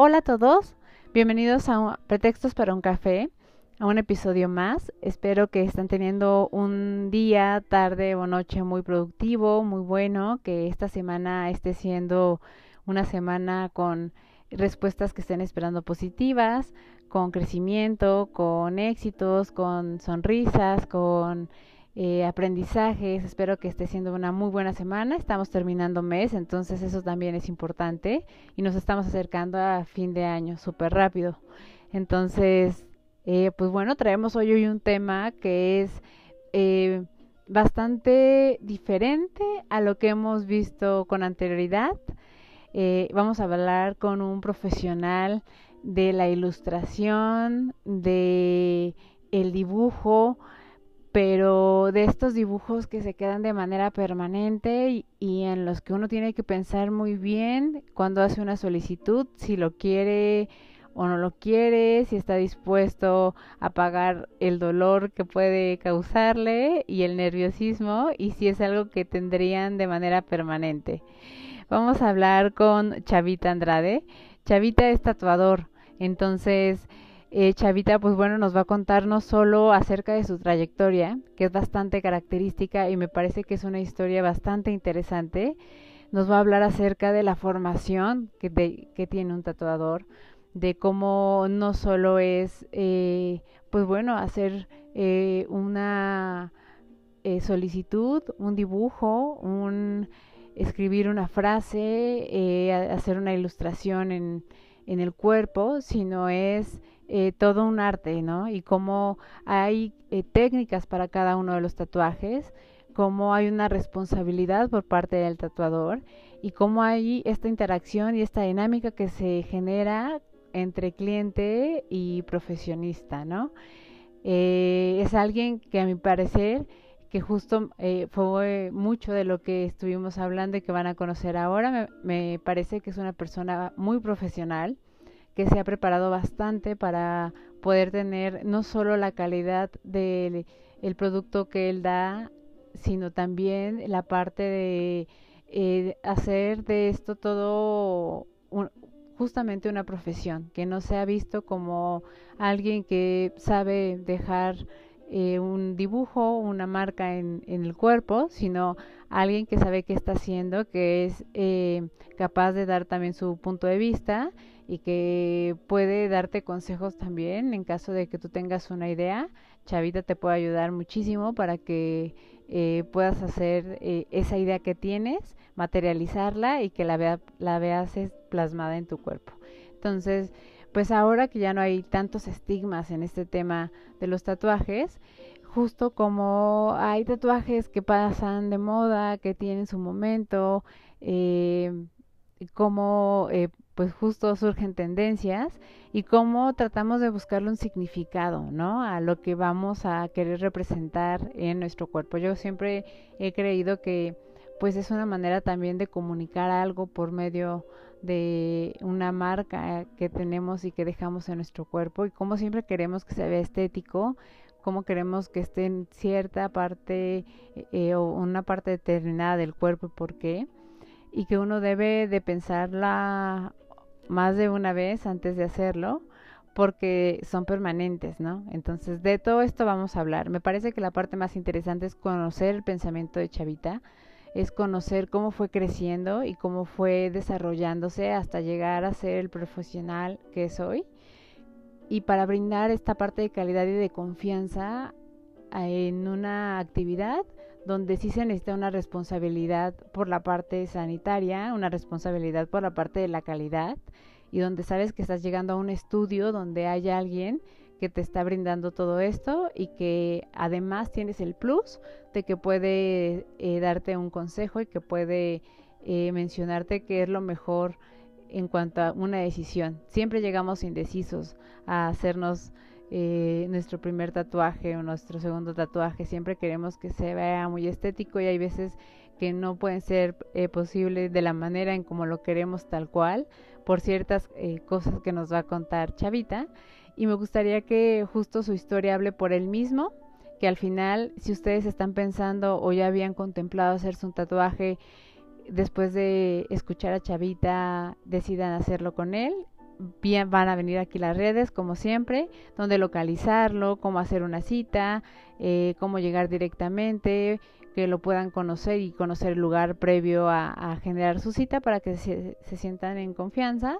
Hola a todos, bienvenidos a Pretextos para un café, a un episodio más. Espero que estén teniendo un día, tarde o noche muy productivo, muy bueno, que esta semana esté siendo una semana con respuestas que estén esperando positivas, con crecimiento, con éxitos, con sonrisas, con eh, aprendizajes. Espero que esté siendo una muy buena semana. Estamos terminando mes, entonces eso también es importante y nos estamos acercando a fin de año súper rápido. Entonces, eh, pues bueno, traemos hoy, hoy un tema que es eh, bastante diferente a lo que hemos visto con anterioridad. vamos a hablar con un profesional de la ilustración, de el dibujo, pero de estos dibujos que se quedan de manera permanente y, en los que uno tiene que pensar muy bien cuando hace una solicitud, si lo quiere o no lo quiere, si está dispuesto a pagar el dolor que puede causarle y el nerviosismo y si es algo que tendrían de manera permanente. Vamos a hablar con Chavita Andrade. Chavita es tatuador, entonces eh, Chavita, pues bueno, nos va a contar no solo acerca de su trayectoria, que es bastante característica y me parece que es una historia bastante interesante. Nos va a hablar acerca de la formación que, tiene un tatuador, de cómo no solo es, eh, pues bueno, hacer eh, una solicitud, un dibujo, un escribir una frase, hacer una ilustración en, en el cuerpo, sino es eh, todo un arte, ¿no? Y cómo hay eh, técnicas para cada uno de los tatuajes, cómo hay una responsabilidad por parte del tatuador y cómo hay esta interacción y esta dinámica que se genera entre cliente y profesionista, ¿no? Eh, es alguien que a mi parecer que justo fue mucho de lo que estuvimos hablando y que van a conocer ahora. me, parece que es una persona muy profesional, que se ha preparado bastante para poder tener no solo la calidad del el producto que él da, sino también la parte de eh, hacer de esto todo justamente una profesión, que no se ha visto como alguien que sabe dejar eh, un dibujo, una marca en, en, el cuerpo, sino alguien que sabe qué está haciendo, que es eh, capaz de dar también su punto de vista y que puede darte consejos también en caso de que tú tengas una idea. Chavita te puede ayudar muchísimo para que eh, puedas hacer eh, esa idea que tienes, materializarla y que la, vea, la veas plasmada en tu cuerpo. Entonces, pues ahora que ya no hay tantos estigmas en este tema de los tatuajes, justo como hay tatuajes que pasan de moda, que tienen su momento, eh, como eh, pues justo surgen tendencias y cómo tratamos de buscarle un significado, ¿no? A lo que vamos a querer representar en nuestro cuerpo. Yo siempre he creído que pues es una manera también de comunicar algo por medio de una marca que tenemos y que dejamos en nuestro cuerpo y cómo siempre queremos que se vea estético, cómo queremos que esté en cierta parte eh, o una parte determinada del cuerpo y por qué y que uno debe de pensarla más de una vez antes de hacerlo porque son permanentes, ¿no? Entonces, de todo esto vamos a hablar. Me parece que la parte más interesante es conocer el pensamiento de Chavita, es conocer cómo fue creciendo y cómo fue desarrollándose hasta llegar a ser el profesional que es hoy. Y para brindar esta parte de calidad y de confianza en una actividad donde sí se necesita una responsabilidad por la parte sanitaria, una responsabilidad por la parte de la calidad y donde sabes que estás llegando a un estudio donde hay alguien que te está brindando todo esto y que además tienes el plus de que puede eh, darte un consejo y que puede eh, mencionarte qué es lo mejor en cuanto a una decisión. Siempre llegamos indecisos a hacernos eh, nuestro primer tatuaje o nuestro segundo tatuaje. Siempre queremos que se vea muy estético y hay veces que no pueden ser eh, posibles de la manera en como lo queremos tal cual por ciertas eh, cosas que nos va a contar Chavita. Y me gustaría que justo su historia hable por él mismo, que al final, si ustedes están pensando o ya habían contemplado hacerse un tatuaje, después de escuchar a Chavita, decidan hacerlo con él bien van a venir aquí las redes, como siempre, donde localizarlo, cómo hacer una cita, eh, cómo llegar directamente, que lo puedan conocer y conocer el lugar previo a, generar su cita para que se, sientan en confianza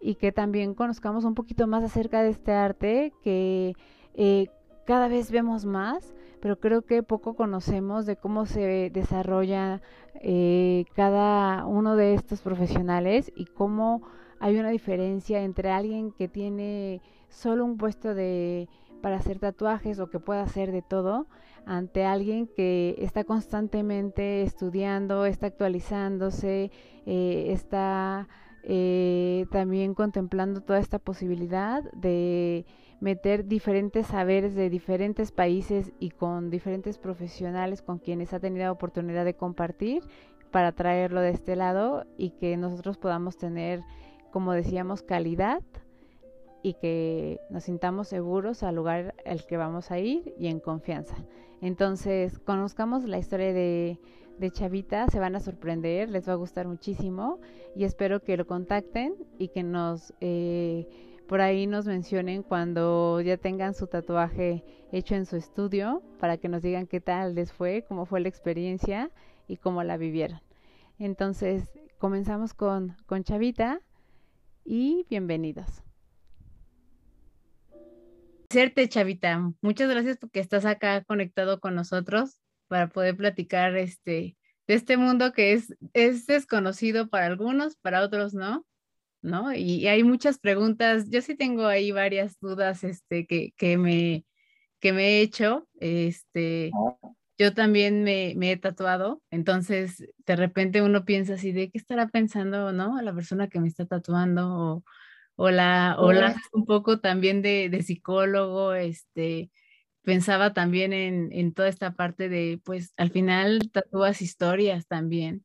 y que también conozcamos un poquito más acerca de este arte que eh, cada vez vemos más, pero creo que poco conocemos de cómo se desarrolla eh, cada uno de estos profesionales y cómo hay una diferencia entre alguien que tiene solo un puesto de para hacer tatuajes o que pueda hacer de todo ante alguien que está constantemente estudiando, está actualizándose, eh, está eh, también contemplando toda esta posibilidad de meter diferentes saberes de diferentes países y con diferentes profesionales con quienes ha tenido oportunidad de compartir para traerlo de este lado y que nosotros podamos tener como decíamos, calidad y que nos sintamos seguros al lugar al que vamos a ir y en confianza. Entonces, conozcamos la historia de, de Chavita, se van a sorprender, les va a gustar muchísimo y espero que lo contacten y que nos eh, por ahí nos mencionen cuando ya tengan su tatuaje hecho en su estudio para que nos digan qué tal les fue, cómo fue la experiencia y cómo la vivieron. Entonces, comenzamos con, con Chavita y bienvenidos. Serte, Chavita, muchas gracias porque estás acá conectado con nosotros para poder platicar este, de este mundo que es, es desconocido para algunos, para otros no, ¿no? Y, hay muchas preguntas, yo sí tengo ahí varias dudas este, que, que, me, que me he hecho, este, ah yo también me, he tatuado, entonces de repente uno piensa así de qué estará pensando, ¿no? La persona que me está tatuando o, la, o la un poco también de, psicólogo, este, pensaba también en, toda esta parte de, pues al final tatúas historias también.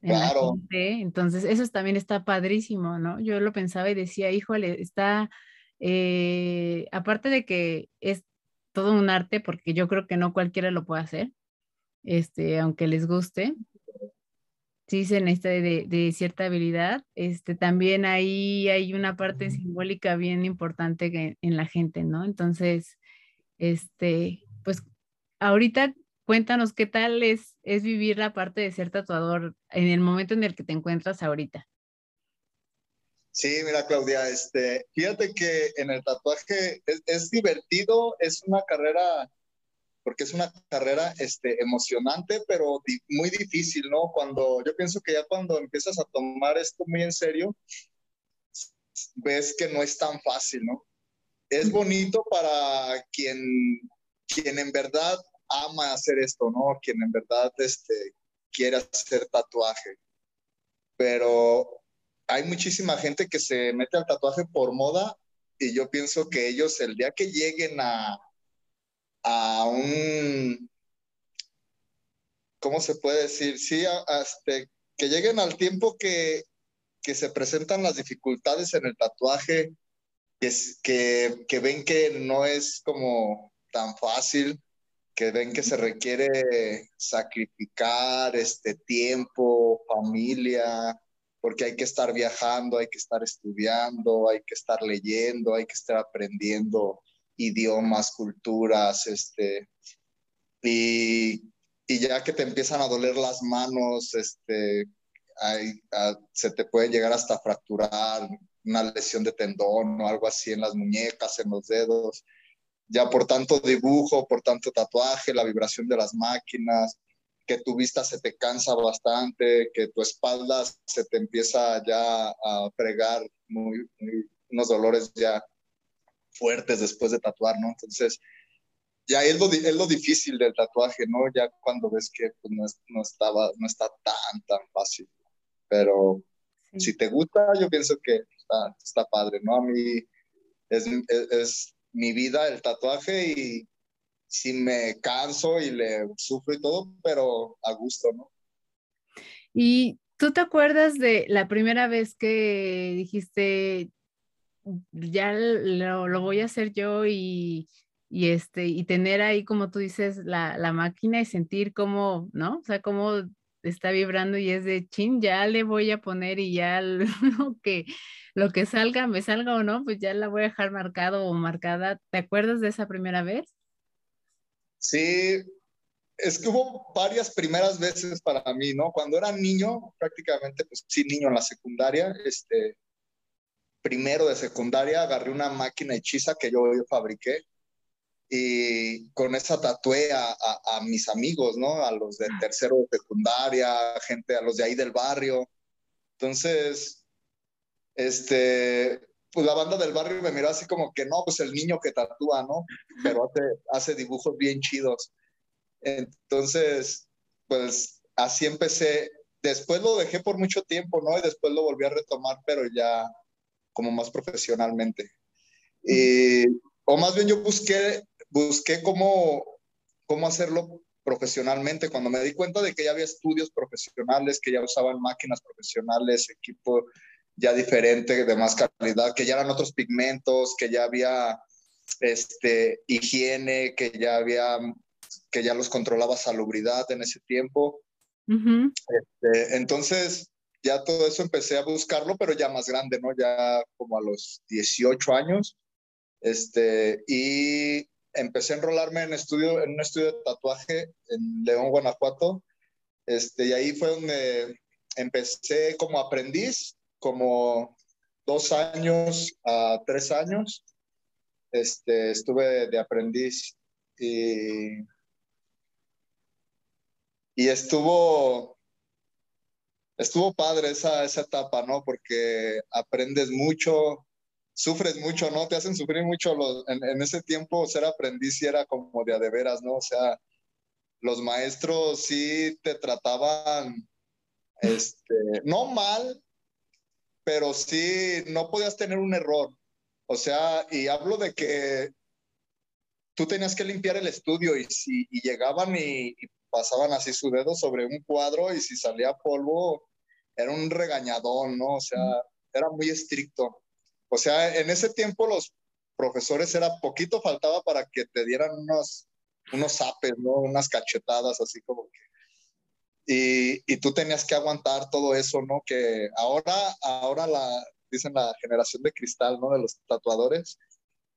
Claro. Entonces, eso también está padrísimo, ¿no? Yo lo pensaba y decía, híjole, está, eh, aparte de que es todo un arte porque yo creo que no cualquiera lo puede hacer, este, aunque les guste. Sí se necesita de, de, cierta habilidad. Este, también ahí hay una parte simbólica bien importante en la gente, ¿no? Entonces, este, pues ahorita cuéntanos qué tal es, es vivir la parte de ser tatuador en el momento en el que te encuentras ahorita. Sí, mira Claudia, este, fíjate que en el tatuaje es, divertido, es una carrera, porque es una carrera este, emocionante, pero muy difícil, ¿no? Cuando yo pienso que ya cuando empiezas a tomar esto muy en serio, ves que no es tan fácil, ¿no? Es bonito para quien, quien en verdad ama hacer esto, ¿no? Quien en verdad este, quiere hacer tatuaje. Pero hay muchísima gente que se mete al tatuaje por moda y yo pienso que ellos el día que lleguen a, a un, ¿cómo se puede decir? Sí, este, que lleguen al tiempo que, que, se presentan las dificultades en el tatuaje, que, que, que ven que no es como tan fácil, que ven que se requiere sacrificar este tiempo, familia, porque hay que estar viajando, hay que estar estudiando, hay que estar leyendo, hay que estar aprendiendo idiomas, culturas, este, y, y ya que te empiezan a doler las manos, este, se te puede llegar hasta fracturar una lesión de tendón o algo así en las muñecas, en los dedos, ya por tanto dibujo, por tanto tatuaje, la vibración de las máquinas, que tu vista se te cansa bastante, que tu espalda se te empieza ya a fregar, muy, unos dolores ya fuertes después de tatuar, ¿no? Entonces, ya es lo, es lo difícil del tatuaje, ¿no? Ya cuando ves que pues, no, no, estaba, no está tan, tan fácil. Pero si te gusta, yo pienso que está, está padre, ¿no? A mí es, es, es, mi vida el tatuaje y si me canso y le sufro y todo, pero a gusto, ¿no? ¿Y tú te acuerdas de la primera vez que dijiste, ya lo, lo voy a hacer yo y, y, este, y tener ahí, como tú dices, la, la, máquina y sentir cómo, ¿no? O sea, cómo está vibrando y es de chin, ya le voy a poner y ya lo que, lo que salga, me salga o no, pues ya la voy a dejar marcado o marcada. ¿Te acuerdas de esa primera vez? Sí, es que hubo varias primeras veces para mí, ¿no? Cuando era niño, prácticamente, pues sí, niño en la secundaria, este, primero de secundaria, agarré una máquina hechiza que yo, fabriqué y con esa tatué a, a, a, mis amigos, ¿no? A los de tercero de secundaria, gente, a los de ahí del barrio. Entonces, este, pues la banda del barrio me miró así como que no, pues el niño que tatúa, ¿no? Pero hace, hace dibujos bien chidos. Entonces, pues así empecé. Después lo dejé por mucho tiempo, ¿no? Y después lo volví a retomar, pero ya como más profesionalmente. Y, o más bien yo busqué, busqué cómo, cómo hacerlo profesionalmente. Cuando me di cuenta de que ya había estudios profesionales, que ya usaban máquinas profesionales, equipo ya diferente, de más calidad, que ya eran otros pigmentos, que ya había este, higiene, que ya había, que ya los controlaba salubridad en ese tiempo. Uh -huh. este, entonces, ya todo eso empecé a buscarlo, pero ya más grande, ¿no? Ya como a los 18 años. Este, y empecé a enrolarme en, estudio, en un estudio de tatuaje en León, Guanajuato. Este, y ahí fue donde empecé como aprendiz como dos años a tres años. Este, estuve de aprendiz y, y estuvo, estuvo padre esa, esa etapa, ¿no? Porque aprendes mucho, sufres mucho, ¿no? Te hacen sufrir mucho. Los, en, en, ese tiempo ser aprendiz y era como de a de veras, ¿no? O sea, los maestros sí te trataban, este, no mal, pero sí, no podías tener un error. O sea, y hablo de que tú tenías que limpiar el estudio y, si, y llegaban y, y, pasaban así su dedo sobre un cuadro y si salía polvo, era un regañadón, ¿no? O sea, era muy estricto. O sea, en ese tiempo los profesores era poquito faltaba para que te dieran unos, unos zapes, ¿no? Unas cachetadas así como que y, tú tenías que aguantar todo eso, ¿no? Que ahora, ahora la, dicen la generación de cristal, ¿no? De los tatuadores,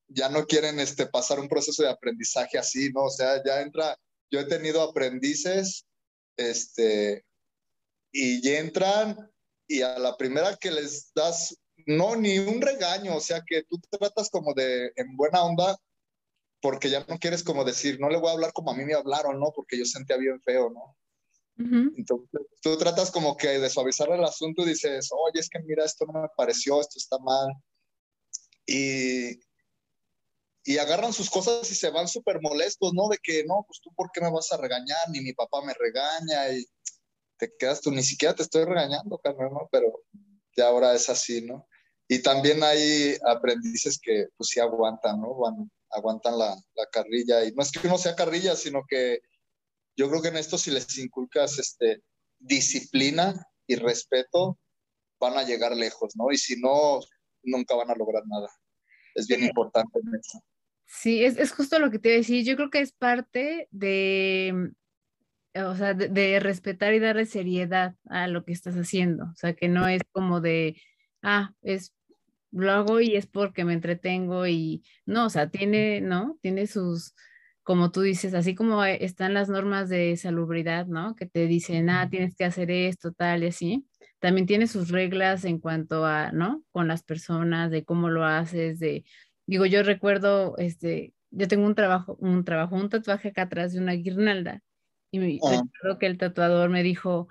ya no quieren este, pasar un proceso de aprendizaje así, ¿no? O sea, ya entra, yo he tenido aprendices, este, y ya entran y a la primera que les das, no, ni un regaño, o sea, que tú tratas como de, en buena onda, porque ya no quieres como decir, no le voy a hablar como a mí me hablaron, ¿no? Porque yo sentía bien feo, ¿no? Entonces, tú tratas como que de suavizar el asunto y dices, oye, es que mira, esto no me pareció, esto está mal. Y, y agarran sus cosas y se van súper molestos, ¿no? De que, no, pues tú, ¿por qué me vas a regañar? Ni mi papá me regaña y te quedas tú, ni siquiera te estoy regañando, carnal, ¿no? Pero ya ahora es así, ¿no? Y también hay aprendices que, pues sí aguantan, ¿no? Aguantan la, la carrilla. Y no es que uno sea carrilla, sino que yo creo que en esto si les inculcas este, disciplina y respeto, van a llegar lejos, ¿no? Y si no, nunca van a lograr nada. Es bien sí. importante en eso. Sí, es, es, justo lo que te iba a decir. Yo creo que es parte de, o sea, de, de, respetar y darle seriedad a lo que estás haciendo. O sea, que no es como de, ah, es, lo hago y es porque me entretengo y no, o sea, tiene, ¿no? Tiene sus, como tú dices, así como están las normas de salubridad, ¿no? Que te dicen, ah, tienes que hacer esto, tal y así. También tiene sus reglas en cuanto a, ¿no? Con las personas, de cómo lo haces, de, digo, yo recuerdo, este, yo tengo un trabajo, un trabajo, un tatuaje acá atrás de una guirnalda y me oh. recuerdo que el tatuador me dijo,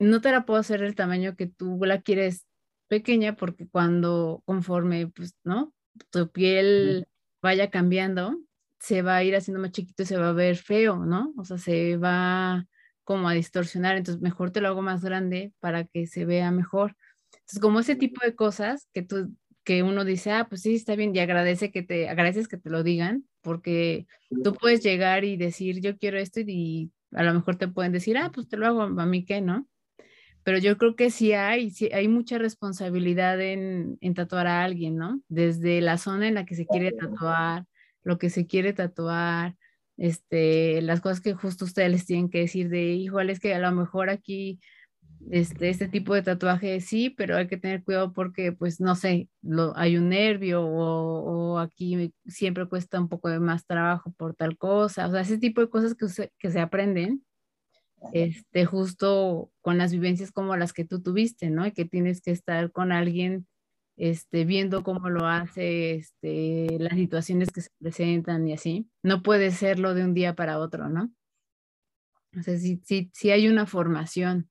no te la puedo hacer el tamaño que tú la quieres pequeña porque cuando, conforme, pues, ¿no? Tu piel vaya cambiando, se va a ir haciendo más chiquito y se va a ver feo, ¿no? O sea, se va como a distorsionar, entonces mejor te lo hago más grande para que se vea mejor. Entonces, como ese tipo de cosas que tú, que uno dice, ah, pues sí, está bien, y agradece que te, agradeces que te lo digan, porque tú puedes llegar y decir, yo quiero esto, y, a lo mejor te pueden decir, ah, pues te lo hago, a mí qué, ¿no? Pero yo creo que sí hay, sí hay mucha responsabilidad en, en tatuar a alguien, ¿no? Desde la zona en la que se quiere tatuar, lo que se quiere tatuar, este, las cosas que justo ustedes les tienen que decir de, igual es que a lo mejor aquí este, este tipo de tatuaje sí, pero hay que tener cuidado porque, pues, no sé, lo, hay un nervio o, o, aquí siempre cuesta un poco de más trabajo por tal cosa, o sea, ese tipo de cosas que se, que se aprenden, este, justo con las vivencias como las que tú tuviste, ¿no? Y que tienes que estar con alguien, este, viendo cómo lo hace, este, las situaciones que se presentan y así. No puede serlo de un día para otro, ¿no? O sea, sí, sí, sí hay una formación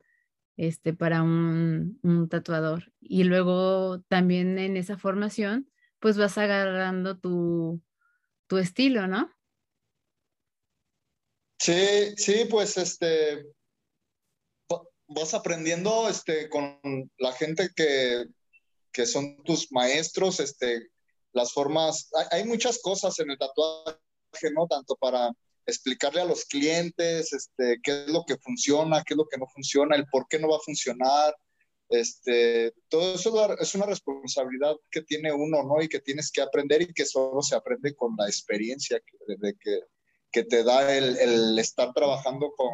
este, para un, tatuador. Y luego también en esa formación, pues vas agarrando tu, tu estilo, ¿no? Sí, sí, pues este, vas aprendiendo este, con la gente que, que son tus maestros, este, las formas, hay, muchas cosas en el tatuaje, ¿no? Tanto para explicarle a los clientes este, qué es lo que funciona, qué es lo que no funciona, el por qué no va a funcionar. Este, todo eso es una responsabilidad que tiene uno, ¿no? Y que tienes que aprender y que solo se aprende con la experiencia que, te da el, el, estar trabajando con,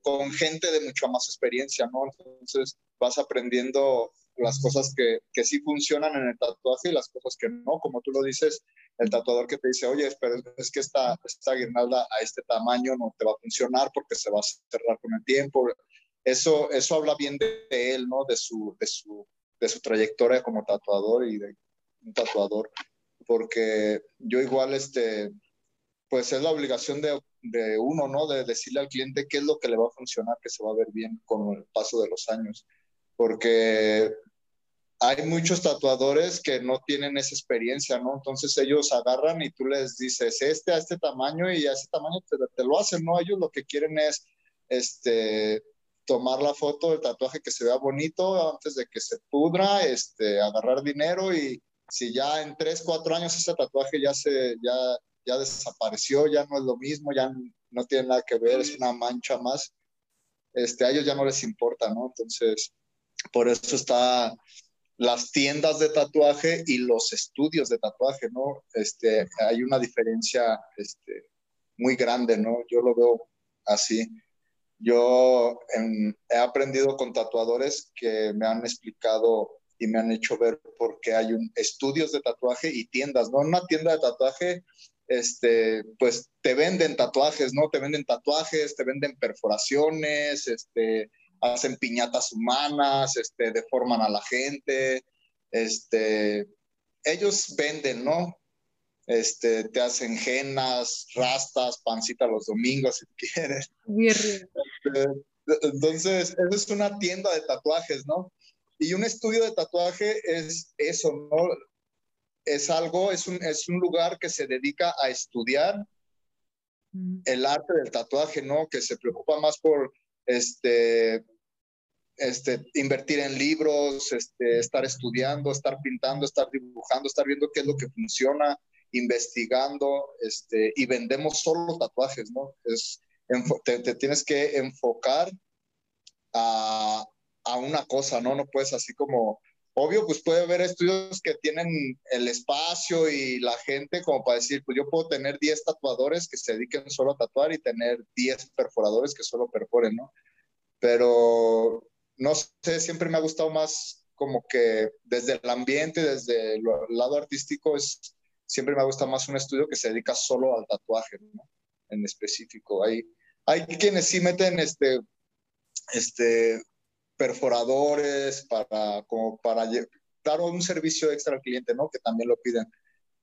con gente de mucha más experiencia, ¿no? Entonces vas aprendiendo las cosas que, que sí funcionan en el tatuaje y las cosas que no, como tú lo dices, el tatuador que te dice, oye, pero es que esta, esta guirnalda a este tamaño no te va a funcionar porque se va a cerrar con el tiempo. Eso, eso habla bien de, él, ¿no? De su, de, su, de su trayectoria como tatuador y de un tatuador. Porque yo igual, este, pues es la obligación de, de uno, ¿no? De decirle al cliente qué es lo que le va a funcionar, que se va a ver bien con el paso de los años. Porque hay muchos tatuadores que no tienen esa experiencia, ¿no? Entonces ellos agarran y tú les dices, este a este tamaño y a ese tamaño te, lo hacen, ¿no? Ellos lo que quieren es, este, tomar la foto del tatuaje que se vea bonito antes de que se pudra, este, agarrar dinero y si ya en tres, cuatro años ese tatuaje ya se, ya, ya desapareció, ya no es lo mismo, ya no tiene nada que ver, es una mancha más, este, a ellos ya no les importa, ¿no? Entonces, por eso está las tiendas de tatuaje y los estudios de tatuaje, ¿no? Este, hay una diferencia este, muy grande, ¿no? Yo lo veo así. Yo he aprendido con tatuadores que me han explicado y me han hecho ver por qué hay estudios de tatuaje y tiendas, ¿no? Una tienda de tatuaje, este, pues te venden tatuajes, ¿no? Te venden tatuajes, te venden perforaciones, este, hacen piñatas humanas, este, deforman a la gente, este, ellos venden, ¿no? Este, te hacen genas, rastas, pancita los domingos si quieres. Este, entonces, eso es una tienda de tatuajes, ¿no? Y un estudio de tatuaje es eso, ¿no? Es algo, es un, es un lugar que se dedica a estudiar mm. el arte del tatuaje, ¿no? Que se preocupa más por este, este, invertir en libros, este, estar estudiando, estar pintando, estar dibujando, estar viendo qué es lo que funciona, investigando, este, y vendemos solo tatuajes, ¿no? Es, te, te tienes que enfocar a, a, una cosa, ¿no? No puedes así como, obvio, pues puede haber estudios que tienen el espacio y la gente como para decir, pues yo puedo tener 10 tatuadores que se dediquen solo a tatuar y tener 10 perforadores que solo perforen, ¿no? pero no sé, siempre me ha gustado más como que desde el ambiente, desde el lado artístico, es, siempre me ha gustado más un estudio que se dedica solo al tatuaje, ¿no? En específico. Hay, hay quienes sí meten este, este, perforadores para, como para dar un servicio extra al cliente, ¿no? Que también lo piden.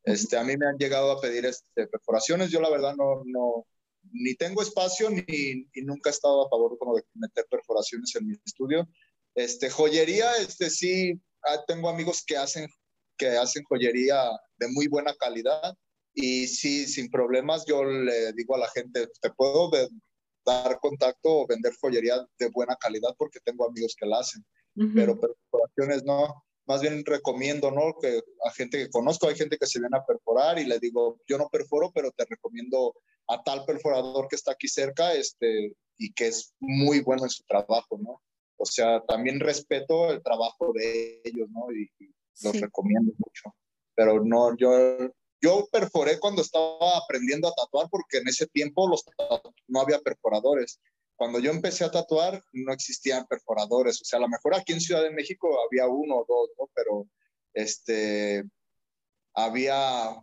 Este, a mí me han llegado a pedir este, perforaciones, yo la verdad no, no, ni tengo espacio ni y nunca he estado a favor como de meter perforaciones en mi estudio. Este, joyería, este, sí, ah, tengo amigos que hacen, que hacen joyería de muy buena calidad y sí, sin problemas yo le digo a la gente, te puedo dar contacto o vender joyería de buena calidad porque tengo amigos que la hacen. pero perforaciones no. Más bien recomiendo, ¿no? Que a gente que conozco, hay gente que se viene a perforar y le digo, yo no perforo, pero te recomiendo a tal perforador que está aquí cerca, este, y que es muy bueno en su trabajo, ¿no? O sea, también respeto el trabajo de ellos, ¿no? Y, los recomiendo mucho. Pero no, yo, yo perforé cuando estaba aprendiendo a tatuar porque en ese tiempo los, no había perforadores. Cuando yo empecé a tatuar no existían perforadores. O sea, a lo mejor aquí en Ciudad de México había uno o dos, ¿no? Pero este, había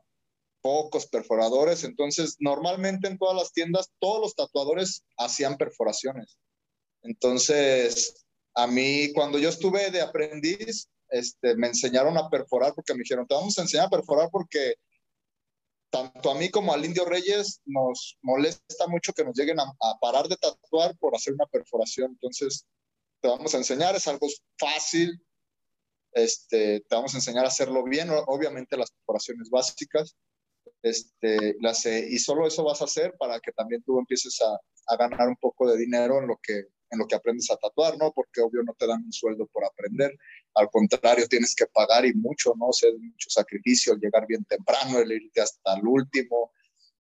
pocos perforadores. Entonces, normalmente en todas las tiendas, todos los tatuadores hacían perforaciones. Entonces, a mí, cuando yo estuve de aprendiz, este, me enseñaron a perforar porque me dijeron, te vamos a enseñar a perforar porque tanto a mí como al Indio Reyes nos molesta mucho que nos lleguen a, parar de tatuar por hacer una perforación. Entonces, te vamos a enseñar, es algo fácil, este, te vamos a enseñar a hacerlo bien, obviamente las perforaciones básicas, este, las, y solo eso vas a hacer para que también tú empieces a, a ganar un poco de dinero en lo que en lo que aprendes a tatuar, ¿no? Porque obvio no te dan un sueldo por aprender, al contrario, tienes que pagar y mucho, ¿no? O mucho sacrificio, el llegar bien temprano, el irte hasta el último,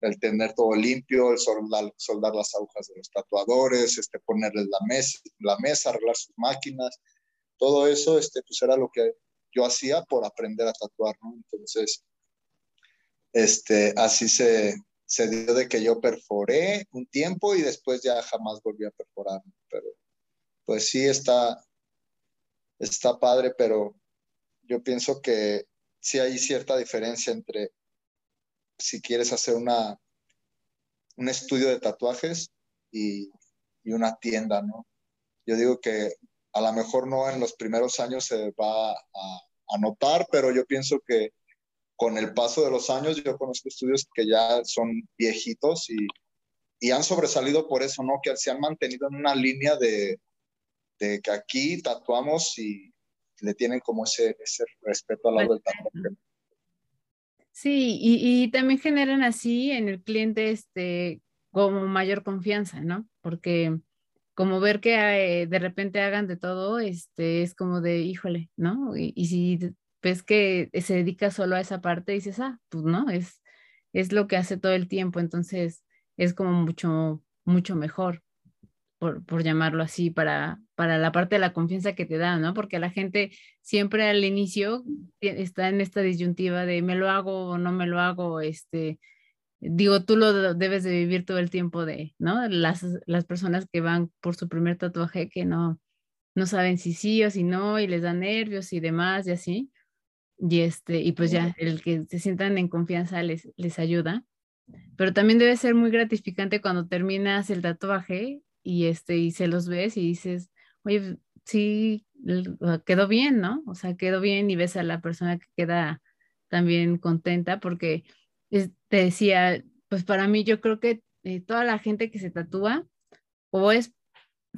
el tener todo limpio, el soldar, soldar las agujas de los tatuadores, este, ponerles la mesa, la mesa, arreglar sus máquinas, todo eso, este, pues era lo que yo hacía por aprender a tatuar. Entonces, este, así se, se dio de que yo perforé un tiempo y después ya jamás volví a perforar, pero pues sí está, está padre, pero yo pienso que sí hay cierta diferencia entre si quieres hacer una, un estudio de tatuajes y, y una tienda, ¿no? Yo digo que a lo mejor no en los primeros años se va a, a notar, pero yo pienso que con el paso de los años, yo conozco estudios que ya son viejitos y, y han sobresalido por eso, ¿no? Que se han mantenido en una línea de, de que aquí tatuamos y le tienen como ese, ese respeto al lado del tatuaje. Sí, y, y, también generan así en el cliente este, como mayor confianza, ¿no? Porque como ver que eh, de repente hagan de todo, este, es como de, híjole, ¿no? Y, y si ves que se dedica solo a esa parte y dices, ah, pues no, es, es lo que hace todo el tiempo, entonces es como mucho, mucho mejor, por, por llamarlo así, para, para la parte de la confianza que te da, ¿no? Porque la gente siempre al inicio está en esta disyuntiva de me lo hago o no me lo hago, este, digo, tú lo debes de vivir todo el tiempo de, ¿no? Las, las personas que van por su primer tatuaje que no, no saben si sí o si no y les da nervios y demás y así y este y pues ya el que se sientan en confianza les, les ayuda. Pero también debe ser muy gratificante cuando terminas el tatuaje y este y se los ves y dices oye sí quedó bien no o sea quedó bien y ves a la persona que queda también contenta porque te decía pues para mí yo creo que eh, toda la gente que se tatúa o es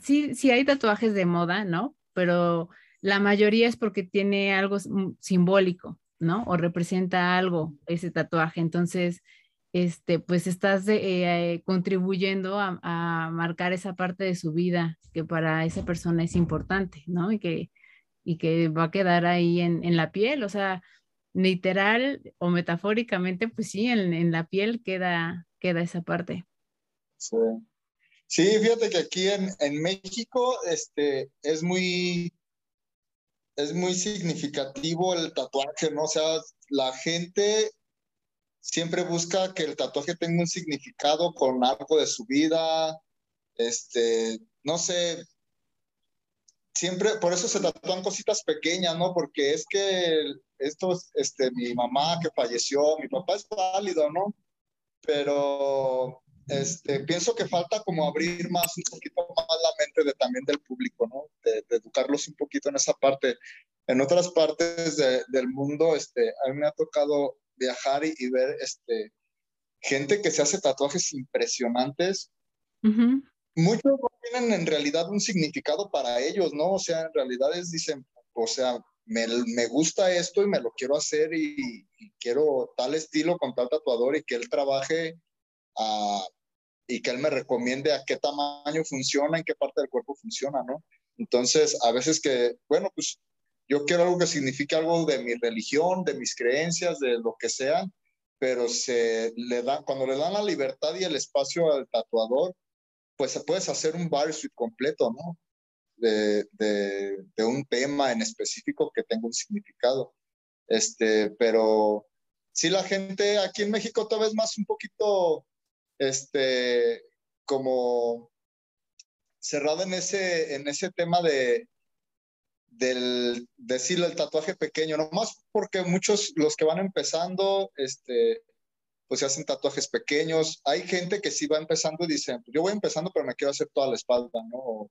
sí sí hay tatuajes de moda no pero la mayoría es porque tiene algo simbólico, ¿no? O representa algo ese tatuaje. Entonces, este, pues estás eh, contribuyendo a, marcar esa parte de su vida que para esa persona es importante, ¿no? Y que, y que va a quedar ahí en, la piel, o sea, literal o metafóricamente, pues sí, en, la piel queda, queda esa parte. Sí. sí fíjate que aquí en, en México este, es muy es muy significativo el tatuaje, ¿no? O sea, la gente siempre busca que el tatuaje tenga un significado con algo de su vida, este, no sé, siempre, por eso se tatúan cositas pequeñas, ¿no? Porque es que esto, este, mi mamá que falleció, mi papá es válido, ¿no? Pero este, pienso que falta como abrir más, un poquito más la mente de, también del público, ¿no? De, educarlos un poquito en esa parte. En otras partes del mundo, este, a mí me ha tocado viajar y, ver este, gente que se hace tatuajes impresionantes. Muchos no tienen en realidad un significado para ellos, ¿no? O sea, en realidad es, dicen, o sea, me, me gusta esto y me lo quiero hacer y, y, quiero tal estilo con tal tatuador y que él trabaje a, y que él me recomiende a qué tamaño funciona, en qué parte del cuerpo funciona, ¿no? Entonces, a veces que, bueno, pues yo quiero algo que signifique algo de mi religión, de mis creencias, de lo que sea, pero se le da, cuando le dan la libertad y el espacio al tatuador, pues puedes hacer un suite completo, ¿no? De, de, de, un tema en específico que tenga un significado. Este, pero sí la gente aquí en México todavía es más un poquito, este, como cerrada en ese, en ese tema de, del decir el tatuaje pequeño, nomás porque muchos, los que van empezando, este, pues se hacen tatuajes pequeños. Hay gente que sí va empezando y dice, yo voy empezando, pero me quiero hacer toda la espalda, ¿no?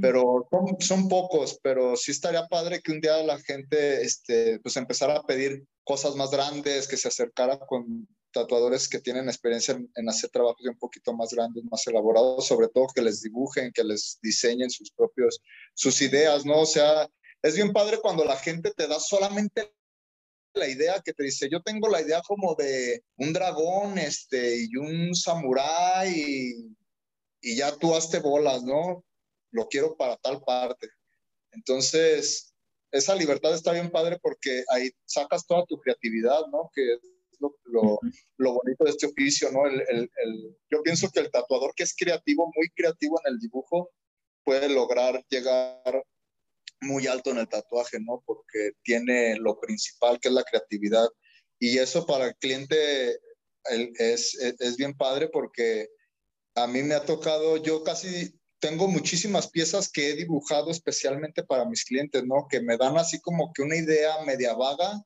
Pero son, son, pocos, pero sí estaría padre que un día la gente, este, pues empezara a pedir cosas más grandes, que se acercara con tatuadores que tienen experiencia en, hacer trabajos un poquito más grandes, más elaborados, sobre todo que les dibujen, que les diseñen sus propios, sus ideas, ¿no? O sea, es bien padre cuando la gente te da solamente la idea que te dice, yo tengo la idea como de un dragón, este, y un samurái, y, y ya tú hazte bolas, ¿no? Lo quiero para tal parte. Entonces, esa libertad está bien padre porque ahí sacas toda tu creatividad, ¿no? Que lo, lo, bonito de este oficio, ¿no? El, el, el, yo pienso que el tatuador que es creativo, muy creativo en el dibujo, puede lograr llegar muy alto en el tatuaje, ¿no? Porque tiene lo principal, que es la creatividad. Y eso para el cliente es, es, es bien padre porque a mí me ha tocado, yo casi tengo muchísimas piezas que he dibujado especialmente para mis clientes, ¿no? Que me dan así como que una idea media vaga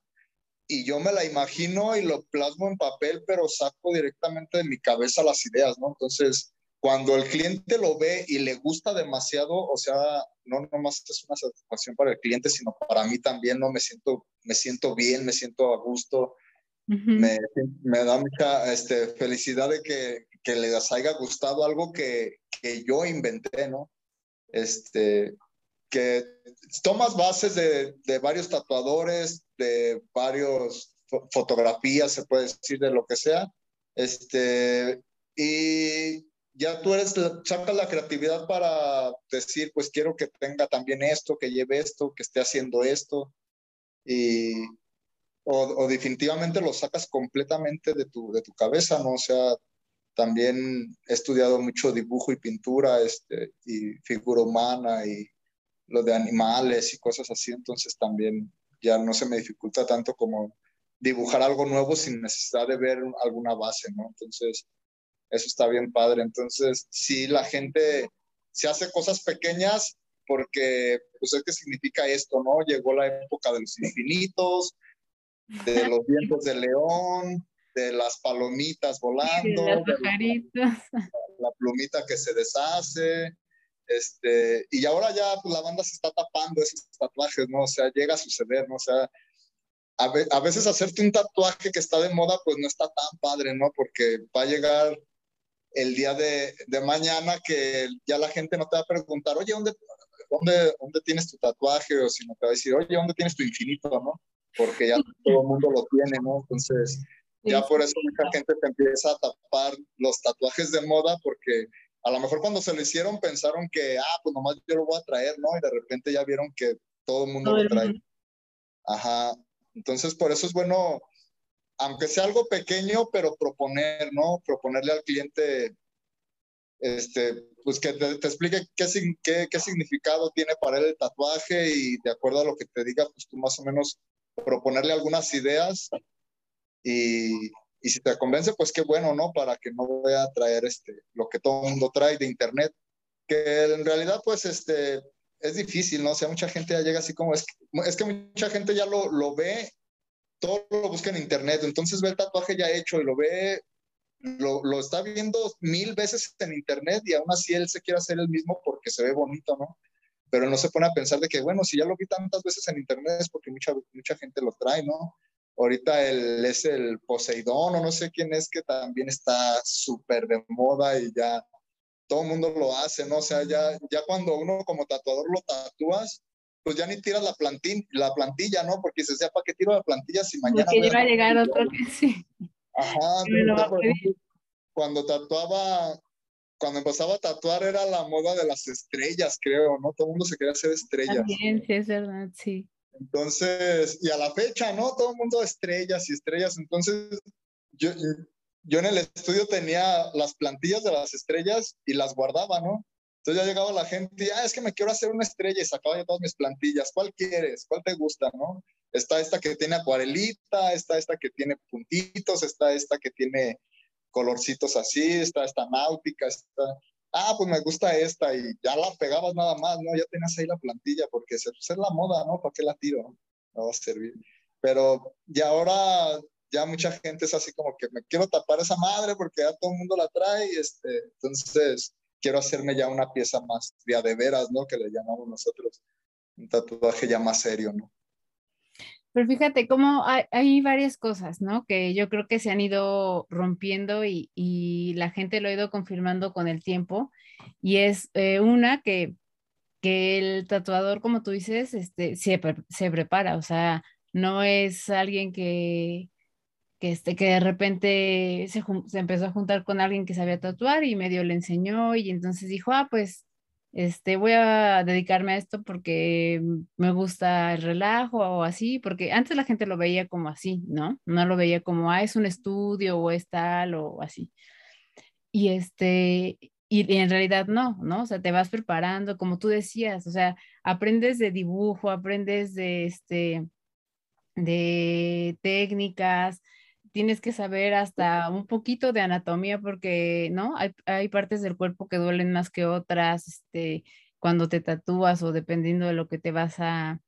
y yo me la imagino y lo plasmo en papel, pero saco directamente de mi cabeza las ideas, ¿no? Entonces, cuando el cliente lo ve y le gusta demasiado, o sea, no nomás es una satisfacción para el cliente, sino para mí también, ¿no? Me siento, me siento bien, me siento a gusto, me, me, da mucha este, felicidad de que, que les haya gustado algo que, que yo inventé, ¿no? Este, que tomas bases de, de varios tatuadores, de varios fotografías, se puede decir, de lo que sea, este, y ya tú eres, sacas la creatividad para decir, pues quiero que tenga también esto, que lleve esto, que esté haciendo esto, y, o, definitivamente lo sacas completamente de tu, de tu cabeza, ¿no? O sea, también he estudiado mucho dibujo y pintura, este, y figura humana, y lo de animales y cosas así, entonces también ya no se me dificulta tanto como dibujar algo nuevo sin necesidad de ver alguna base, ¿no? Entonces, eso está bien padre. Entonces, si la gente se hace cosas pequeñas porque, pues, es que significa esto, ¿no? Llegó la época de los infinitos, de los vientos de león, de las palomitas volando, de la plumita que se deshace, este, y ahora ya pues, la banda se está tapando esos tatuajes, ¿no? O sea, llega a suceder, ¿no? O sea, a, a, veces hacerte un tatuaje que está de moda, pues no está tan padre, ¿no? Porque va a llegar el día de, de mañana que ya la gente no te va a preguntar, oye, ¿dónde, dónde, ¿dónde tienes tu tatuaje? O si no te va a decir, oye, ¿dónde tienes tu infinito, no? Porque ya todo el mundo lo tiene, ¿no? Entonces, ya por eso mucha gente te empieza a tapar los tatuajes de moda porque a lo mejor cuando se lo hicieron pensaron que, ah, pues nomás yo lo voy a traer, ¿no? Y de repente ya vieron que todo el mundo lo trae. Ajá. Entonces, por eso es bueno, aunque sea algo pequeño, pero proponer, ¿no? Proponerle al cliente, este, pues que te, explique qué, qué, qué, significado tiene para él el tatuaje y de acuerdo a lo que te diga, pues tú más o menos proponerle algunas ideas y, y si te convence, pues qué bueno, ¿no? Para que no voy a traer este, lo que todo el mundo trae de internet, que en realidad pues este, es difícil, ¿no? O sea, mucha gente ya llega así como, es que, es que mucha gente ya lo, lo ve, todo lo busca en internet, entonces ve el tatuaje ya hecho y lo ve, lo, lo está viendo mil veces en internet y aún así él se quiere hacer el mismo porque se ve bonito, ¿no? Pero no se pone a pensar de que, bueno, si ya lo vi tantas veces en internet es porque mucha, mucha gente lo trae, ¿no? Ahorita el, es el Poseidón o no sé quién es que también está súper de moda y ya todo el mundo lo hace, ¿no? O sea, ya, ya cuando uno como tatuador lo tatúas, pues ya ni tiras la, plantilla, la plantilla, ¿no? Porque dices, ya, ¿para qué tiro la plantilla si mañana... Porque iba a llegar otro que sí. Ajá, cuando tatuaba cuando empezaba a tatuar era la moda de las estrellas, creo, ¿no? Todo el mundo se quería hacer estrellas. También, sí, es verdad, sí. Entonces, y a la fecha, ¿no? Todo el mundo estrellas y estrellas. Entonces, yo, yo en el estudio tenía las plantillas de las estrellas y las guardaba, ¿no? Entonces ya llegaba la gente y, ah, es que me quiero hacer una estrella y sacaba ya todas mis plantillas. ¿Cuál quieres? ¿Cuál te gusta, no? Está esta que tiene acuarelita, está esta que tiene puntitos, está esta que tiene colorcitos así, está esta náutica, está... Ah, pues me gusta esta y ya la pegabas nada más, ¿no? Ya tenías ahí la plantilla porque pues, es la moda, ¿no? ¿Para qué la tiro? No va a servir. Pero y ahora ya mucha gente es así como que me quiero tapar esa madre porque ya todo el mundo la trae, este, entonces quiero hacerme ya una pieza más de de veras, ¿no? Que le llamamos nosotros, un tatuaje ya más serio, ¿no? Pero fíjate cómo hay, varias cosas, ¿no? Que yo creo que se han ido rompiendo y, y la gente lo ha ido confirmando con el tiempo. Y es eh, una que, que el tatuador, como tú dices, este, se, se prepara, o sea, no es alguien que, que, este, que de repente se, se, empezó a juntar con alguien que sabía tatuar y medio le enseñó y entonces dijo, ah, pues este, voy a dedicarme a esto porque me gusta el relajo o así, porque antes la gente lo veía como así, ¿no? No lo veía como, ah, es un estudio o es tal o así. Y este, y, en realidad no, ¿no? O sea, te vas preparando, como tú decías, o sea, aprendes de dibujo, aprendes de, este, de técnicas, tienes que saber hasta un poquito de anatomía porque, ¿no? Hay, partes del cuerpo que duelen más que otras, este, cuando te tatúas o dependiendo de lo que te vas a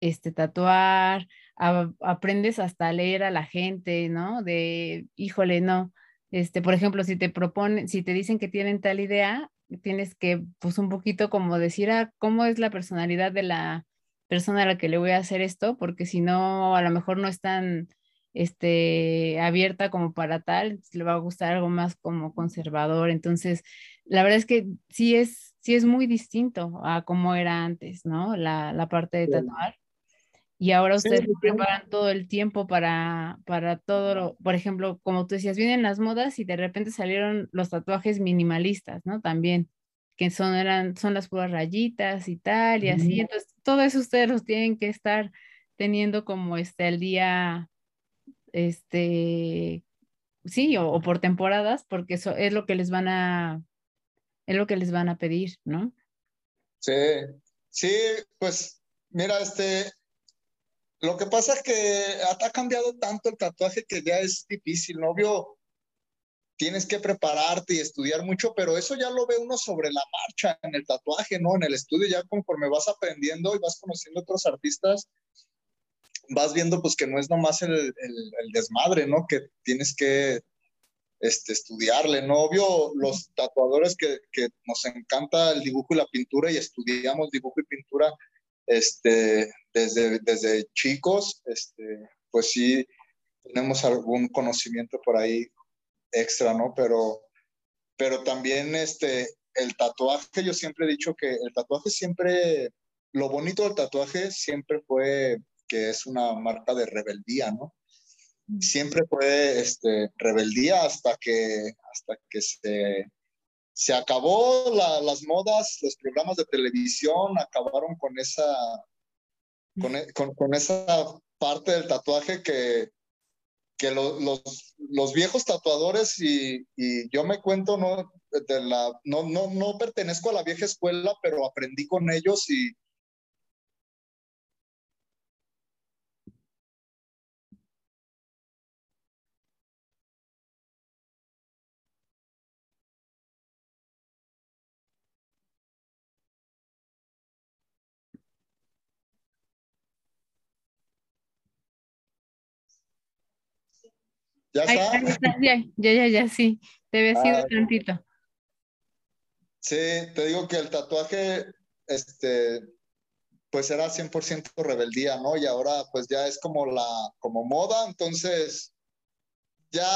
este, tatuar, aprendes hasta a leer a la gente, ¿no? De, híjole, no. Este, por ejemplo, si te proponen, si te dicen que tienen tal idea, tienes que, pues, un poquito como decir, ah, ¿cómo es la personalidad de la persona a la que le voy a hacer esto? Porque si no, a lo mejor no están este, abierta como para tal, le va a gustar algo más como conservador. Entonces, la verdad es que sí es, sí es muy distinto a cómo era antes, ¿no? La, la parte de tatuar. Y ahora ustedes se preparan todo el tiempo para, para todo, lo, por ejemplo, como tú decías, vienen las modas y de repente salieron los tatuajes minimalistas, ¿no? También, que son, eran, son las puras rayitas y tal, y así. Entonces, todo eso ustedes los tienen que estar teniendo como este al día este, sí, o, por temporadas, porque eso es lo que les van a, es lo que les van a pedir, ¿no? Sí, sí, pues mira, este, lo que pasa es que ha cambiado tanto el tatuaje que ya es difícil, ¿no? Obvio, tienes que prepararte y estudiar mucho, pero eso ya lo ve uno sobre la marcha en el tatuaje, ¿no? En el estudio ya conforme vas aprendiendo y vas conociendo otros artistas, vas viendo pues que no es nomás el, el, desmadre, ¿no? Que tienes que este, estudiarle, ¿no? Obvio, los tatuadores que, que, nos encanta el dibujo y la pintura y estudiamos dibujo y pintura este, desde, desde chicos, este, pues sí tenemos algún conocimiento por ahí extra, ¿no? Pero, pero también este, el tatuaje, yo siempre he dicho que el tatuaje siempre, lo bonito del tatuaje siempre fue que es una marca de rebeldía, ¿no? Mm. Siempre fue este, rebeldía hasta que, hasta que se, se acabó las modas, los programas de televisión acabaron con esa, con, e, con, esa parte del tatuaje que, que los, los, viejos tatuadores y, y, yo me cuento, ¿no? De la, no, no, no pertenezco a la vieja escuela, pero aprendí con ellos y, ¿Ya está? Ya, ya, ya, sí. Te había sido tantito. Sí, te digo que el tatuaje, este, pues era 100% rebeldía, ¿no? Y ahora pues ya es como la, como moda, entonces ya,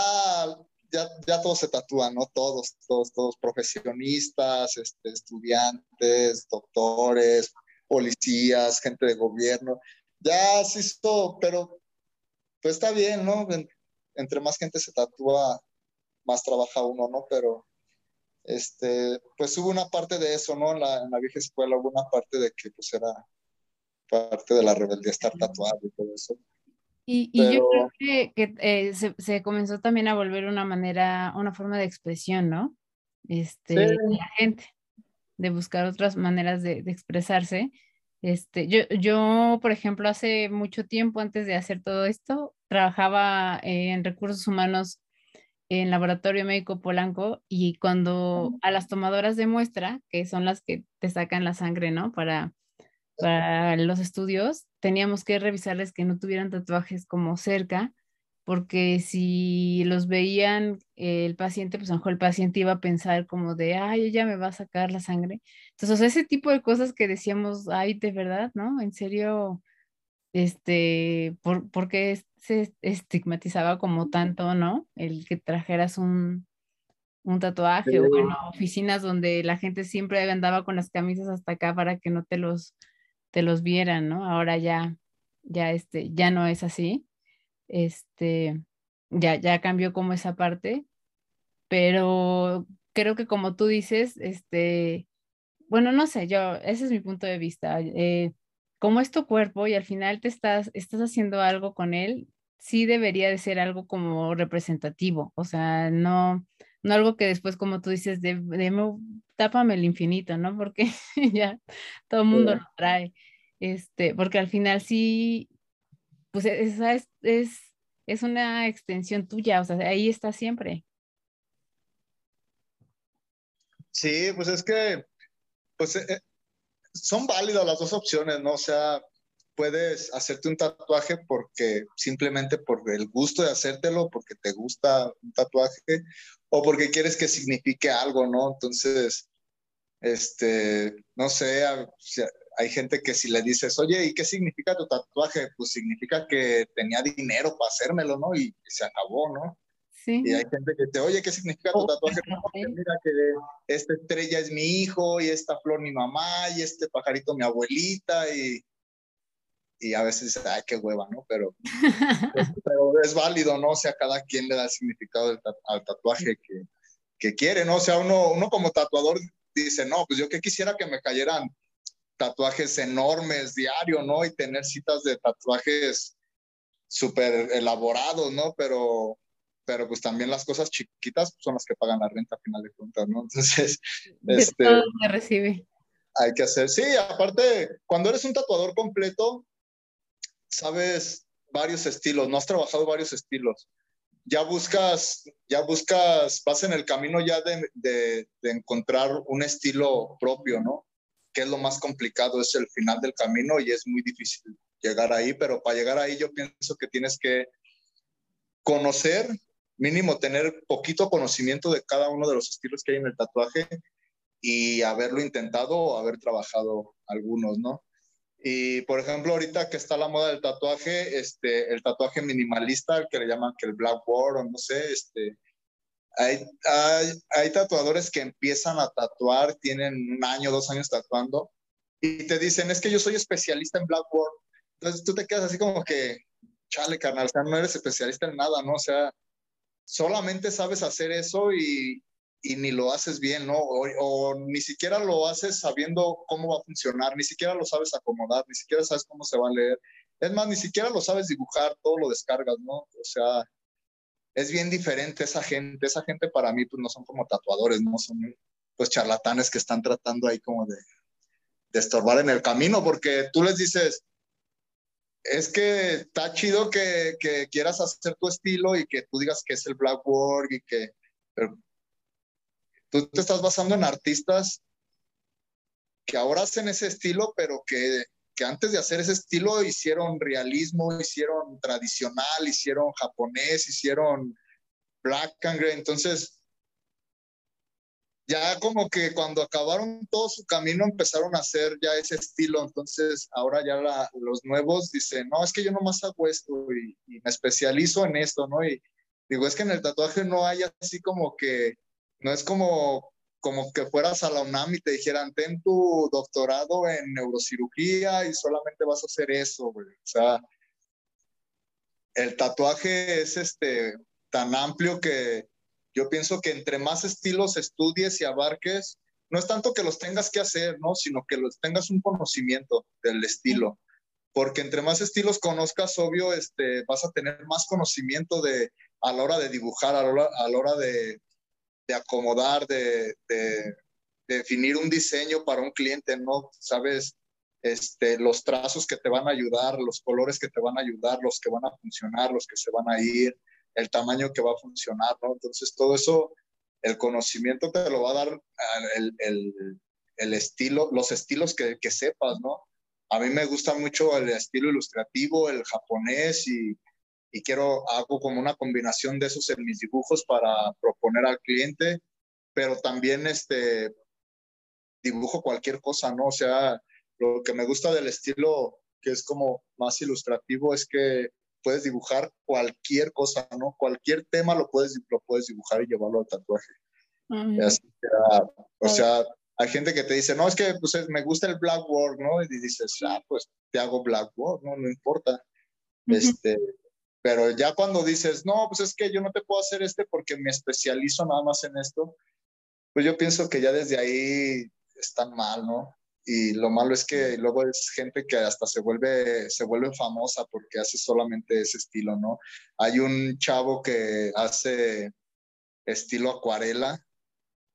ya, ya todos se tatúan, ¿no? Todos, todos, todos profesionistas, este, estudiantes, doctores, policías, gente de gobierno. Ya sí, esto, pero pues está bien, ¿no? Entre más gente se tatúa, más trabaja uno, ¿no? Pero este, pues hubo una parte de eso, ¿no? En la, en la vieja escuela hubo una parte de que pues era parte de la rebeldía estar tatuado y todo eso. Y, y yo creo que, que eh, se, se, comenzó también a volver una manera, una forma de expresión, ¿no? Este, sí. la gente, de buscar otras maneras de, de expresarse. Este, yo, yo, por ejemplo, hace mucho tiempo antes de hacer todo esto, trabajaba en recursos humanos en Laboratorio Médico Polanco y cuando a las tomadoras de muestra, que son las que te sacan la sangre, ¿no? Para, para los estudios, teníamos que revisarles que no tuvieran tatuajes como cerca, porque si los veían el paciente, pues a lo mejor el paciente iba a pensar como de, ay, ella me va a sacar la sangre. Entonces, o sea, ese tipo de cosas que decíamos, ay, de verdad, ¿no? En serio, este, por, porque se estigmatizaba como tanto, ¿no? El que trajeras un, un tatuaje o bueno, oficinas donde la gente siempre andaba con las camisas hasta acá para que no te los, te los vieran, ¿no? Ahora ya, ya, este, ya no es así. Este, ya, ya cambió como esa parte, pero creo que como tú dices, este, bueno, no sé, yo, ese es mi punto de vista. Eh, como es tu cuerpo y al final te estás, estás haciendo algo con él, sí debería de ser algo como representativo, o sea, no, no algo que después, como tú dices, de, de tápame el infinito, ¿no? Porque ya todo el mundo lo trae, este, porque al final sí, pues e, esa es, es, es una extensión tuya, o sea, ahí está siempre. Sí, pues es que, pues eh, son válidas las dos opciones, ¿no? O sea, puedes hacerte un tatuaje porque simplemente por el gusto de hacértelo, porque te gusta un tatuaje o porque quieres que signifique algo, ¿no? Entonces, este, no sé, hay gente que si le dices, oye, ¿y qué significa tu tatuaje? Pues significa que tenía dinero para hacérmelo, ¿no? Y, se acabó, ¿no? Sí. Y hay gente que te, oye, ¿qué significa tu tatuaje? No, mira que esta estrella es mi hijo y esta flor mi mamá y este pajarito mi abuelita y, y a veces ay, qué hueva, ¿no? Pero, pues, pero es válido, ¿no? O sea, cada quien le da el significado al tatuaje que, que, quiere, ¿no? O sea, uno, uno como tatuador dice, no, pues yo que quisiera que me cayeran tatuajes enormes diario, ¿no? Y tener citas de tatuajes súper elaborados, ¿no? Pero, pero pues también las cosas chiquitas son las que pagan la renta a final de cuentas, ¿no? Entonces, este, todo se recibe. Hay que hacer, sí, aparte, cuando eres un tatuador completo, sabes varios estilos, no has trabajado varios estilos. Ya buscas, ya buscas, vas en el camino ya de, de, de encontrar un estilo propio, ¿no? Que es lo más complicado, es el final del camino y es muy difícil llegar ahí, pero para llegar ahí yo pienso que tienes que conocer, mínimo tener poquito conocimiento de cada uno de los estilos que hay en el tatuaje y haberlo intentado o haber trabajado algunos, ¿no? Y por ejemplo, ahorita que está la moda del tatuaje, este, el tatuaje minimalista, el que le llaman que el blackboard o no sé, este, hay, hay, hay, tatuadores que empiezan a tatuar, tienen un año, dos años tatuando, y te dicen, es que yo soy especialista en blackboard. Entonces tú te quedas así como que, chale, carnal, o sea, no eres especialista en nada, ¿no? O sea, solamente sabes hacer eso y, y ni lo haces bien, ¿no? O, o, ni siquiera lo haces sabiendo cómo va a funcionar, ni siquiera lo sabes acomodar, ni siquiera sabes cómo se va a leer. Es más, ni siquiera lo sabes dibujar, todo lo descargas, ¿no? O sea, es bien diferente esa gente. Esa gente para mí, pues no son como tatuadores, no son pues charlatanes que están tratando ahí como de, de estorbar en el camino, porque tú les dices, es que está chido que, que, quieras hacer tu estilo y que tú digas que es el Blackboard y que, pero tú te estás basando en artistas que ahora hacen ese estilo, pero que, que, antes de hacer ese estilo hicieron realismo, hicieron tradicional, hicieron japonés, hicieron black and gray. Entonces, ya como que cuando acabaron todo su camino empezaron a hacer ya ese estilo. Entonces, ahora ya la, los nuevos dicen, no, es que yo nomás hago esto y, y me especializo en esto, ¿no? Y digo, es que en el tatuaje no hay así como que no es como, como que fueras a la UNAM y te dijeran, ten tu doctorado en neurocirugía y solamente vas a hacer eso, güey. O sea, el tatuaje es este, tan amplio que, Yo pienso que entre más estilos estudies y abarques, no es tanto que los tengas que hacer, ¿no? Sino que los tengas un conocimiento del estilo. Porque entre más estilos conozcas, obvio, este, vas a tener más conocimiento de, a la hora de dibujar, a la hora, a la hora de, de, acomodar, de, de, definir un diseño para un cliente, ¿no? Sabes este, los trazos que te van a ayudar, los colores que te van a ayudar, los que van a funcionar, los que se van a ir, el tamaño que va a funcionar, ¿no? Entonces, todo eso, el conocimiento te lo va a dar el, el, el estilo, los estilos que, que, sepas, ¿no? A mí me gusta mucho el estilo ilustrativo, el japonés y, y quiero, hago como una combinación de esos en mis dibujos para proponer al cliente, pero también este, dibujo cualquier cosa, ¿no? O sea, lo que me gusta del estilo que es como más ilustrativo es que puedes dibujar cualquier cosa, ¿no? Cualquier tema lo puedes, lo puedes dibujar y llevarlo al tatuaje. o sea, hay gente que te dice, no, es que pues, me gusta el blackboard, ¿no? Y dices, ah, pues te hago blackboard, ¿no? No importa. este, pero ya cuando dices, no, pues es que yo no te puedo hacer este porque me especializo nada más en esto, pues yo pienso que ya desde ahí están mal, ¿no? y lo malo es que luego es gente que hasta se vuelve, se vuelve famosa porque hace solamente ese estilo, ¿no? Hay un chavo que hace estilo acuarela,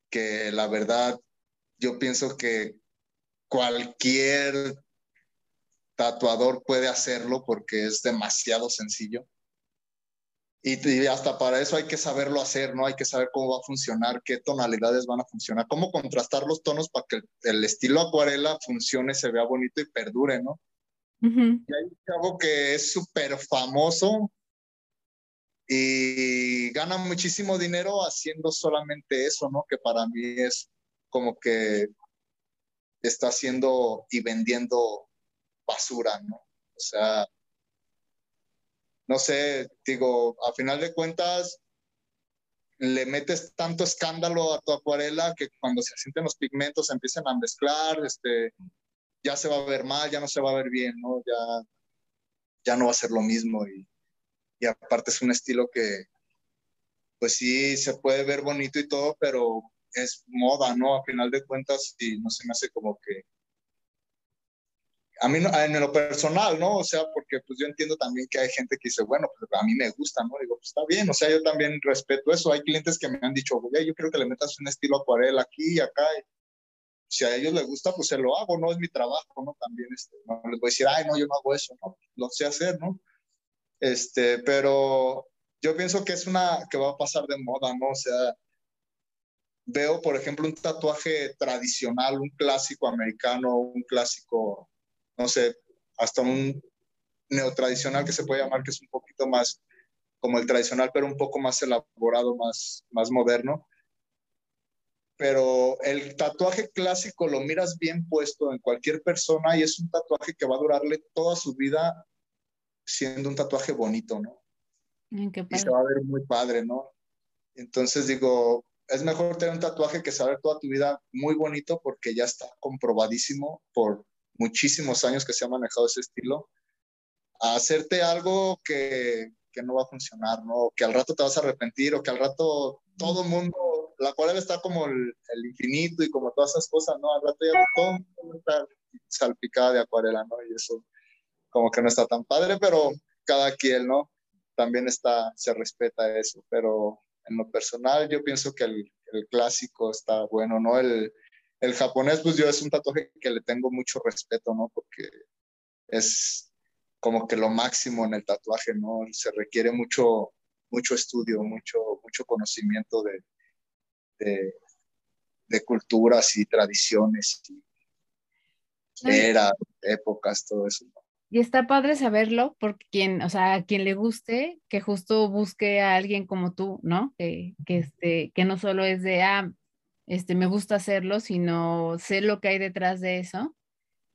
que la verdad yo pienso que cualquier tatuador puede hacerlo porque es demasiado sencillo. Y, hasta para eso hay que saberlo hacer, ¿no? Hay que saber cómo va a funcionar, qué tonalidades van a funcionar, cómo contrastar los tonos para que el, estilo acuarela funcione, se vea bonito y perdure, ¿no? Y hay algo que es súper famoso y gana muchísimo dinero haciendo solamente eso, ¿no? Que para mí es como que está haciendo y vendiendo basura, ¿no? O sea, no sé, digo, a final de cuentas, le metes tanto escándalo a tu acuarela que cuando se sienten los pigmentos se empiezan a mezclar, este, ya se va a ver mal, ya no se va a ver bien, ¿no? Ya, ya no va a ser lo mismo y, y aparte es un estilo que, pues sí, se puede ver bonito y todo, pero es moda, ¿no? A final de cuentas, y no se me hace como que a mí en lo personal, ¿no? O sea, porque pues yo entiendo también que hay gente que dice, bueno, pues a mí me gusta, ¿no? Digo, pues está bien, o sea, yo también respeto eso. Hay clientes que me han dicho, oye, yo quiero que le metas un estilo acuarela aquí y acá. si a ellos les gusta, pues se lo hago, no es mi trabajo, ¿no? También, este, no les voy a decir, ay, no, yo no hago eso, ¿no? Lo sé hacer, ¿no? Este, pero yo pienso que es una que va a pasar de moda, ¿no? O sea, veo, por ejemplo, un tatuaje tradicional, un clásico americano, un clásico no sé, hasta un neotradicional que se puede llamar, que es un poquito más como el tradicional, pero un poco más elaborado, más, más moderno. Pero el tatuaje clásico lo miras bien puesto en cualquier persona y es un tatuaje que va a durarle toda su vida siendo un tatuaje bonito, ¿no? y se va a ver muy padre, ¿no? Entonces digo, es mejor tener un tatuaje que saber toda tu vida muy bonito porque ya está comprobadísimo por muchísimos años que se ha manejado ese estilo, a hacerte algo que, que no va a funcionar, ¿no? Que al rato te vas a arrepentir o que al rato todo el mundo, la acuarela está como el, el, infinito y como todas esas cosas, ¿no? Al rato ya todo el mundo está salpicada de acuarela, ¿no? Y eso como que no está tan padre, pero cada quien, ¿no? También está, se respeta eso, pero en lo personal yo pienso que el, el clásico está bueno, ¿no? El, el japonés, pues yo es un tatuaje que le tengo mucho respeto, ¿no? Porque es como que lo máximo en el tatuaje, ¿no? Se requiere mucho, mucho estudio, mucho, mucho conocimiento de, de, culturas y tradiciones y eras, épocas, todo eso. Y está padre saberlo porque quien, o sea, a quien le guste, que justo busque a alguien como tú, ¿no? Que, que, este, que no solo es de, ah, este, me gusta hacerlo, sino sé lo que hay detrás de eso.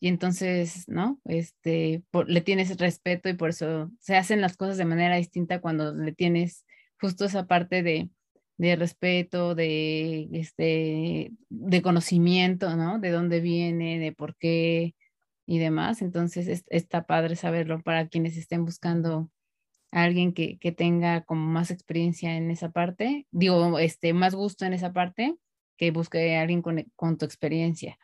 Y entonces, ¿no? Este, le tienes respeto y por eso se hacen las cosas de manera distinta cuando le tienes justo esa parte de, de respeto, de, este, de conocimiento, ¿no? De dónde viene, de por qué y demás. Entonces, está padre saberlo para quienes estén buscando a alguien que, que, tenga como más experiencia en esa parte, digo, este, más gusto en esa parte, que busque a alguien con, con tu experiencia.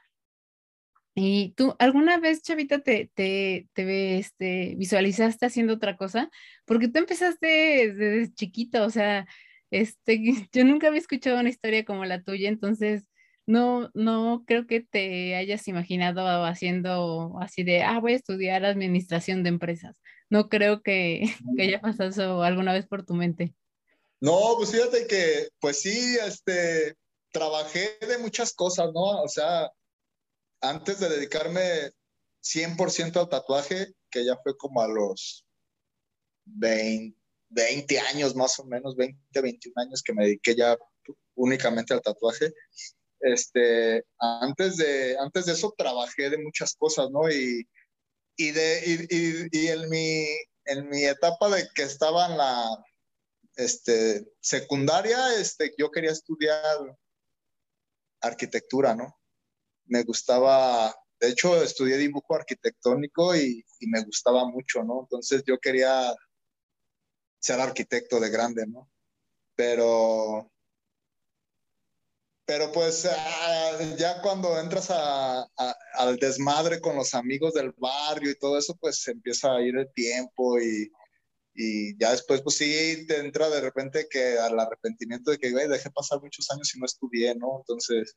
¿Y tú alguna vez, Chavita, te, te, te este, visualizaste haciendo otra cosa? Porque tú empezaste desde chiquito, o sea, este, yo nunca había escuchado una historia como la tuya, entonces no, no creo que te hayas imaginado haciendo así de, ah, voy a estudiar administración de empresas. No creo que, que haya pasado eso alguna vez por tu mente. No, pues fíjate que, pues sí, este, trabajé de muchas cosas, ¿no? O sea, antes de dedicarme 100% al tatuaje, que ya fue como a los 20, 20 años más o menos, 20, 21 años que me dediqué ya únicamente al tatuaje, este, antes de, antes de eso trabajé de muchas cosas, ¿no? Y, y, de, y, y, en, mi, en mi etapa de que estaba en la este, secundaria, este, yo quería estudiar arquitectura, ¿no? Me gustaba, de hecho, estudié dibujo arquitectónico y, me gustaba mucho, ¿no? Entonces yo quería ser arquitecto de grande, ¿no? Pero pero pues ah, ya cuando entras a, al desmadre con los amigos del barrio y todo eso, pues empieza a ir el tiempo y, y ya después, pues sí, te entra de repente que al arrepentimiento de que, güey, dejé pasar muchos años y no estudié, ¿no? Entonces,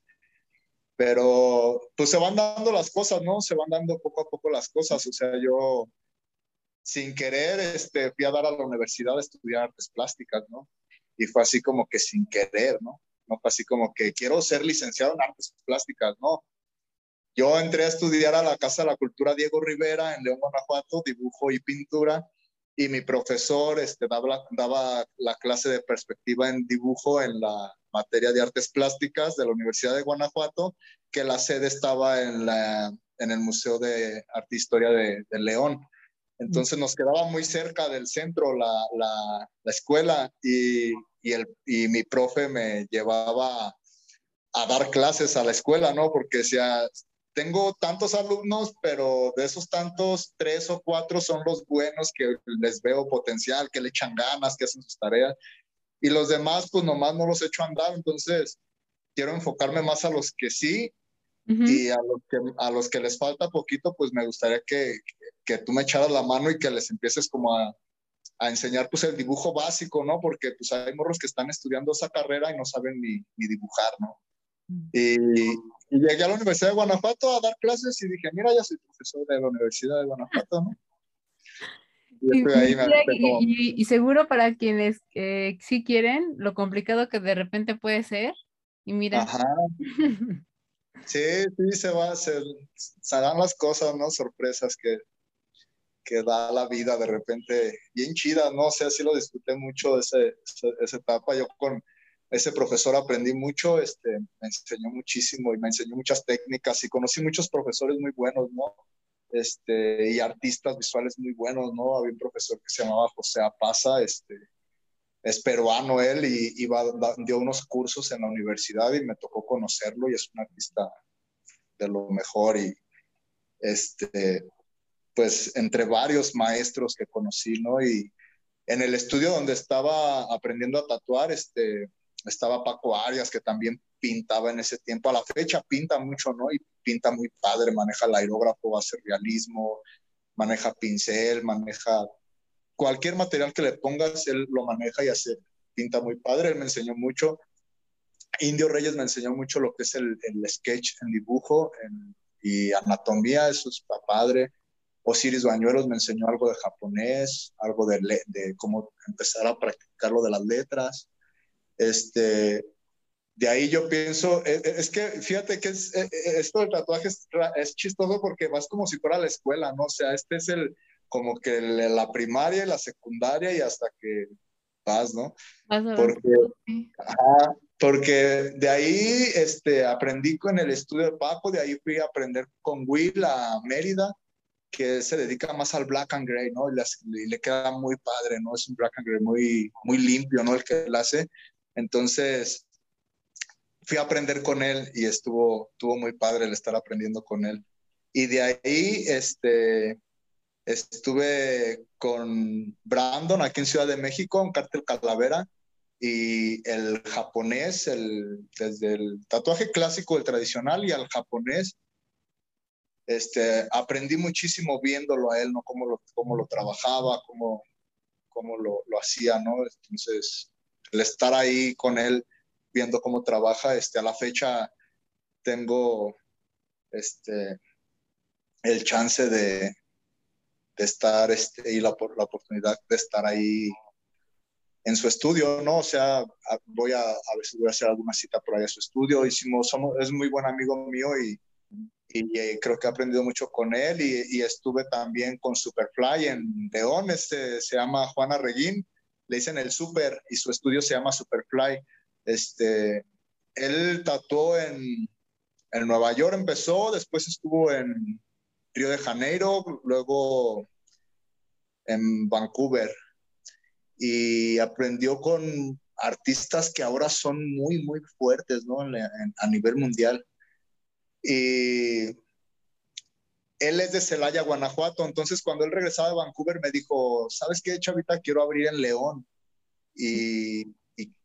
pero pues se van dando las cosas, ¿no? Se van dando poco a poco las cosas. O sea, yo sin querer este, fui a dar a la universidad a estudiar artes plásticas, ¿no? Y fue así como que sin querer, ¿no? no fue así como que quiero ser licenciado en artes plásticas, no. Yo entré a estudiar a la Casa de la Cultura Diego Rivera en León, Guanajuato, dibujo y pintura, y mi profesor este, daba, la clase de perspectiva en dibujo en la materia de artes plásticas de la Universidad de Guanajuato, que la sede estaba en, el Museo de Arte e Historia de, León. Entonces nos quedaba muy cerca del centro la, la, la escuela y y mi profe me llevaba a dar clases a la escuela, ¿no? Porque decía, tengo tantos alumnos, pero de esos tantos, tres o cuatro son los buenos que les veo potencial, que le echan ganas, que hacen sus tareas. Y los demás, pues nomás no los echo a andar. Entonces, quiero enfocarme más a los que sí y a los que, a los que les falta poquito, pues me gustaría que, que tú me echaras la mano y que les empieces como a, a enseñar pues el dibujo básico, ¿no? Porque pues hay morros que están estudiando esa carrera y no saben ni, ni dibujar, ¿no? Y, y, llegué a la Universidad de Guanajuato a dar clases y dije, mira, ya soy profesor de la Universidad de Guanajuato, ¿no? Y, ahí y, y, seguro para quienes eh, sí quieren, lo complicado que de repente puede ser. Y mira. Ajá. Sí, sí, se va, se, se dan las cosas, ¿no? Sorpresas que, que da la vida de repente bien chida, ¿no? O sea, sí lo disfruté mucho ese, esa etapa. Yo con ese profesor aprendí mucho, este, me enseñó muchísimo y me enseñó muchas técnicas y conocí muchos profesores muy buenos, ¿no? Este, y artistas visuales muy buenos, ¿no? Había un profesor que se llamaba José Apaza, este, es peruano él y iba, dio unos cursos en la universidad y me tocó conocerlo y es un artista de lo mejor y este, pues entre varios maestros que conocí, ¿no? Y en el estudio donde estaba aprendiendo a tatuar, este, estaba Paco Arias, que también pintaba en ese tiempo. A la fecha pinta mucho, ¿no? Y pinta muy padre, maneja el aerógrafo, hace realismo, maneja pincel, maneja cualquier material que le pongas, él lo maneja y hace, pinta muy padre. Él me enseñó mucho. Indio Reyes me enseñó mucho lo que es el, el sketch en dibujo y anatomía, eso está padre. Osiris Bañuelos me enseñó algo de japonés, algo de, de cómo empezar a practicar lo de las letras. Este, de ahí yo pienso, e, e, es, que fíjate que es, e, esto del tatuaje es, chistoso porque vas como si fuera la escuela, ¿no? O sea, este es el, como que la primaria y la secundaria y hasta que vas, ¿no? Porque, porque de ahí este, aprendí con el estudio de Paco, de ahí fui a aprender con Will a Mérida, que se dedica más al black and gray, ¿no? Y, le queda muy padre, ¿no? Es un black and gray muy, muy limpio, ¿no? El que él hace. Entonces, fui a aprender con él y estuvo, estuvo muy padre el estar aprendiendo con él. Y de ahí, este, Estuve con Brandon aquí en Ciudad de México, en Cártel Calavera, y el japonés, el, desde el tatuaje clásico, el tradicional, y al japonés, este, aprendí muchísimo viéndolo a él, ¿no? Cómo lo, cómo lo trabajaba, cómo, cómo lo, lo hacía, ¿no? Entonces, el estar ahí con él, viendo cómo trabaja, este, a la fecha tengo este, el chance de, de estar este, y la, la oportunidad de estar ahí en su estudio, ¿no? O sea, voy a, a si voy a hacer alguna cita por ahí a su estudio. Hicimos, somos, es muy buen amigo mío y, y, eh, creo que he aprendido mucho con él y, y, estuve también con Superfly en León, este, se llama Juana Reguín, le dicen el Super y su estudio se llama Superfly. Este, él tatuó en, en Nueva York, empezó, después estuvo en Río de Janeiro, luego en Vancouver y aprendió con artistas que ahora son muy, muy fuertes, ¿no? a nivel mundial. Él es de Celaya, Guanajuato, entonces cuando él regresaba de Vancouver me dijo, ¿sabes qué, Chavita? Quiero abrir en León y,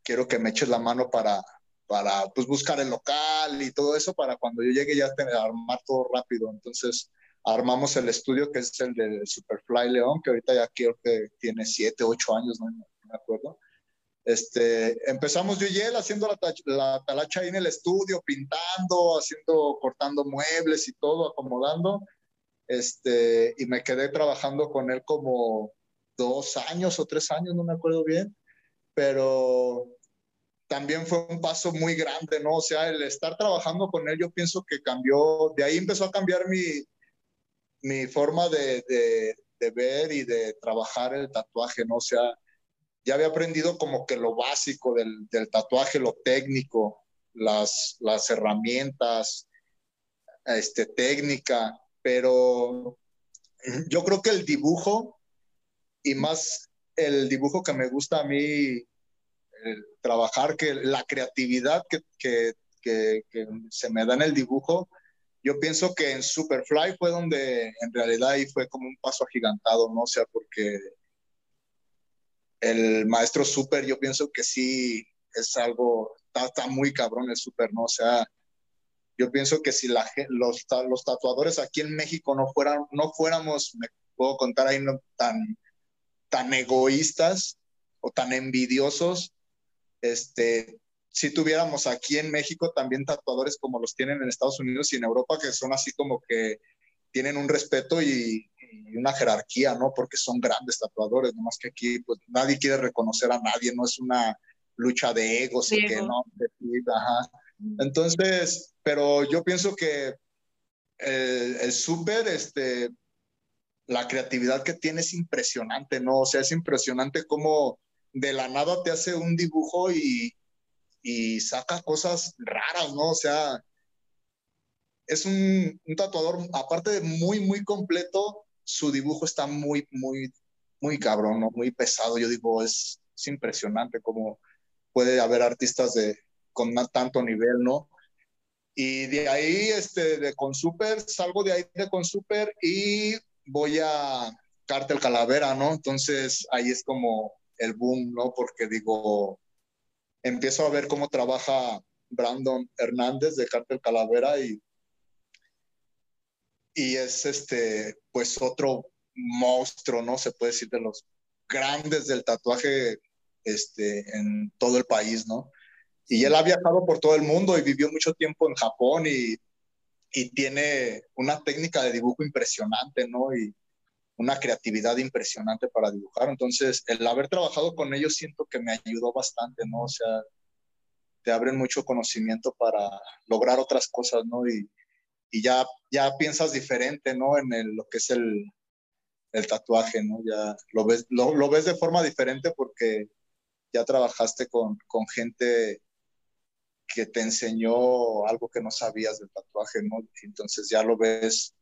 quiero que me eches la mano para, para pues, buscar el local y todo eso para cuando yo llegue ya tener, armar todo rápido. Entonces armamos el estudio que es el de Superfly León, que ahorita ya creo que tiene siete, ocho años, no, me acuerdo. Este, empezamos yo y él haciendo la, la, talacha ahí en el estudio, pintando, haciendo, cortando muebles y todo, acomodando. Este, y me quedé trabajando con él como dos años o tres años, no me acuerdo bien, pero también fue un paso muy grande, ¿no? O sea, el estar trabajando con él, yo pienso que cambió, de ahí empezó a cambiar mi, mi forma de, de, ver y de trabajar el tatuaje, ¿no? O sea, ya había aprendido como que lo básico del, del tatuaje, lo técnico, las, las herramientas, este, técnica, pero yo creo que el dibujo y más el dibujo que me gusta a mí trabajar, que la creatividad que, que, que, se me da en el dibujo, yo pienso que en Superfly fue donde en realidad ahí fue como un paso agigantado, ¿no? O sea, porque el maestro Super, yo pienso que sí es algo, está, está muy cabrón el Super, ¿no? O sea, yo pienso que si la, los, los tatuadores aquí en México no, fueran, no fuéramos, me puedo contar ahí, no, tan, tan egoístas o tan envidiosos, este, si tuviéramos aquí en México también tatuadores como los tienen en Estados Unidos y en Europa, que son así como que tienen un respeto y, y una jerarquía, ¿no? Porque son grandes tatuadores, nomás que aquí pues nadie quiere reconocer a nadie, no es una lucha de egos y que no, ajá. Entonces, pero yo pienso que el, el súper, este, la creatividad que tiene es impresionante, ¿no? O sea, es impresionante cómo de la nada te hace un dibujo y, y saca cosas raras, ¿no? O sea, es un, un, tatuador, aparte de muy, muy completo, su dibujo está muy, muy, muy cabrón, ¿no? Muy pesado. Yo digo, es, es impresionante cómo puede haber artistas de, con tanto nivel, ¿no? Y de ahí, este, de Consuper, salgo de ahí de Consuper y voy a Cártel Calavera, ¿no? Entonces ahí es como el boom, ¿no? Porque digo, empiezo a ver cómo trabaja Brandon Hernández de Cártel Calavera y, y es este, pues otro monstruo, ¿no? Se puede decir de los grandes del tatuaje este, en todo el país, ¿no? Y él ha viajado por todo el mundo y vivió mucho tiempo en Japón y, y tiene una técnica de dibujo impresionante, ¿no? Y, una creatividad impresionante para dibujar. Entonces, el haber trabajado con ellos siento que me ayudó bastante, ¿no? O sea, te abren mucho conocimiento para lograr otras cosas, ¿no? Y, y ya, ya piensas diferente, ¿no? En lo que es el, el tatuaje, ¿no? Ya lo ves, lo, lo, ves de forma diferente porque ya trabajaste con, con gente que te enseñó algo que no sabías del tatuaje, ¿no? Entonces ya lo ves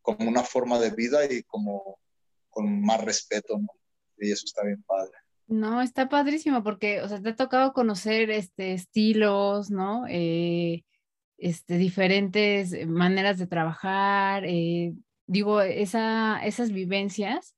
como una forma de vida y como con más respeto, ¿no? Y eso está bien padre. No, está padrísimo porque, o sea, te ha tocado conocer este, estilos, ¿no? Eh, este, diferentes maneras de trabajar, eh, digo, esa, esas vivencias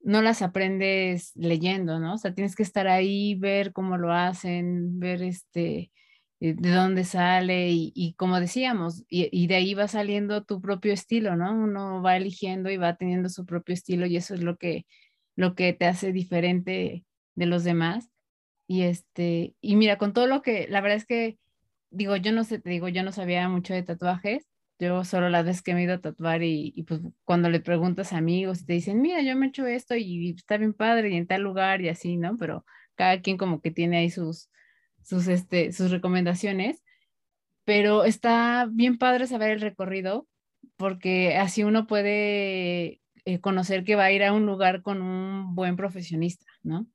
no las aprendes leyendo, ¿no? O sea, tienes que estar ahí, ver cómo lo hacen, ver este, de dónde sale y, como decíamos, y, de ahí va saliendo tu propio estilo, ¿no? Uno va eligiendo y va teniendo su propio estilo y eso es lo que, lo que te hace diferente de los demás. Y este, y mira, con todo lo que, la verdad es que, digo, yo no sé, te digo, yo no sabía mucho de tatuajes, yo solo la vez que me he ido a tatuar y, y, pues cuando le preguntas a amigos te dicen, mira, yo me he hecho esto y está bien padre y en tal lugar y así, ¿no? Pero cada quien como que tiene ahí sus, sus, este, sus recomendaciones, pero está bien padre saber el recorrido porque así uno puede eh, conocer que va a ir a un lugar con un buen profesionista, ¿no?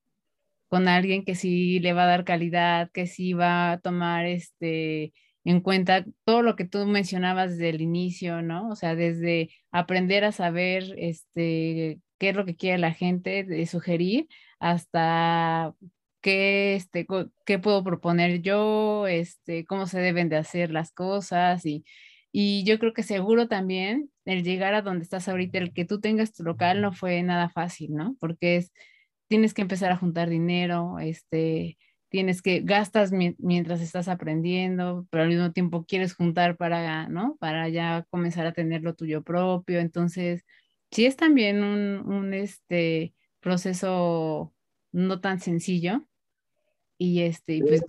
Con alguien que sí le va a dar calidad, que sí va a tomar este en cuenta todo lo que tú mencionabas desde el inicio, ¿no? O sea, desde aprender a saber este, qué es lo que quiere la gente, de sugerir, hasta qué, este, qué puedo proponer yo, este, cómo se deben de hacer las cosas y, y yo creo que seguro también el llegar a donde estás ahorita, el que tú tengas tu local no fue nada fácil, ¿no? Porque es, tienes que empezar a juntar dinero, este, tienes que, gastas mientras estás aprendiendo, pero al mismo tiempo quieres juntar para, ¿no? Para ya comenzar a tener lo tuyo propio. Entonces, sí es también un, un este, proceso no tan sencillo. Y este, pues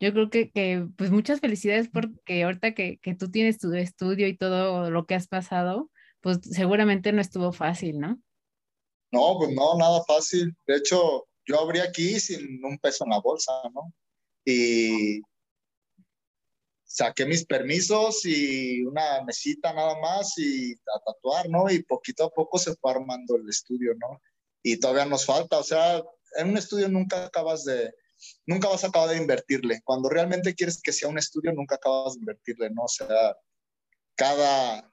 yo creo que, que, pues muchas felicidades porque ahorita que, que tú tienes tu estudio y todo lo que has pasado, pues seguramente no estuvo fácil, ¿no? No, pues no, nada fácil. De hecho, yo abrí aquí sin un peso en la bolsa, ¿no? Y saqué mis permisos y una mesita nada más y a tatuar, ¿no? Y poquito a poco se fue armando el estudio, ¿no? Y todavía nos falta, o sea, en un estudio nunca acabas de, nunca vas a acabar de invertirle. Cuando realmente quieres que sea un estudio, nunca acabas de invertirle, ¿no? O sea, cada,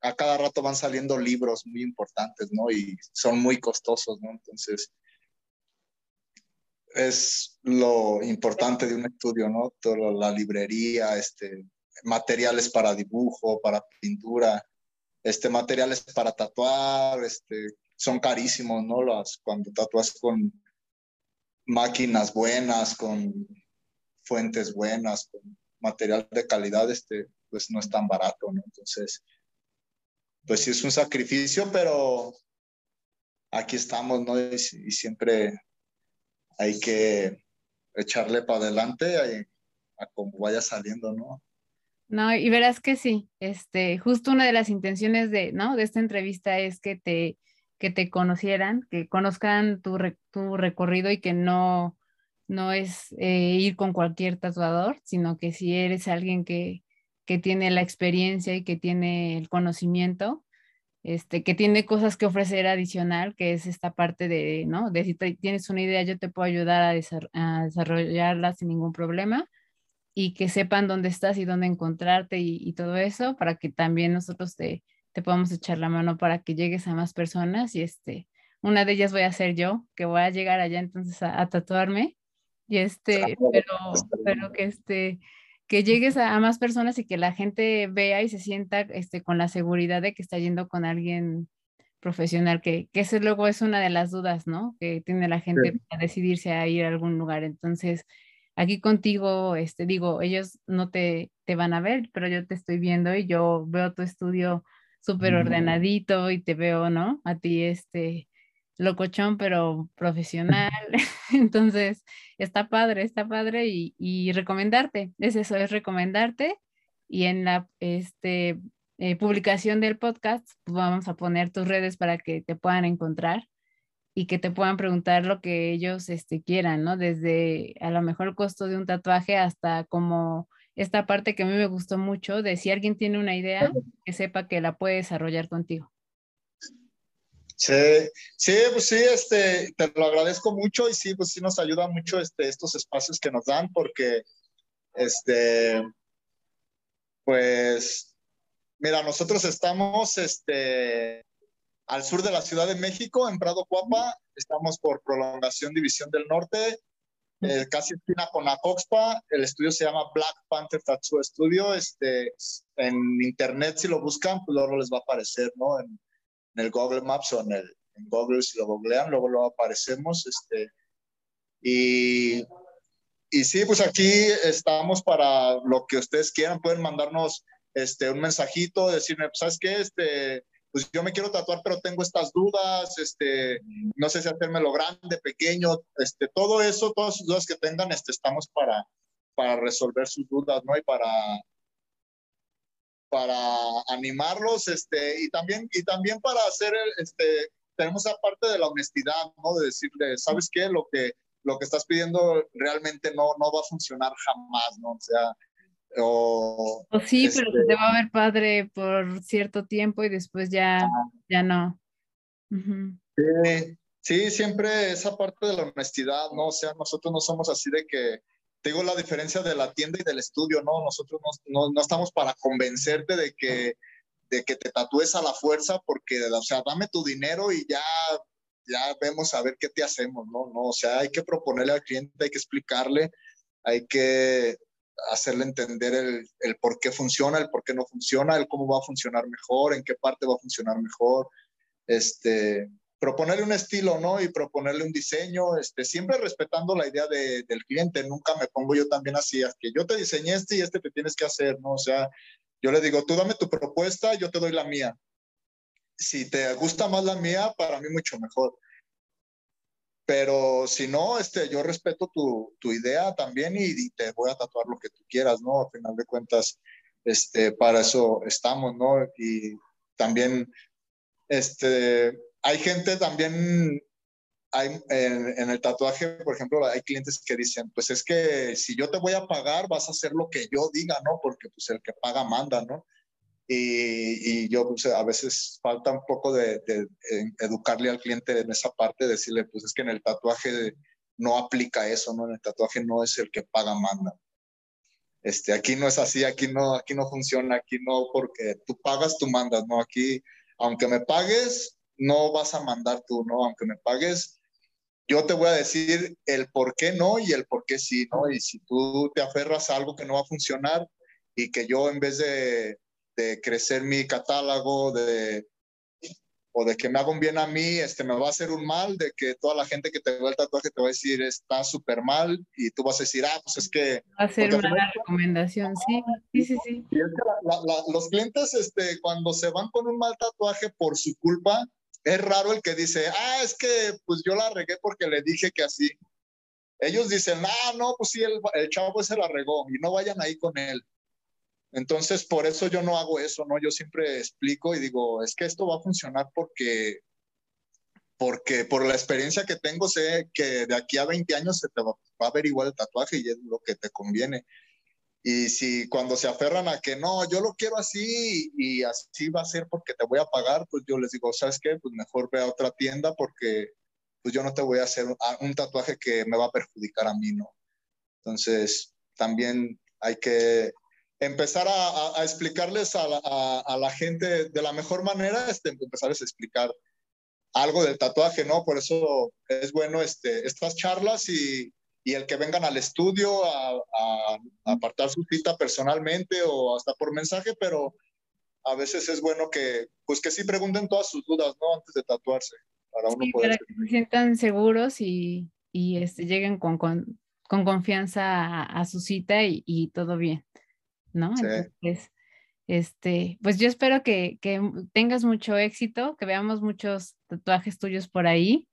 a cada rato van saliendo libros muy importantes, ¿no? Y son muy costosos, ¿no? Entonces, es lo importante de un estudio, ¿no? Toda la librería, este, materiales para dibujo, para pintura, este, materiales para tatuar, este, son carísimos, ¿no? Las, cuando tatuas con máquinas buenas, con fuentes buenas, con material de calidad, este, pues no es tan barato, ¿no? Entonces, pues sí es un sacrificio, pero aquí estamos, ¿no? Y, siempre hay que echarle para adelante a, como vaya saliendo, ¿no? No, y verás que sí, este, justo una de las intenciones de, ¿no? De esta entrevista es que te, que te conocieran, que conozcan tu, tu recorrido y que no, no es eh, ir con cualquier tatuador, sino que si eres alguien que, que tiene la experiencia y que tiene el conocimiento, este, que tiene cosas que ofrecer adicional, que es esta parte de, ¿no? De si tienes una idea, yo te puedo ayudar a, desarrollarla sin ningún problema y que sepan dónde estás y dónde encontrarte y, y, todo eso para que también nosotros te, te podemos echar la mano para que llegues a más personas y este, una de ellas voy a ser yo, que voy a llegar allá entonces a, a tatuarme y este, pero, pero que este, que llegues a, más personas y que la gente vea y se sienta este, con la seguridad de que está yendo con alguien profesional, que, que eso luego es una de las dudas, ¿no? Que tiene la gente a decidirse a ir a algún lugar. Entonces, aquí contigo, este, digo, ellos no te, te van a ver, pero yo te estoy viendo y yo veo tu estudio súper ordenadito y te veo, ¿no? A ti, este, locochón, pero profesional. Entonces, está padre, está padre y, recomendarte. Es eso, es recomendarte. Y en la este, eh, publicación del podcast, pues vamos a poner tus redes para que te puedan encontrar y que te puedan preguntar lo que ellos este, quieran, ¿no? Desde a lo mejor el costo de un tatuaje hasta como esta parte que a mí me gustó mucho, de si alguien tiene una idea, que sepa que la puede desarrollar contigo. Sí, sí, pues sí, este, te lo agradezco mucho y sí, pues sí nos ayuda mucho este, estos espacios que nos dan porque, este, pues, mira, nosotros estamos, este, al sur de la Ciudad de México, en Prado Cuapa, estamos por prolongación División del Norte, eh, casi esquina con Acoxpa. El estudio se llama Black Panther Tattoo Studio. Este, en internet, si lo buscan, pues luego les va a aparecer, ¿no? En, el Google Maps o en, el, en Google, si lo googlean, luego lo aparecemos. Este, y, y sí, pues aquí estamos para lo que ustedes quieran. Pueden mandarnos este, un mensajito, decirme, pues, ¿sabes qué? Este, pues yo me quiero tatuar, pero tengo estas dudas, este, no sé si hacérmelo grande, pequeño, este, todo eso, todas sus dudas que tengan, este, estamos para, para resolver sus dudas, ¿no? Y para, para animarlos, este, y también, y también para hacer, este, tenemos esa parte de la honestidad, ¿no? De decirle, ¿sabes qué? Lo que, lo que estás pidiendo realmente no, no va a funcionar jamás, ¿no? O sea, o, sí, pero te este va a ver padre por cierto tiempo y después ya, ya no. sí, sí, siempre esa parte de la honestidad, ¿no? O sea, nosotros no somos así de que, te digo la diferencia de la tienda y del estudio, ¿no? Nosotros no, no, estamos para convencerte de que, de que te tatúes a la fuerza porque, o sea, dame tu dinero y ya, ya vemos a ver qué te hacemos, ¿no? no o sea, hay que proponerle al cliente, hay que explicarle, hay que hacerle entender el, por qué funciona, el por qué no funciona, el cómo va a funcionar mejor, en qué parte va a funcionar mejor, este, proponerle un estilo, ¿no? Y proponerle un diseño, este, siempre respetando la idea de, del cliente, nunca me pongo yo también así, que yo te diseñé este y este te tienes que hacer, ¿no? O sea, yo le digo, tú dame tu propuesta, yo te doy la mía. Si te gusta más la mía, para mí mucho mejor. Pero si no, este, yo respeto tu, tu idea también y, te voy a tatuar lo que tú quieras, ¿no? Al final de cuentas, este, para eso estamos, ¿no? Y también, este, hay gente también, hay, en, en, el tatuaje, por ejemplo, hay clientes que dicen, pues es que si yo te voy a pagar, vas a hacer lo que yo diga, ¿no? Porque pues el que paga manda, ¿no? Y, yo pues, a veces falta un poco de, educarle al cliente en esa parte, decirle, pues es que en el tatuaje no aplica eso, ¿no? En el tatuaje no es el que paga manda. Este, aquí no es así, aquí no, aquí no funciona, aquí no, porque tú pagas, tú mandas, ¿no? Aquí, aunque me pagues, no vas a mandar tú, ¿no? Aunque me pagues, yo te voy a decir el por qué no y el por qué sí, ¿no? Y si tú te aferras a algo que no va a funcionar y que yo en vez de de crecer mi catálogo, de, o de que me haga un bien a mí, este, me va a hacer un mal, de que toda la gente que te ve el tatuaje te va a decir está súper mal y tú vas a decir, ah, pues es que... Va a ser una recomendación, sí, sí, sí. sí. los clientes, este, cuando se van con un mal tatuaje por su culpa, es raro el que dice, ah, es que pues yo la regué porque le dije que así. Ellos dicen, ah, no, pues sí, el, el chavo se la regó y no vayan ahí con él. Entonces, por eso yo no hago eso, ¿no? Yo siempre explico y digo, es que esto va a funcionar porque, porque por la experiencia que tengo, sé que de aquí a 20 años se te va, a ver igual el tatuaje y es lo que te conviene. Y si cuando se aferran a que no, yo lo quiero así y así va a ser porque te voy a pagar, pues yo les digo, ¿sabes qué? Pues mejor ve a otra tienda porque pues yo no te voy a hacer un tatuaje que me va a perjudicar a mí, ¿no? Entonces, también hay que empezar a, explicarles a la, gente de la mejor manera, este, empezarles a explicar algo del tatuaje, ¿no? Por eso es bueno este, estas charlas y, y el que vengan al estudio a, apartar su cita personalmente o hasta por mensaje, pero a veces es bueno que, pues que sí pregunten todas sus dudas, ¿no? Antes de tatuarse, para uno Para que se sientan seguros y, y este, lleguen con, con, con confianza a, su cita y, y todo bien. ¿No? Entonces, este, pues yo espero que, que, tengas mucho éxito, que veamos muchos tatuajes tuyos por ahí.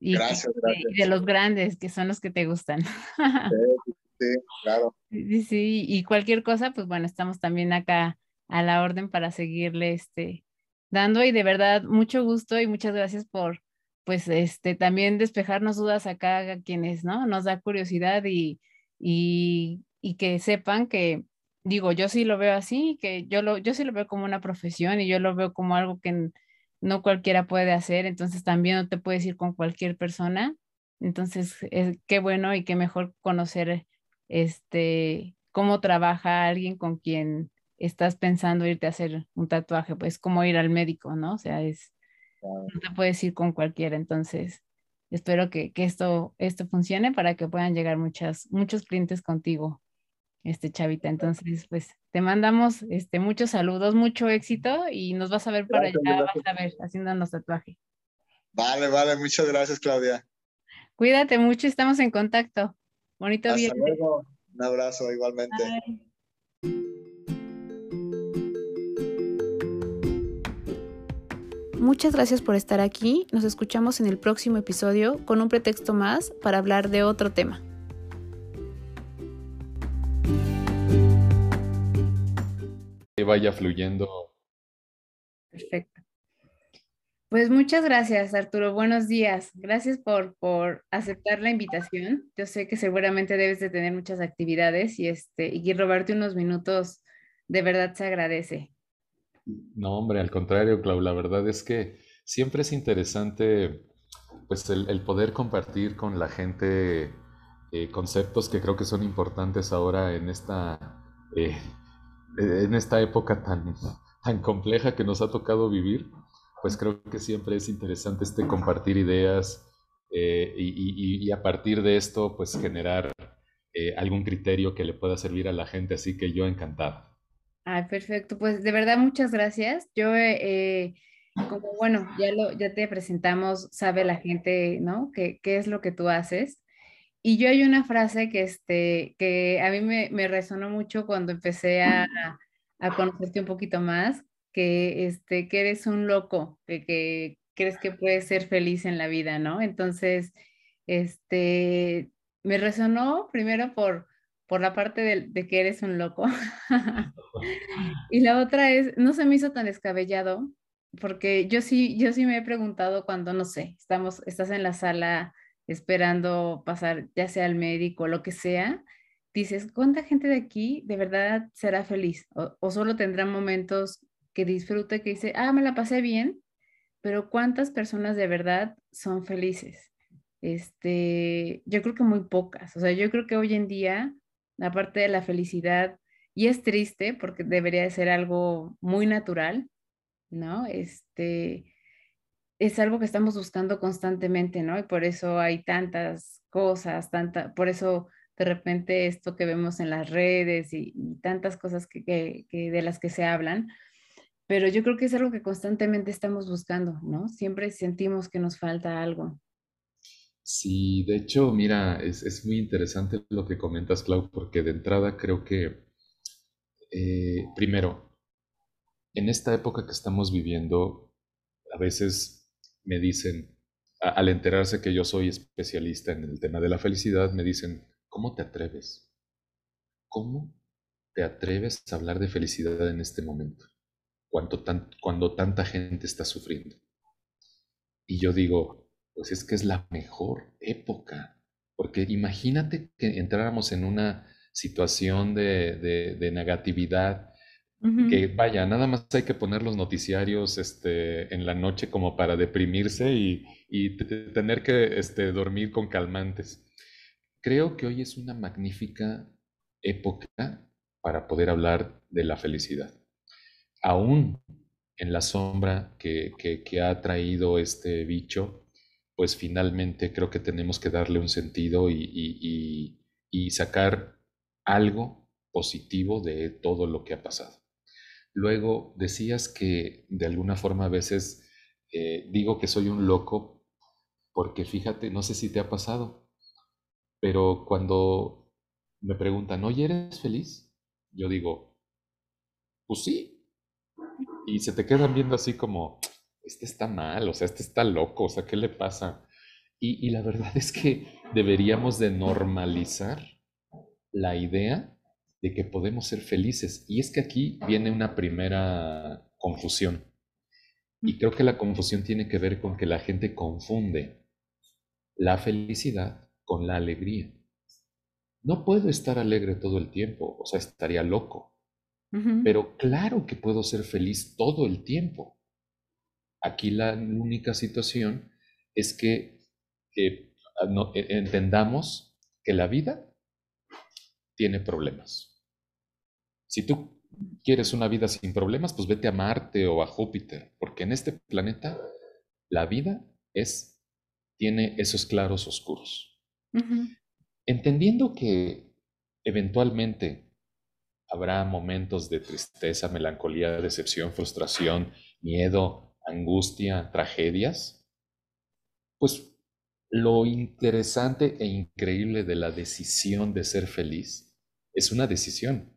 Y gracias, gracias. de los grandes, que son los que te gustan. Sí, sí, claro. Sí, sí, y cualquier cosa, pues bueno, estamos también acá a la orden para seguirle este, dando y de verdad mucho gusto y muchas gracias por pues este también despejarnos dudas acá a quienes, ¿no? Nos da curiosidad y, y, y que sepan que digo, yo sí lo veo así, que yo, lo, yo sí lo veo como una profesión y yo lo veo como algo que no cualquiera puede hacer, entonces también no te puedes ir con cualquier persona. Entonces, qué bueno y qué mejor conocer este cómo trabaja alguien con quien estás pensando irte a hacer un tatuaje, pues como ir al médico, ¿no? O sea, es no te puedes ir con cualquiera, entonces espero que, que, esto, esto funcione para que puedan llegar muchas, muchos clientes contigo, este Chavita. Entonces, pues te mandamos este, muchos saludos, mucho éxito y nos vas a ver para allá, vas a ver, haciéndonos tatuaje. Vale, vale, muchas gracias, Claudia. Cuídate mucho, estamos en contacto. Bonito Hasta Luego. Un abrazo igualmente. Muchas gracias por estar aquí. Nos escuchamos en el próximo episodio con un pretexto más para hablar de otro tema. Vaya fluyendo. Perfecto. Pues muchas gracias, Arturo. Buenos días. Gracias por, por aceptar la invitación. Yo sé que seguramente debes de tener muchas actividades y, este, y robarte unos minutos de verdad se agradece. No, hombre, al contrario, Clau, la verdad es que siempre es interesante pues el, poder compartir con la gente eh, conceptos que creo que son importantes ahora en esta, eh, en esta época tan, tan compleja que nos ha tocado vivir. Pues creo que siempre es interesante este compartir ideas eh, y, y, a partir de esto pues generar algún criterio que le pueda servir a la gente. Así que yo encantado. Ay, perfecto. Pues de verdad, muchas gracias. Yo, eh, como bueno, ya, lo, ya te presentamos, sabe la gente, ¿no? ¿Qué, qué es lo que tú haces? Y yo hay una frase que, este, que a mí me, me resonó mucho cuando empecé a, a, conocerte un poquito más, que, este, que eres un loco, que, que crees que puedes ser feliz en la vida, ¿no? Entonces, este, me resonó primero por por la parte de, que eres un loco. y la otra es, no se me hizo tan descabellado, porque yo sí, yo sí me he preguntado cuando, no sé, estamos, estás en la sala esperando pasar, ya sea al médico o lo que sea, dices, ¿cuánta gente de aquí de verdad será feliz? O, solo tendrá momentos que disfrute, que dice, ah, me la pasé bien, pero ¿cuántas personas de verdad son felices? Este, yo creo que muy pocas. O sea, yo creo que hoy en día la parte de la felicidad, y es triste porque debería de ser algo muy natural, ¿no? Este, es algo que estamos buscando constantemente, ¿no? Y por eso hay tantas cosas, tanta, por eso de repente esto que vemos en las redes y, tantas cosas que, que, de las que se hablan, pero yo creo que es algo que constantemente estamos buscando, ¿no? Siempre sentimos que nos falta algo. Sí, de hecho, mira, es, muy interesante lo que comentas, Clau, porque de entrada creo que, eh, primero, en esta época que estamos viviendo, a veces me dicen, al enterarse que yo soy especialista en el tema de la felicidad, me dicen, ¿cómo te atreves? ¿Cómo te atreves a hablar de felicidad en este momento? Cuando, cuando tanta gente está sufriendo. Y yo digo, pues es que es la mejor época. Porque imagínate que entráramos en una situación de, negatividad, que vaya, nada más hay que poner los noticiarios este, en la noche como para deprimirse y, tener que este, dormir con calmantes. Creo que hoy es una magnífica época para poder hablar de la felicidad. Aún en la sombra que, que ha traído este bicho, pues finalmente creo que tenemos que darle un sentido y, sacar algo positivo de todo lo que ha pasado. Luego decías que de alguna forma a veces eh, digo que soy un loco porque fíjate, no sé si te ha pasado, pero cuando me preguntan, oye, ¿eres feliz? Yo digo, pues sí. Y se te quedan viendo así como, este está mal, o sea, este está loco, o sea, ¿qué le pasa? Y, la verdad es que deberíamos de normalizar la idea de que podemos ser felices. Y es que aquí viene una primera confusión. Y creo que la confusión tiene que ver con que la gente confunde la felicidad con la alegría. No puedo estar alegre todo el tiempo, o sea, estaría loco. Pero claro que puedo ser feliz todo el tiempo. Aquí la única situación es que, ah, e, entendamos que la vida tiene problemas. Si tú quieres una vida sin problemas, pues vete a Marte o a Júpiter, porque en este planeta la vida es tiene esos claros oscuros. Entendiendo que eventualmente habrá momentos de tristeza, melancolía, decepción, frustración, miedo, angustia, tragedias, pues lo interesante e increíble de la decisión de ser feliz es una decisión.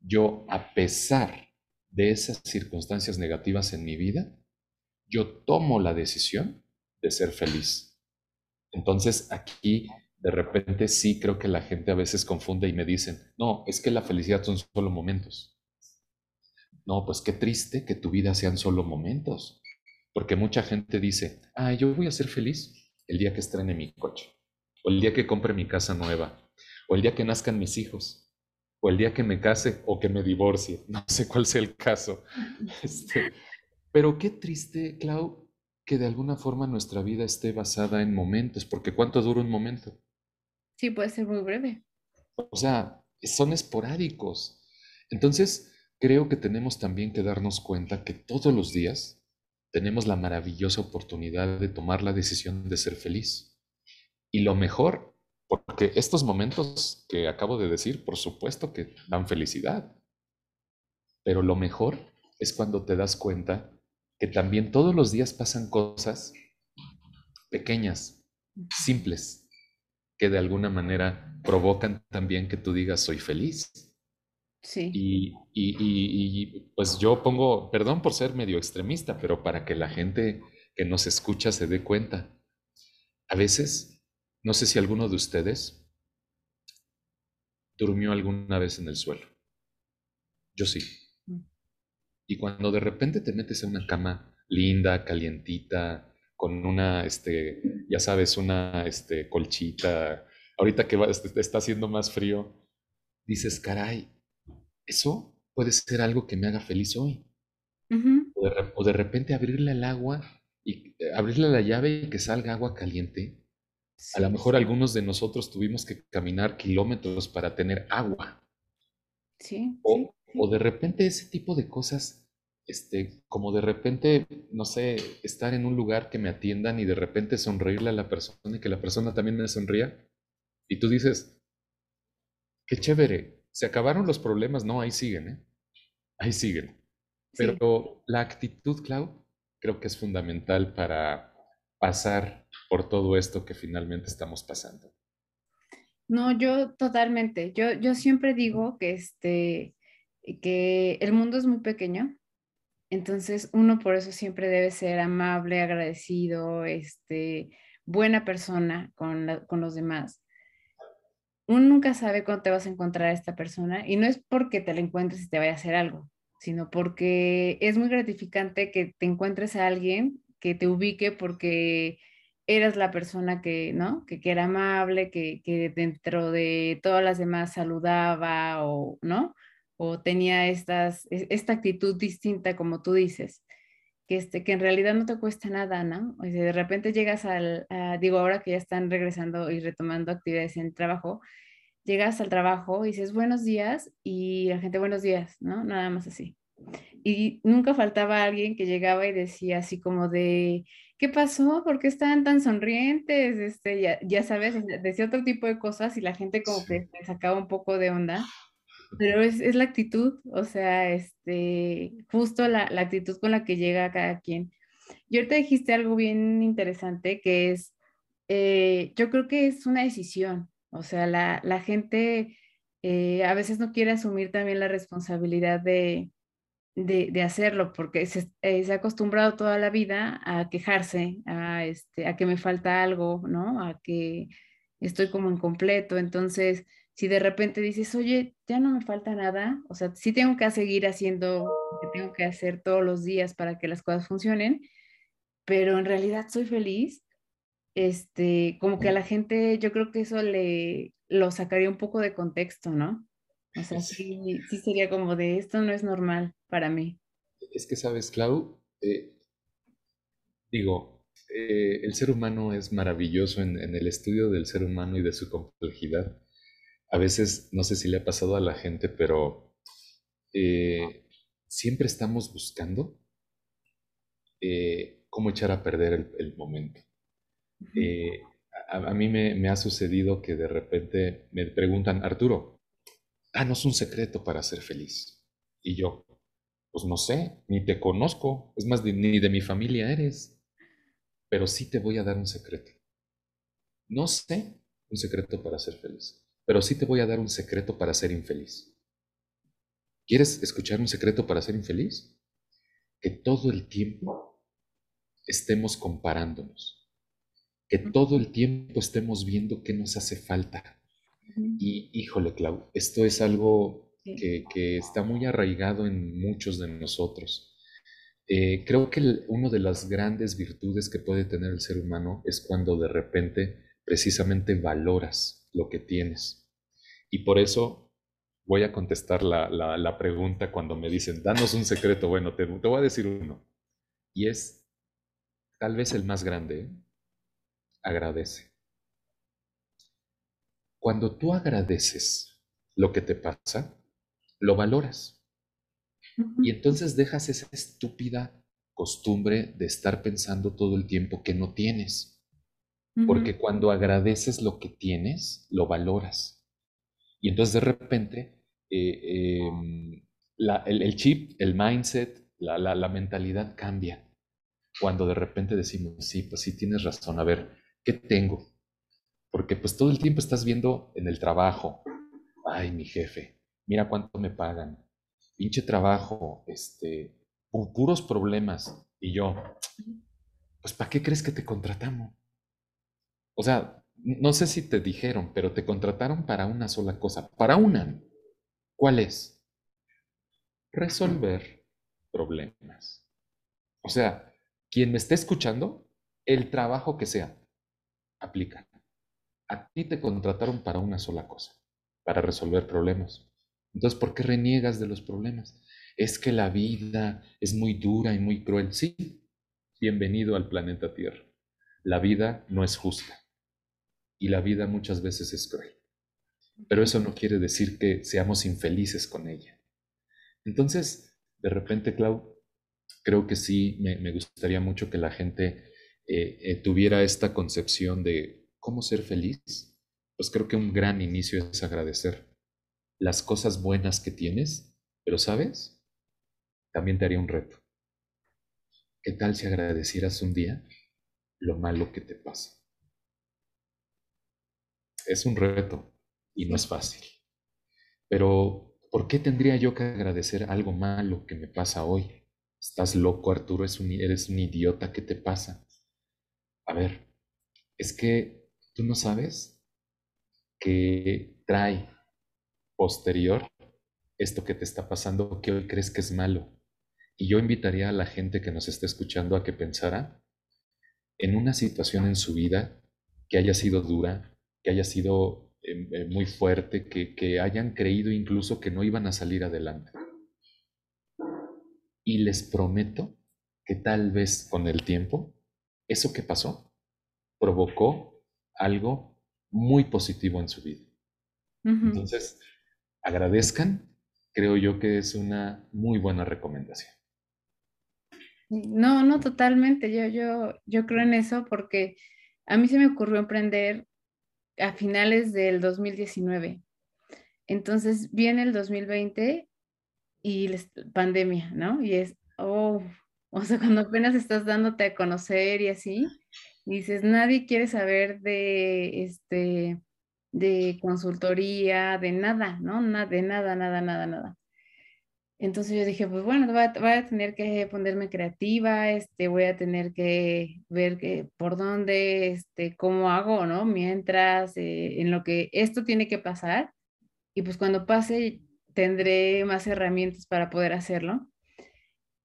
Yo, a pesar de esas circunstancias negativas en mi vida, yo tomo la decisión de ser feliz. Entonces aquí de repente sí creo que la gente a veces confunde y me dicen, no, es que la felicidad son solo momentos. No, pues qué triste que tu vida sean solo momentos. Porque mucha gente dice, ah, yo voy a ser feliz el día que estrene mi coche, o el día que compre mi casa nueva, o el día que nazcan mis hijos, o el día que me case o que me divorcie. No sé cuál sea el caso. Este, pero qué triste, Clau, que de alguna forma nuestra vida esté basada en momentos, porque ¿cuánto dura un momento? Sí, puede ser muy breve. O sea, son esporádicos. Entonces, creo que tenemos también que darnos cuenta que todos los días tenemos la maravillosa oportunidad de tomar la decisión de ser feliz. Y lo mejor, porque estos momentos que acabo de decir, por supuesto que dan felicidad, pero lo mejor es cuando te das cuenta que también todos los días pasan cosas pequeñas, simples, que de alguna manera provocan también que tú digas soy feliz. Sí. Y, y, pues yo pongo, perdón por ser medio extremista, pero para que la gente que nos escucha se dé cuenta. A veces, no sé si alguno de ustedes durmió alguna vez en el suelo. Yo sí. Mm. Y cuando de repente te metes en una cama linda, calientita, con una, este, ya sabes, una este, colchita, ahorita que este, está haciendo más frío, dices, caray, eso puede ser algo que me haga feliz hoy. o, de, repente abrirle el agua y eh, abrirle la llave y que salga agua caliente. A lo mejor algunos de nosotros tuvimos que caminar kilómetros para tener agua. Sí. O, o de repente ese tipo de cosas, este, como de repente, no sé, estar en un lugar que me atiendan y de repente sonreírle a la persona y que la persona también me sonría. Y tú dices, qué chévere, se acabaron los problemas, no, ahí siguen, ¿eh? Ahí siguen. Pero la actitud, Clau, creo que es fundamental para pasar por todo esto que finalmente estamos pasando. No, yo totalmente. Yo, yo siempre digo que, este, que el mundo es muy pequeño, entonces uno por eso siempre debe ser amable, agradecido, este, buena persona con, con los demás uno nunca sabe cuándo te vas a encontrar a esta persona y no es porque te la encuentres y te vaya a hacer algo, sino porque es muy gratificante que te encuentres a alguien que te ubique porque eras la persona que, ¿no? Que, era amable, que, que, dentro de todas las demás saludaba o, ¿no? O tenía estas, e, esta actitud distinta como tú dices que, este, que en realidad no te cuesta nada, ¿no? O sea, de repente llegas al, digo, ahora que ya están regresando y retomando actividades en trabajo, llegas al trabajo y dices buenos días y la gente buenos días, ¿no? Nada más así. Y nunca faltaba alguien que llegaba y decía así como de, ¿qué pasó? ¿Por qué están tan sonrientes? Este, ya, ya sabes, decía otro tipo de cosas y la gente como que sacaba un poco de onda. Pero es, es, la actitud, o sea, este, justo la, la, actitud con la que llega cada quien. Y ahorita dijiste algo bien interesante que es, eh, yo creo que es una decisión, o sea, la, la gente eh, a veces no quiere asumir también la responsabilidad de, de, de hacerlo porque se, eh, se, ha acostumbrado toda la vida a quejarse, a, este, a que me falta algo, ¿no? A que estoy como incompleto. Entonces, si de repente dices, oye, ya no me falta nada, o sea, sí tengo que seguir haciendo lo que tengo que hacer todos los días para que las cosas funcionen, pero en realidad soy feliz, este, como que a la gente, yo creo que eso le lo sacaría un poco de contexto, ¿no? O sea, sí, sí sería como de esto no es normal para mí. Es que sabes, Clau, eh, digo, eh, el ser humano es maravilloso en, en, el estudio del ser humano y de su complejidad a veces, no sé si le ha pasado a la gente, pero eh, siempre estamos buscando cómo echar a perder el, momento. A, mí me, ha sucedido que de repente me preguntan, Arturo, danos un secreto para ser feliz. Y yo, pues no sé, ni te conozco, es más, ni de mi familia eres, pero sí te voy a dar un secreto. No sé un secreto para ser feliz, pero sí te voy a dar un secreto para ser infeliz. ¿Quieres escuchar un secreto para ser infeliz? Que todo el tiempo estemos comparándonos, que todo el tiempo estemos viendo qué nos hace falta. Y híjole, Clau, esto es algo que, está muy arraigado en muchos de nosotros. Eh, creo que una de las grandes virtudes que puede tener el ser humano es cuando de repente precisamente valoras lo que tienes. Y por eso voy a contestar la, pregunta cuando me dicen, danos un secreto. Bueno, te, voy a decir uno. Y es tal vez el más grande. Agradece. Cuando tú agradeces lo que te pasa, lo valoras. Y entonces dejas esa estúpida costumbre de estar pensando todo el tiempo que no tienes. Porque cuando agradeces lo que tienes, lo valoras. Y entonces de repente eh, em, el, chip, el mindset, la, mentalidad cambia. Cuando de repente decimos, sí, pues sí tienes razón, a ver, ¿qué tengo? Porque pues todo el tiempo estás viendo en el trabajo, ay, mi jefe, mira cuánto me pagan, pinche trabajo, este, puros problemas. Y yo, pues ¿para qué crees que te contratamos? O sea, no sé si te dijeron, pero te contrataron para una sola cosa, para una. ¿Cuál es? Resolver problemas. O sea, quien me esté escuchando, el trabajo que sea, aplica. A ti te contrataron para una sola cosa, para resolver problemas. Entonces, ¿por qué reniegas de los problemas? Es que la vida es muy dura y muy cruel. Sí, bienvenido al planeta Tierra. La vida no es justa y la vida muchas veces es cruel pero eso no quiere decir que seamos infelices con ella. Entonces, de repente, Clau, creo que sí, me, gustaría mucho que la gente eh, eh, tuviera esta concepción de cómo ser feliz. Pues creo que un gran inicio es agradecer las cosas buenas que tienes, pero sabes, también te haría un reto. ¿Qué tal si agradecieras un día lo malo que te pasa? Es un reto, y no es fácil. Pero, ¿por qué tendría yo que agradecer algo malo que me pasa hoy? Estás loco, Arturo, eres un, idiota, ¿qué te pasa? A ver, es que tú no sabes que trae posterior esto que te está pasando que hoy crees que es malo. Y yo invitaría a la gente que nos esté escuchando a que pensara en una situación en su vida que haya sido dura, que haya sido eh, eh, muy fuerte, que, que hayan creído incluso que no iban a salir adelante. Y les prometo que tal vez con el tiempo, eso que pasó provocó algo muy positivo en su vida. Entonces, agradezcan, creo yo que es una muy buena recomendación. No, no, totalmente. Yo, yo, yo creo en eso porque a mí se me ocurrió emprender a finales del 2019. Entonces viene el 2020 y la pandemia, ¿no? Y es, oh, o sea, cuando apenas estás dándote a conocer y así, dices, nadie quiere saber de, este, de consultoría, de nada, ¿no? de nada, nada, nada, nada. Entonces yo dije, pues bueno, voy a, tener que ponerme creativa, este, voy a tener que ver que, por dónde, este, cómo hago, ¿no? Mientras, eh, en lo que esto tiene que pasar. Y pues cuando pase, tendré más herramientas para poder hacerlo.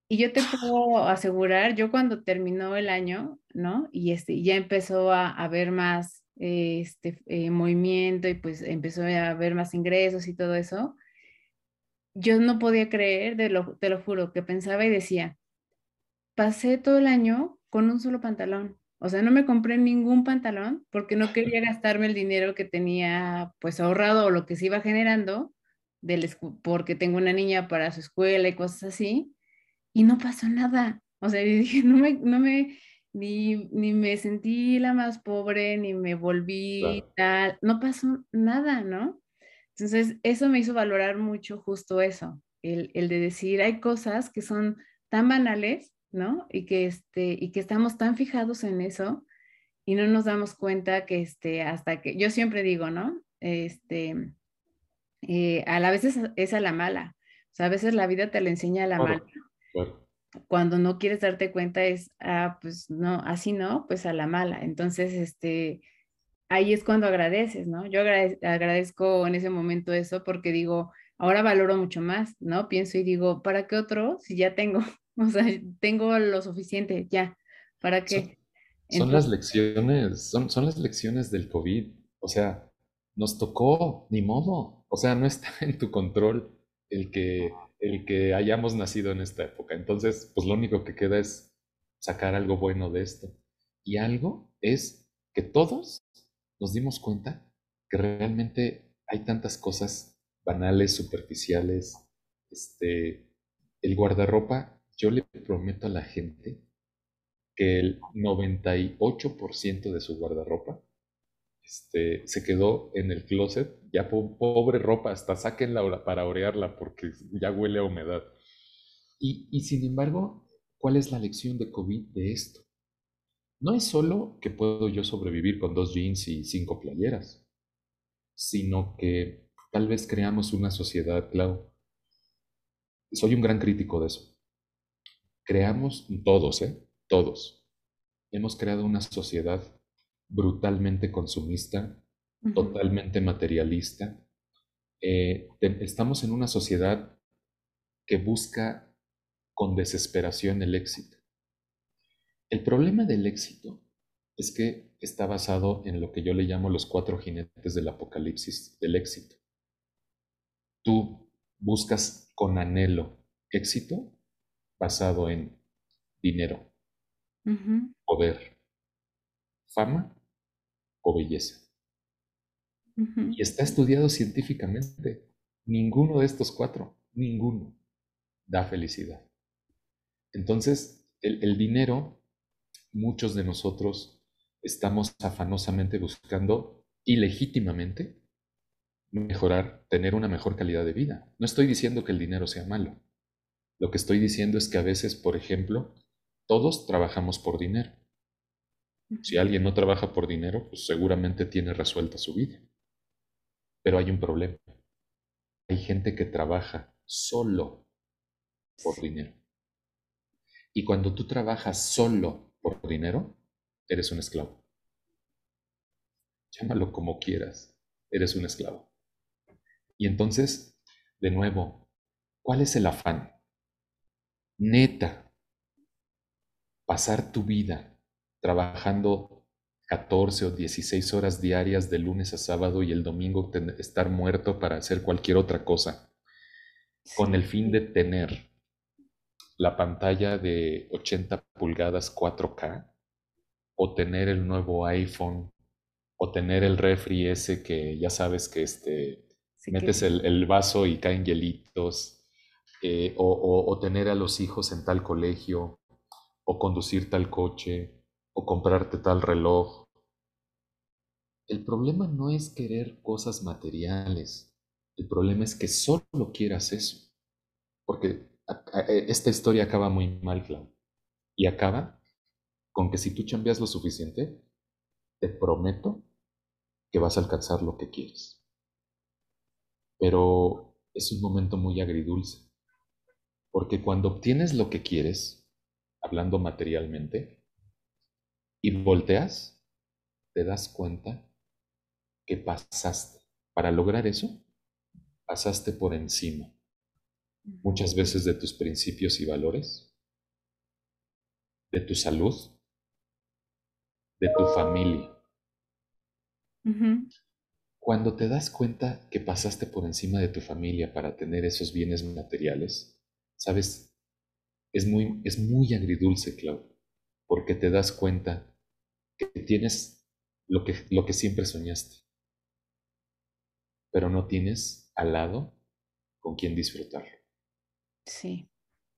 Y yo te puedo asegurar, yo cuando terminó el año, ¿no? Y este, ya empezó a haber más este, eh, movimiento y pues empezó a haber más ingresos y todo eso yo no podía creer, de lo, te lo juro, que pensaba y decía, pasé todo el año con un solo pantalón. O sea, no me compré ningún pantalón porque no quería gastarme el dinero que tenía pues ahorrado o lo que se iba generando del, porque tengo una niña para su escuela y cosas así. Y no pasó nada. O sea, dije, no me, no me, ni, ni me sentí la más pobre, ni me volví tal, no pasó nada, ¿no? Entonces, eso me hizo valorar mucho justo eso, el, el, de decir, hay cosas que son tan banales, ¿no? Y que, este, y que estamos tan fijados en eso y no nos damos cuenta que este, hasta que, yo siempre digo, ¿no? Este, eh, a la vez es, a la mala, o sea, a veces la vida te la enseña a la mala. Cuando no quieres darte cuenta es, ah, pues no, así no, pues a la mala. Entonces, este, ahí es cuando agradeces, ¿no? Yo agradezco en ese momento eso porque digo, ahora valoro mucho más, ¿no? Pienso y digo, ¿para qué otro si ya tengo? O sea, tengo lo suficiente, ya, ¿para qué? Son, las lecciones, son, son las lecciones del COVID. O sea, nos tocó, ni modo. O sea, no está en tu control el que, el que hayamos nacido en esta época. Entonces, pues lo único que queda es sacar algo bueno de esto. Y algo es que todos nos dimos cuenta que realmente hay tantas cosas banales, superficiales. Este, el guardarropa, yo le prometo a la gente que el 98% de su guardarropa este, se quedó en el closet, ya pobre ropa, hasta sáquenla para orearla porque ya huele a humedad. Y, sin embargo, ¿cuál es la lección de COVID de esto? No es solo que puedo yo sobrevivir con dos jeans y cinco playeras, sino que tal vez creamos una sociedad, Clau. Soy un gran crítico de eso. Creamos todos, ¿eh? Todos. Hemos creado una sociedad brutalmente consumista, totalmente materialista. Eh, estamos en una sociedad que busca con desesperación el éxito. El problema del éxito es que está basado en lo que yo le llamo los cuatro jinetes del apocalipsis del éxito. Tú buscas con anhelo éxito basado en dinero, poder, fama o belleza. Y está estudiado científicamente. Ninguno de estos cuatro, ninguno, da felicidad. Entonces, el dinero muchos de nosotros estamos afanosamente buscando ilegítimamente mejorar, tener una mejor calidad de vida. No estoy diciendo que el dinero sea malo. Lo que estoy diciendo es que a veces, por ejemplo, todos trabajamos por dinero. Si alguien no trabaja por dinero, pues seguramente tiene resuelta su vida. Pero hay un problema. Hay gente que trabaja solo por dinero. Y cuando tú trabajas solo por dinero, eres un esclavo. Llámalo como quieras, eres un esclavo. Y entonces, de nuevo, ¿cuál es el afán? Neta, pasar tu vida trabajando 14 o 16 horas diarias de lunes a sábado y el domingo estar muerto para hacer cualquier otra cosa, con el fin de tener la pantalla de 80 pulgadas 4K, o tener el nuevo iPhone, o tener el refri ese que ya sabes que este, metes El, vaso y caen hielitos, eh, o, tener a los hijos en tal colegio, o conducir tal coche, o comprarte tal reloj. El problema no es querer cosas materiales, el problema es que solo quieras eso, porque e, esta historia acaba muy mal, Clau. Y acaba con que si tú chambeas lo suficiente, te prometo que vas a alcanzar lo que quieres. Pero es un momento muy agridulce, porque cuando obtienes lo que quieres, hablando materialmente, y volteas, te das cuenta que pasaste. Para lograr eso, pasaste por encima muchas veces de tus principios y valores, de tu salud, de tu familia. Cuando te das cuenta que pasaste por encima de tu familia para tener esos bienes materiales, sabes, es muy, es muy agridulce, Clau, porque te das cuenta que tienes lo que, lo que siempre soñaste, pero no tienes al lado con quien disfrutarlo. Sí,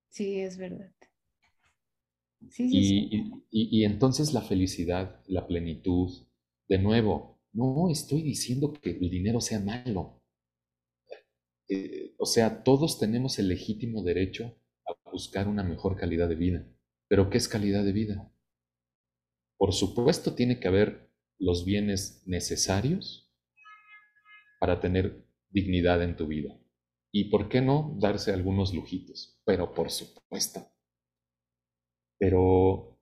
sí, es verdad. Sí, sí, y, y, y, entonces la felicidad, la plenitud, de nuevo, no estoy diciendo que el dinero sea malo. Eh, o sea, todos tenemos el legítimo derecho a buscar una mejor calidad de vida. Pero ¿qué es calidad de vida? Por supuesto, tiene que haber los bienes necesarios para tener dignidad en tu vida. Y por qué no darse algunos lujitos, pero por supuesto. Pero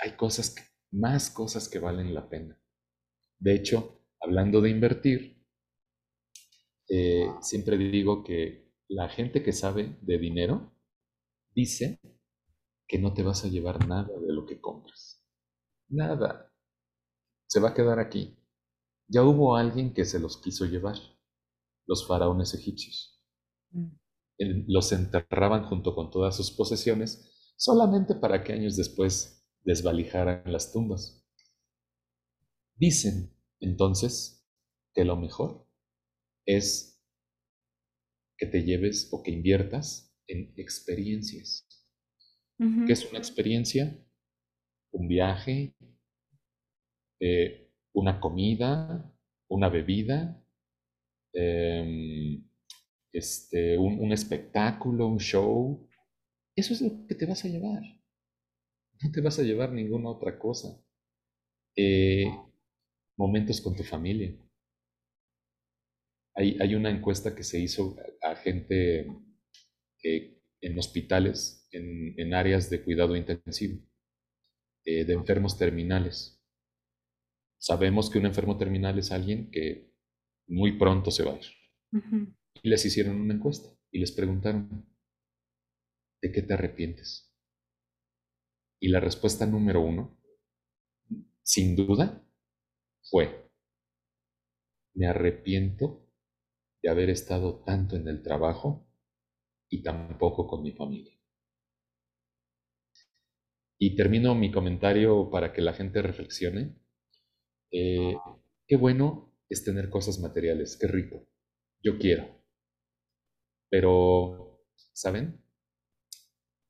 hay cosas, más cosas que valen la pena. De hecho, hablando de invertir, eh, siempre digo que la gente que sabe de dinero dice que no te vas a llevar nada de lo que compras. Nada. Se va a quedar aquí. Ya hubo alguien que se los quiso llevar, los faraones egipcios. Mm. Los enterraban junto con todas sus posesiones solamente para que años después desvalijaran las tumbas. Dicen entonces que lo mejor es que te lleves o que inviertas en experiencias. ¿Qué es una experiencia? Un viaje, eh, una comida, una bebida, em, este, un, espectáculo, un show. Eso es lo que te vas a llevar. No te vas a llevar ninguna otra cosa. Eh, momentos con tu familia. Hay, hay, una encuesta que se hizo a, gente eh, en hospitales, en, áreas de cuidado intensivo, eh, de enfermos terminales. Sabemos que un enfermo terminal es alguien que muy pronto se va a ir. Y les hicieron una encuesta y les preguntaron, ¿de qué te arrepientes? Y la respuesta número uno, sin duda, fue, me arrepiento de haber estado tanto en el trabajo y tampoco con mi familia. Y termino mi comentario para que la gente reflexione. Eh, qué bueno es tener cosas materiales, qué rico. Yo quiero. Pero, ¿saben?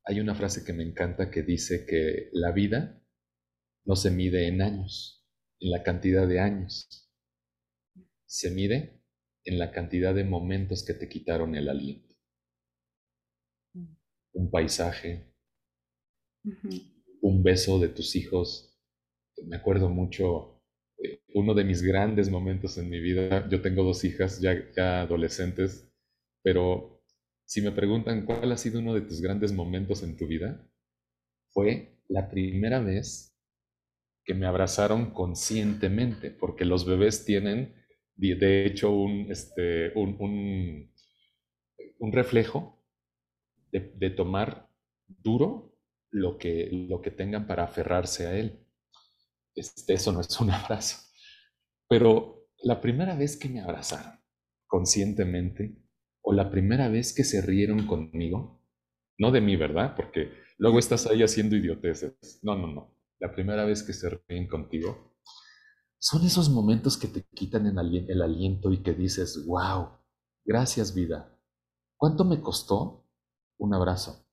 Hay una frase que me encanta que dice que la vida no se mide en años, en la cantidad de años. Se mide en la cantidad de momentos que te quitaron el aliento un paisaje, un beso de tus hijos. Me acuerdo mucho, eh, uno de mis grandes momentos en mi vida, yo tengo dos hijas ya, ya adolescentes, pero si me preguntan cuál ha sido uno de tus grandes momentos en tu vida, fue la primera vez que me abrazaron conscientemente, porque los bebés tienen, de hecho, un, este, un, un, un reflejo de, tomar duro lo que, lo que tengan para aferrarse a él. Este, eso no es un abrazo. Pero la primera vez que me abrazaron conscientemente, o la primera vez que se rieron conmigo, no de mí, ¿verdad? Porque luego estás ahí haciendo idioteces. No, no, no. La primera vez que se ríen contigo, son esos momentos que te quitan el aliento y que dices, wow, gracias vida. ¿Cuánto me costó un abrazo?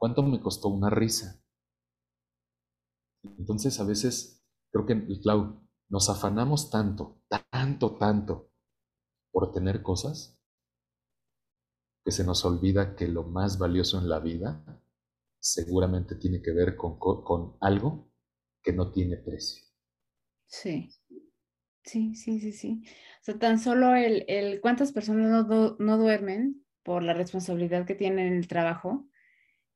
¿Cuánto me costó una risa? Entonces a veces creo que, Clau, nos afanamos tanto, tanto, tanto por tener cosas que se nos olvida que lo más valioso en la vida seguramente tiene que ver con, con algo que no tiene precio. Sí, sí, sí, sí, sí. O sea, tan solo el, el cuántas personas no, no duermen por la responsabilidad que tienen en el trabajo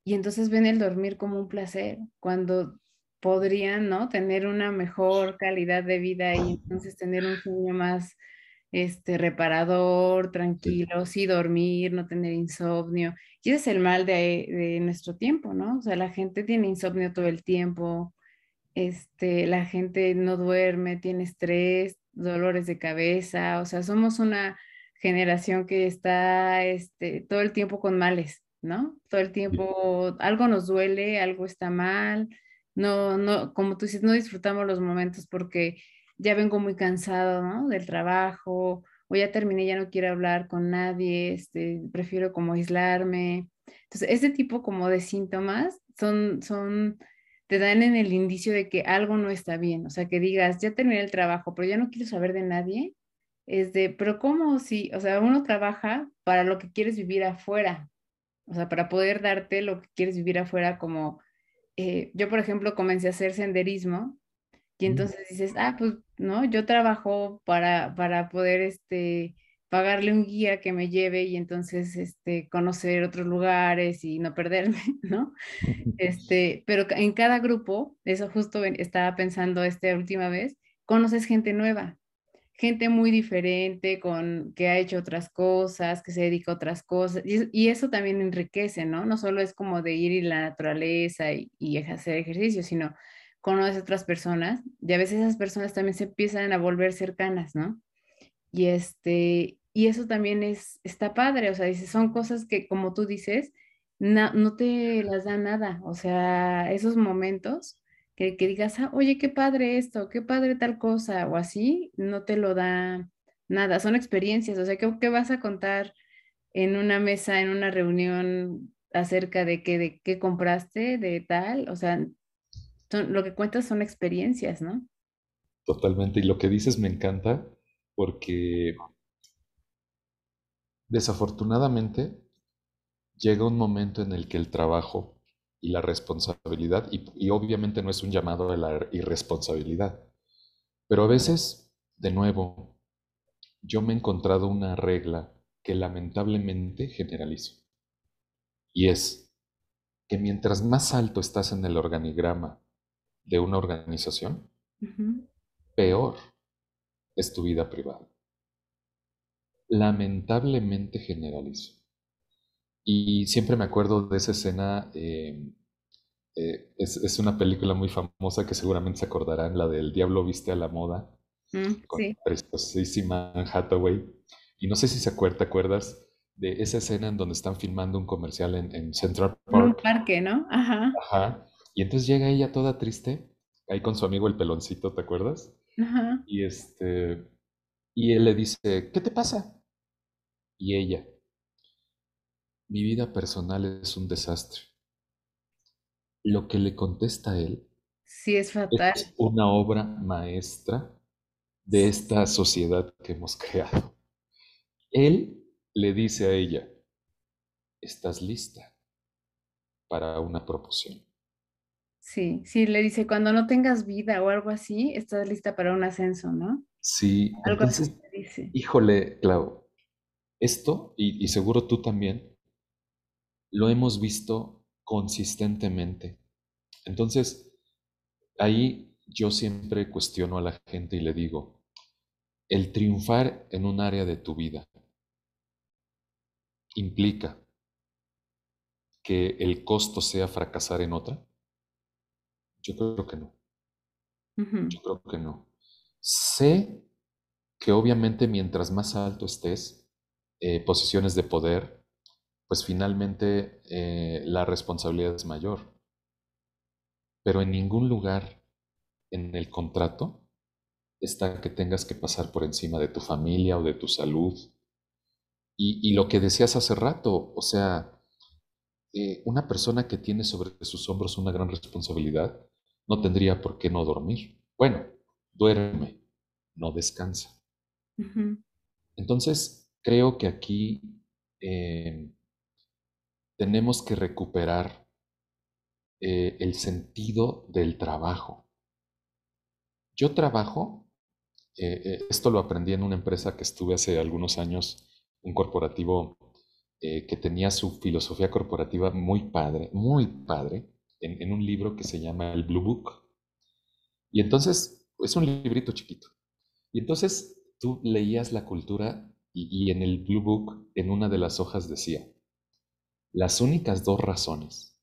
y entonces ven el dormir como un placer cuando podrían, ¿no? Tener una mejor calidad de vida y entonces tener un sueño más este, reparador, tranquilo, sí dormir, no tener insomnio. Y ese es el mal de, de, nuestro tiempo, ¿no? O sea, la gente tiene insomnio todo el tiempo, este, la gente no duerme, tiene estrés, dolores de cabeza, o sea, somos una generación que está este, todo el tiempo con males, ¿no? Todo el tiempo algo nos duele, algo está mal, no, no, como tú dices, no disfrutamos los momentos porque ya vengo muy cansado, ¿no? Del trabajo, o ya terminé, ya no quiero hablar con nadie, este, prefiero como aislarme. Entonces, ese tipo como de síntomas son, son, te dan en el indicio de que algo no está bien. O sea, que digas, ya terminé el trabajo, pero ya no quiero saber de nadie. Es de, pero ¿cómo si, o sea, uno trabaja para lo que quieres vivir afuera? O sea, para poder darte lo que quieres vivir afuera, como eh, yo, por ejemplo, comencé a hacer senderismo y entonces dices, ah, pues, no, yo trabajo para, para poder, este, pagarle un guía que me lleve y entonces este, conocer otros lugares y no perderme, ¿no? Este, pero en cada grupo, eso justo estaba pensando esta última vez, conoces gente nueva, gente muy diferente, con, que ha hecho otras cosas, que se dedica a otras cosas, y, eso también enriquece, ¿no? No solo es como de ir y la naturaleza y, y hacer ejercicio, sino conoces otras personas, y a veces esas personas también se empiezan a volver cercanas, ¿no? Y, este, y eso también es, está padre, o sea, dice, son cosas que como tú dices, no te las da nada, o sea, esos momentos que, digas, ah, oye, qué padre esto, qué padre tal cosa, o así, no te lo da nada, son experiencias, o sea, ¿qué, qué vas a contar en una mesa, en una reunión acerca de qué, de qué compraste, de tal, o sea, lo que cuentas son experiencias, ¿no? Totalmente, y lo que dices me encanta porque Desafortunadamente, llega un momento en el que el trabajo y la responsabilidad, y, obviamente no es un llamado a la irresponsabilidad, pero a veces, de nuevo, yo me he encontrado una regla que lamentablemente generalizo. Y es que mientras más alto estás en el organigrama de una organización, peor es tu vida privada lamentablemente generalizo. Y siempre me acuerdo de esa escena, em, eh, es, una película muy famosa que seguramente se acordarán, la del Diablo viste a la moda, mm, con preciosísima Hathaway. Y no sé si se acuerda, ¿te acuerdas de esa escena en donde están filmando un comercial en, Central Park? un parque, ¿no? Ajá. Ajá. Y entonces llega ella toda triste, ahí con su amigo el peloncito, ¿te acuerdas? Ajá. Y este, y él le dice, ¿qué te pasa? Y ella, mi vida personal es un desastre. Lo que le contesta a él sí, es, fatal. es una obra maestra de esta sociedad que hemos creado. Él le dice a ella, ¿estás lista para una promoción? Sí, sí, le dice, cuando no tengas vida o algo así, estás lista para un ascenso, ¿no? Sí, algo así dice. Híjole, Clau, esto, y, seguro tú también, lo hemos visto consistentemente. Entonces, ahí yo siempre cuestiono a la gente y le digo, el triunfar en un área de tu vida implica que el costo sea fracasar en otra? Yo creo que no. Yo creo que no. Sé que obviamente mientras más alto estés, eh, posiciones de poder, pues finalmente eh, la responsabilidad es mayor. Pero en ningún lugar en el contrato está que tengas que pasar por encima de tu familia o de tu salud. Y, lo que decías hace rato, o sea, eh, una persona que tiene sobre sus hombros una gran responsabilidad no tendría por qué no dormir. Bueno, duerme, no descansa. Entonces, creo que aquí eh, tenemos que recuperar eh, el sentido del trabajo. Yo trabajo, eh, esto lo aprendí en una empresa que estuve hace algunos años, un corporativo que tenía su filosofía corporativa muy padre, muy padre, en un libro que se llama el Blue Book. Y entonces, es un librito chiquito. Y entonces tú leías la cultura y, en el Blue Book, en una de las hojas decía, las únicas dos razones,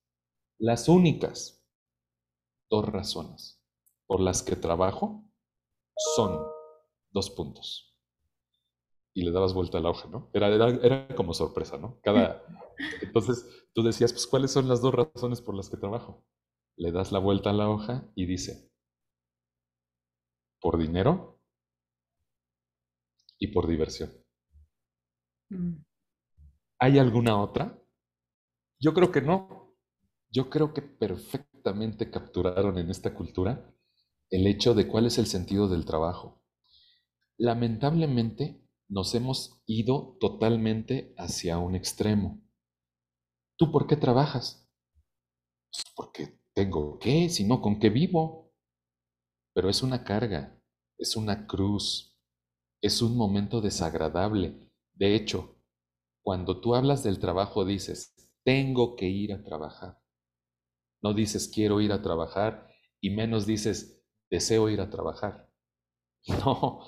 las únicas dos razones por las que trabajo son dos puntos. Y le dabas vuelta a la hoja, ¿no? Era, era, como sorpresa, ¿no? Cada, entonces tú decías, pues, ¿cuáles son las dos razones por las que trabajo? Le das la vuelta a la hoja y dice, por dinero y por diversión. Mm. ¿Hay alguna otra? Yo creo que no. Yo creo que perfectamente capturaron en esta cultura el hecho de cuál es el sentido del trabajo. Lamentablemente nos hemos ido totalmente hacia un extremo. ¿Tú por qué trabajas? Pues porque tengo qué, si no, ¿con qué vivo? Pero es una carga, es una cruz, es un momento desagradable. De hecho, cuando tú hablas del trabajo dices, tengo que ir a trabajar. No dices quiero ir a trabajar y menos dices deseo ir a trabajar. No,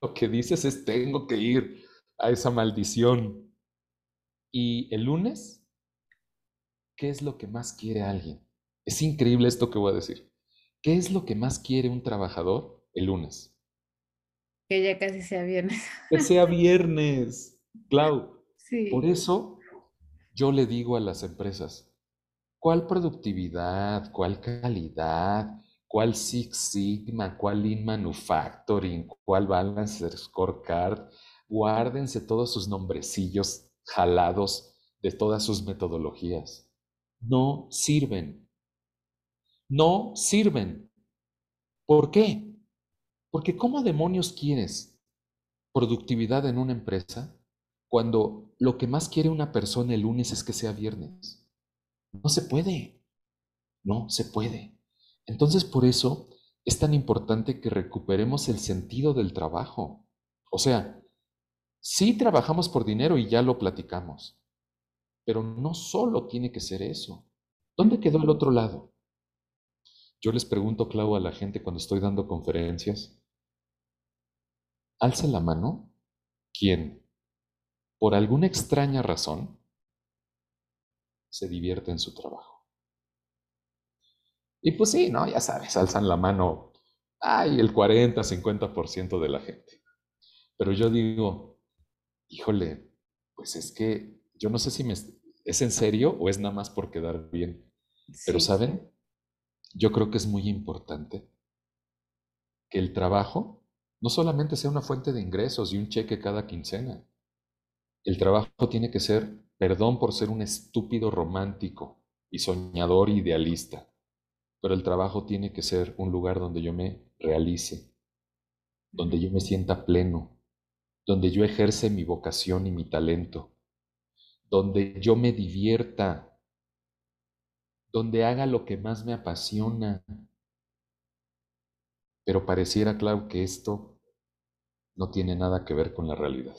lo que dices es tengo que ir a esa maldición. Y el lunes, ¿qué es lo que más quiere alguien? Es increíble esto que voy a decir. ¿Qué es lo que más quiere un trabajador el lunes? Que ya casi sea viernes. Que sea viernes, Clau. Sí. Por eso yo le digo a las empresas, ¿cuál productividad, cuál calidad, cuál Six Sigma, cuál Lean Manufacturing, cuál Balance Scorecard? Guárdense todos sus nombrecillos jalados de todas sus metodologías. No sirven. No sirven. ¿Por qué? Porque ¿cómo demonios quieres productividad en una empresa cuando lo que más quiere una persona el lunes es que sea viernes. No se puede. No se puede. Entonces por eso es tan importante que recuperemos el sentido del trabajo. O sea, sí trabajamos por dinero y ya lo platicamos, pero no solo tiene que ser eso. ¿Dónde quedó el otro lado? Yo les pregunto, Clau, a la gente cuando estoy dando conferencias, alce la mano. ¿Quién por alguna extraña razón, se divierte en su trabajo. Y pues sí, ¿no? Ya sabes, alzan la mano, ay, el 40, 50% de la gente. Pero yo digo, híjole, pues es que yo no sé si me, es en serio o es nada más por quedar bien. Pero ¿saben? Yo creo que es muy importante que el trabajo no solamente sea una fuente de ingresos y un cheque cada quincena, el trabajo tiene que ser perdón por ser un estúpido romántico y soñador idealista, pero el trabajo tiene que ser un lugar donde yo me realice, donde yo me sienta pleno, donde yo ejerce mi vocación y mi talento, donde yo me divierta, donde haga lo que más me apasiona. Pero pareciera claro que esto no tiene nada que ver con la realidad.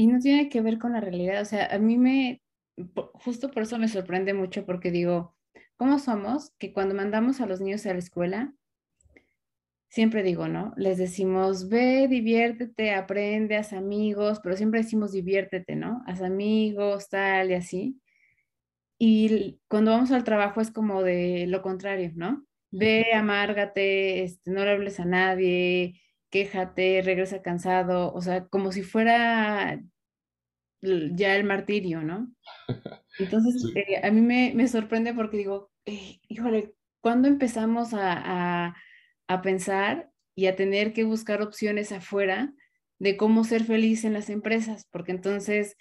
Y no tiene que ver con la realidad, o sea, a mí me, justo por eso me sorprende mucho porque digo, ¿cómo somos que cuando mandamos a los niños a la escuela, siempre digo, ¿no? Les decimos, ve, diviértete, aprende, haz amigos, pero siempre decimos diviértete, ¿no? Haz amigos, tal y así. Y cuando vamos al trabajo es como de lo contrario, ¿no? Ve, amárgate, este, no le hables a nadie, quéjate, regresa cansado, o sea, como si fuera ya el martirio, ¿no? Entonces, eh, a mí me, sorprende porque digo, eh, híjole, ¿cuándo empezamos a, a, pensar y a tener que buscar opciones afuera de cómo ser feliz en las empresas? Porque entonces,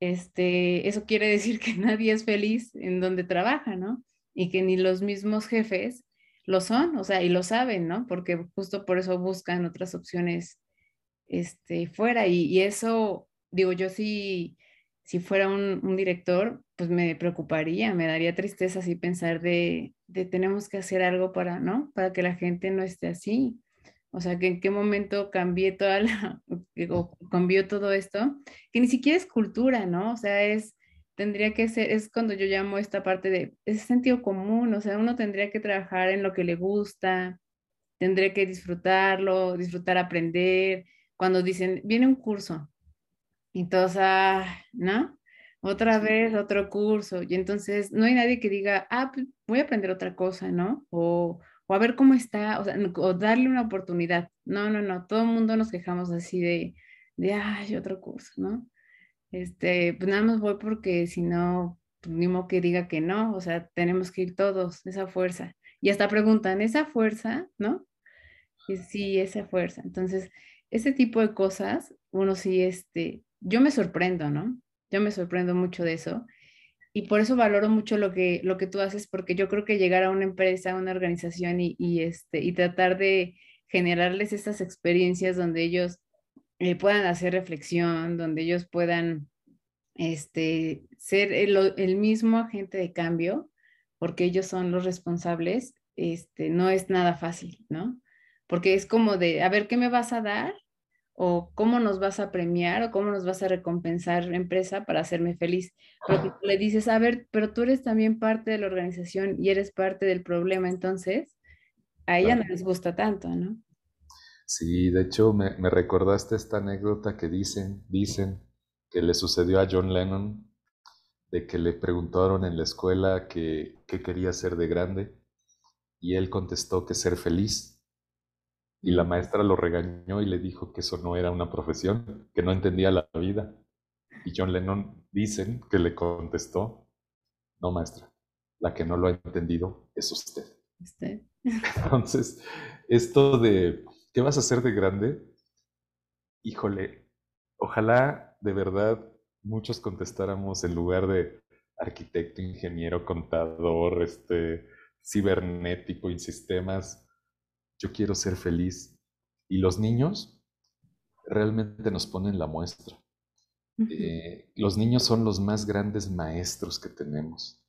este, eso quiere decir que nadie es feliz en donde trabaja, ¿no? Y que ni los mismos jefes lo son, o sea, y lo saben, ¿no? Porque justo por eso buscan otras opciones este, fuera. Y, eso, digo, yo si, si fuera un, director, pues me preocuparía, me daría tristeza así pensar de, de, tenemos que hacer algo para, ¿no? Para que la gente no esté así. O sea, que en qué momento cambié toda la, cambió todo esto, que ni siquiera es cultura, ¿no? O sea, es tendría que ser, es cuando yo llamo esta parte de, ese sentido común, o sea, uno tendría que trabajar en lo que le gusta, tendría que disfrutarlo, disfrutar aprender. Cuando dicen, viene un curso, y todos, ah, ¿no? Otra vez otro curso, y entonces no hay nadie que diga, ah, pues voy a aprender otra cosa, ¿no? O, o a ver cómo está, o, sea, o darle una oportunidad. No, no, no, todo el mundo nos quejamos así de, de, ay, otro curso, ¿no? este, pues nada más voy porque si no, pues ni modo que diga que no, o sea, tenemos que ir todos, esa fuerza. Y hasta preguntan, ¿esa fuerza? ¿No? Y sí, esa fuerza. Entonces, ese tipo de cosas, uno sí, este, yo me sorprendo, ¿no? Yo me sorprendo mucho de eso y por eso valoro mucho lo que, lo que tú haces, porque yo creo que llegar a una empresa, a una organización y, y este, y tratar de generarles estas experiencias donde ellos eh, puedan hacer reflexión, donde ellos puedan este, ser el, el, mismo agente de cambio, porque ellos son los responsables, este, no es nada fácil, ¿no? Porque es como de, a ver, ¿qué me vas a dar? O cómo nos vas a premiar o cómo nos vas a recompensar empresa para hacerme feliz. Pero le dices, a ver, pero tú eres también parte de la organización y eres parte del problema, entonces a ella no les gusta tanto, ¿no? Sí, de hecho me, me, recordaste esta anécdota que dicen, dicen que le sucedió a John Lennon, de que le preguntaron en la escuela qué quería ser de grande y él contestó que ser feliz. Y la maestra lo regañó y le dijo que eso no era una profesión, que no entendía la vida. Y John Lennon dicen que le contestó, no maestra, la que no lo ha entendido es usted. ¿Usted? Entonces, esto de, ¿qué vas a hacer de grande? Híjole, ojalá de verdad muchos contestáramos en lugar de arquitecto, ingeniero, contador, este, cibernético y sistemas, yo quiero ser feliz. Y los niños realmente nos ponen la muestra. Eh, los niños son los más grandes maestros que tenemos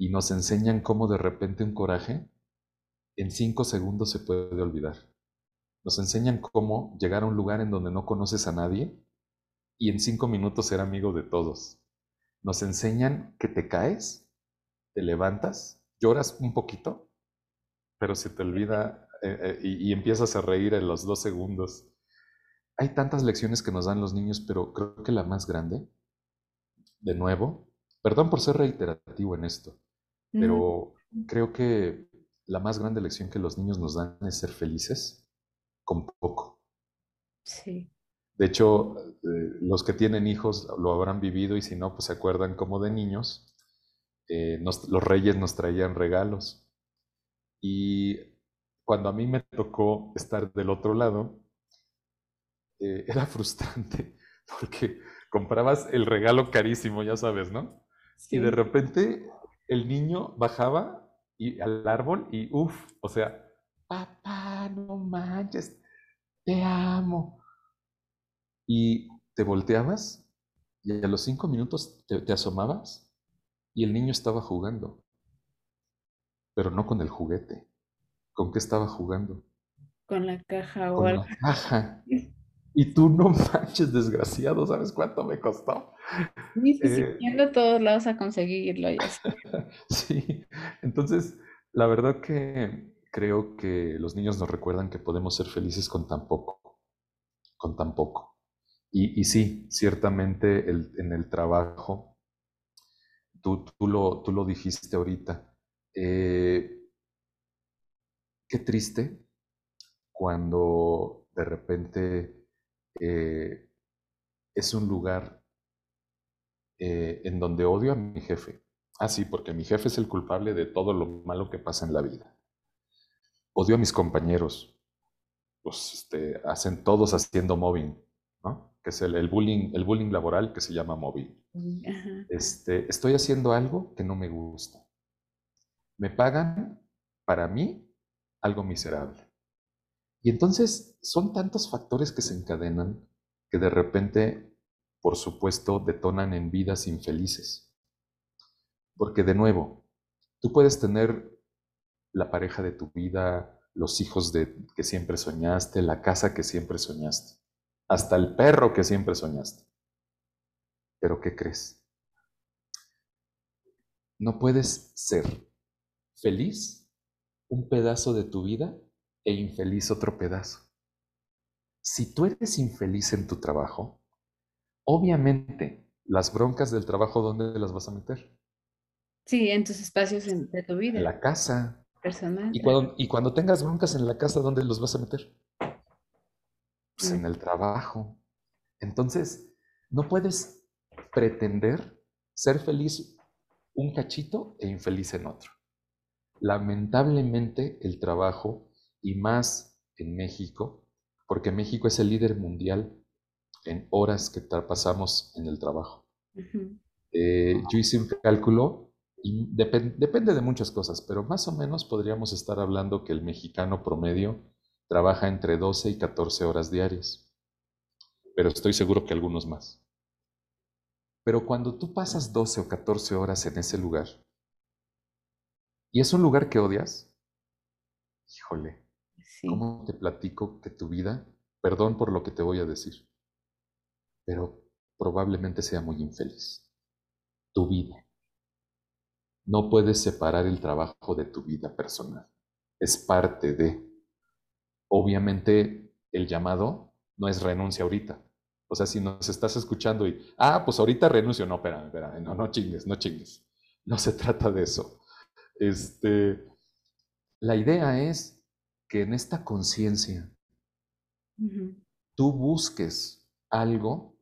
y nos enseñan cómo de repente un coraje en cinco segundos se puede olvidar. Nos enseñan cómo llegar a un lugar en donde no conoces a nadie y en cinco minutos ser amigo de todos. Nos enseñan que te caes, te levantas, lloras un poquito, pero se te olvida eh, eh, y, empiezas a reír en los dos segundos. Hay tantas lecciones que nos dan los niños, pero creo que la más grande, de nuevo, perdón por ser reiterativo en esto, pero creo que la más grande lección que los niños nos dan es ser felices con poco. Sí. De hecho, eh, los que tienen hijos lo habrán vivido y si no, pues se acuerdan como de niños, los reyes nos traían regalos. Y cuando a mí me tocó estar del otro lado, eh, era frustrante porque comprabas el regalo carísimo, ya sabes, ¿no? Y de repente el niño bajaba y, al árbol y uff, o sea, papá, no manches, te amo. Y te volteabas y a los cinco minutos te asomabas y el niño estaba jugando, pero no con el juguete. ¿Con qué estaba jugando? Con la caja o algo. La caja. Y tú no manches, desgraciado, ¿sabes cuánto me costó? Sí, sí, eh, yendo a todos lados a conseguirlo. sí, entonces, la verdad que creo que los niños nos recuerdan que podemos ser felices con tan poco, con tan poco. Y, y sí, ciertamente el, en el trabajo, tú, tú, lo, tú lo dijiste ahorita, eh, Qué triste cuando de repente eh, es un lugar eh, en donde odio a mi jefe. Ah, sí, porque mi jefe es el culpable de todo lo malo que pasa en la vida. Odio a mis compañeros. Pues este, hacen todos haciendo mobbing, ¿no? Que es el, bullying, el bullying laboral que se llama mobbing. Este, estoy haciendo algo que no me gusta. Me pagan para mí algo miserable. Y entonces son tantos factores que se encadenan que de repente, por supuesto, detonan en vidas infelices. Porque de nuevo, tú puedes tener la pareja de tu vida, los hijos de, que siempre soñaste, la casa que siempre soñaste, hasta el perro que siempre soñaste. Pero ¿qué crees? No puedes ser feliz un pedazo de tu vida e infeliz otro pedazo. Si tú eres infeliz en tu trabajo, obviamente las broncas del trabajo, ¿dónde las vas a meter? Sí, en tus espacios de tu vida. En la casa. Personal. Y cuando, y cuando tengas broncas en la casa, ¿dónde los vas a meter? Pues en mm. el trabajo. Entonces, no puedes pretender ser feliz un cachito e infeliz en otro. Lamentablemente el trabajo, y más en México, porque México es el líder mundial en horas que pasamos en el trabajo. Eh, yo hice un cálculo y depende de muchas cosas, pero más o menos podríamos estar hablando que el mexicano promedio trabaja entre 12 y 14 horas diarias, pero estoy seguro que algunos más. Pero cuando tú pasas 12 o 14 horas en ese lugar, y es un lugar que odias, híjole, ¿cómo te platico que tu vida, perdón por lo que te voy a decir, pero probablemente sea muy infeliz? Tu vida. No puedes separar el trabajo de tu vida personal. Es parte de. Obviamente, el llamado no es renuncia ahorita. O sea, si nos estás escuchando y, ah, pues ahorita renuncio, no, espera, espera, no, no chingues, no chingues. No se trata de eso. Este, la idea es que en esta conciencia tú busques algo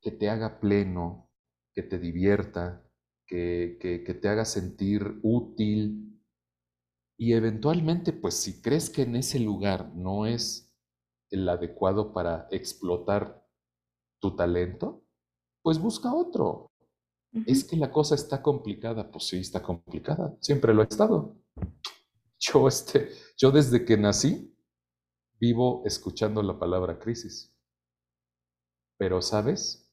que te haga pleno, que te divierta, que, que, te haga sentir útil. Y eventualmente, pues si crees que en ese lugar no es el adecuado para explotar tu talento, pues busca otro. Es que la cosa está complicada, pues sí, está complicada, siempre lo ha estado. Yo, este, yo desde que nací vivo escuchando la palabra crisis. Pero, ¿sabes?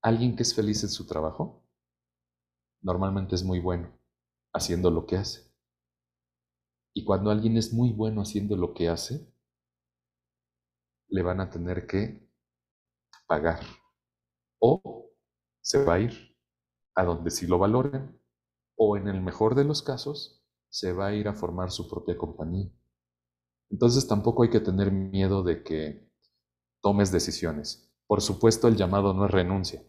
Alguien que es feliz en su trabajo normalmente es muy bueno haciendo lo que hace. Y cuando alguien es muy bueno haciendo lo que hace, le van a tener que pagar o se va a ir a donde sí lo valoren, o en el mejor de los casos, se va a ir a formar su propia compañía. Entonces tampoco hay que tener miedo de que tomes decisiones. Por supuesto, el llamado no es renuncia.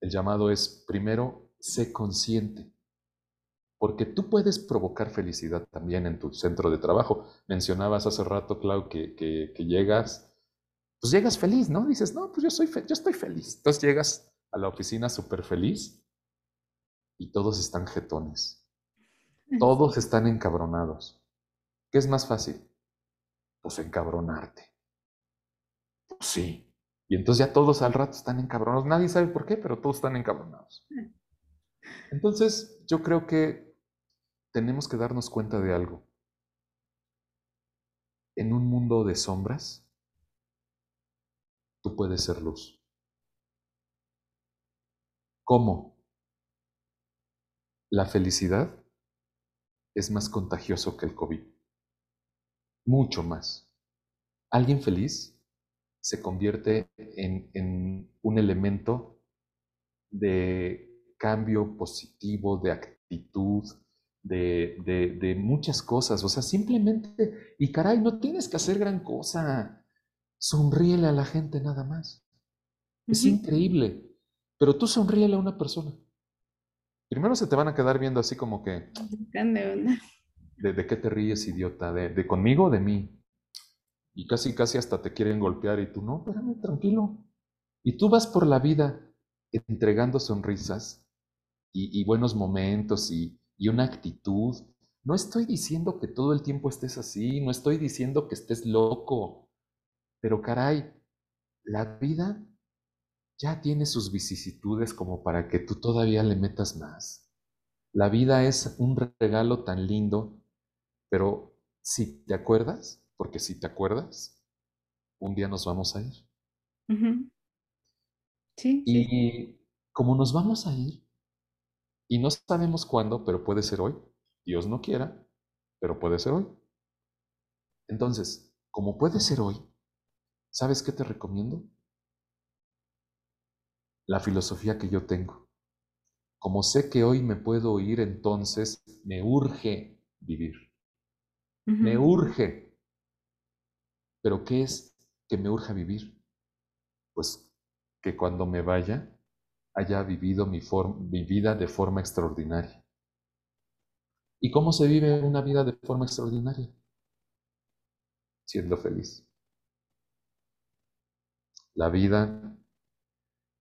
El llamado es, primero, sé consciente. Porque tú puedes provocar felicidad también en tu centro de trabajo. Mencionabas hace rato, Clau, que, que, llegas, pues llegas feliz, ¿no? Dices, no, pues yo, soy yo estoy feliz. Entonces llegas a la oficina súper feliz y todos están jetones. Todos están encabronados. ¿Qué es más fácil? Pues encabronarte. Pues sí. Y entonces ya todos al rato están encabronados. Nadie sabe por qué, pero todos están encabronados. Entonces yo creo que tenemos que darnos cuenta de algo. En un mundo de sombras, tú puedes ser luz. ¿Cómo? La felicidad es más contagioso que el COVID. Mucho más. Alguien feliz se convierte en, un elemento de cambio positivo, de actitud, de, muchas cosas. O sea, simplemente, y caray, no tienes que hacer gran cosa. Sonríele a la gente nada más. Es increíble. Pero tú sonríele a una persona. Primero se te van a quedar viendo así como que... ¿De, de qué te ríes, idiota? ¿De, ¿De conmigo o de mí? Y casi, casi hasta te quieren golpear y tú, no, espérame, tranquilo. Y tú vas por la vida entregando sonrisas y, buenos momentos y, y una actitud. No estoy diciendo que todo el tiempo estés así, no estoy diciendo que estés loco, pero caray, la vida ya tiene sus vicisitudes como para que tú todavía le metas más. La vida es un regalo tan lindo, pero si te acuerdas, porque si te acuerdas, un día nos vamos a ir. Sí. Y como nos vamos a ir, y no sabemos cuándo, pero puede ser hoy, Dios no quiera, pero puede ser hoy. Entonces, como puede ser hoy, ¿sabes qué te recomiendo? La filosofía que yo tengo. Como sé que hoy me puedo ir, entonces me urge vivir. Me urge. ¿Pero qué es que me urge vivir? Pues que cuando me vaya haya vivido mi, mi vida de forma extraordinaria. ¿Y cómo se vive una vida de forma extraordinaria? Siendo feliz. La vida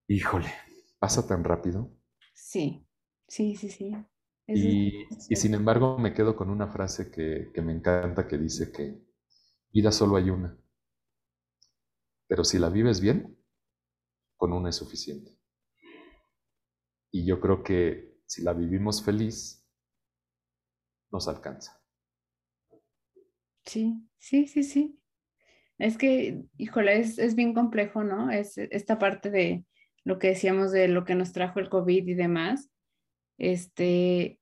Híjole, pasa tan rápido. Sí, sí, sí, sí. y, sin embargo me quedo con una frase que, que me encanta que dice que vida solo hay una. Pero si la vives bien, con una es suficiente. Y yo creo que si la vivimos feliz, nos alcanza. Sí, sí, sí, sí. Es que, híjole, es, es bien complejo, ¿no? Es esta parte de lo que decíamos de lo que nos trajo el COVID y demás. Este,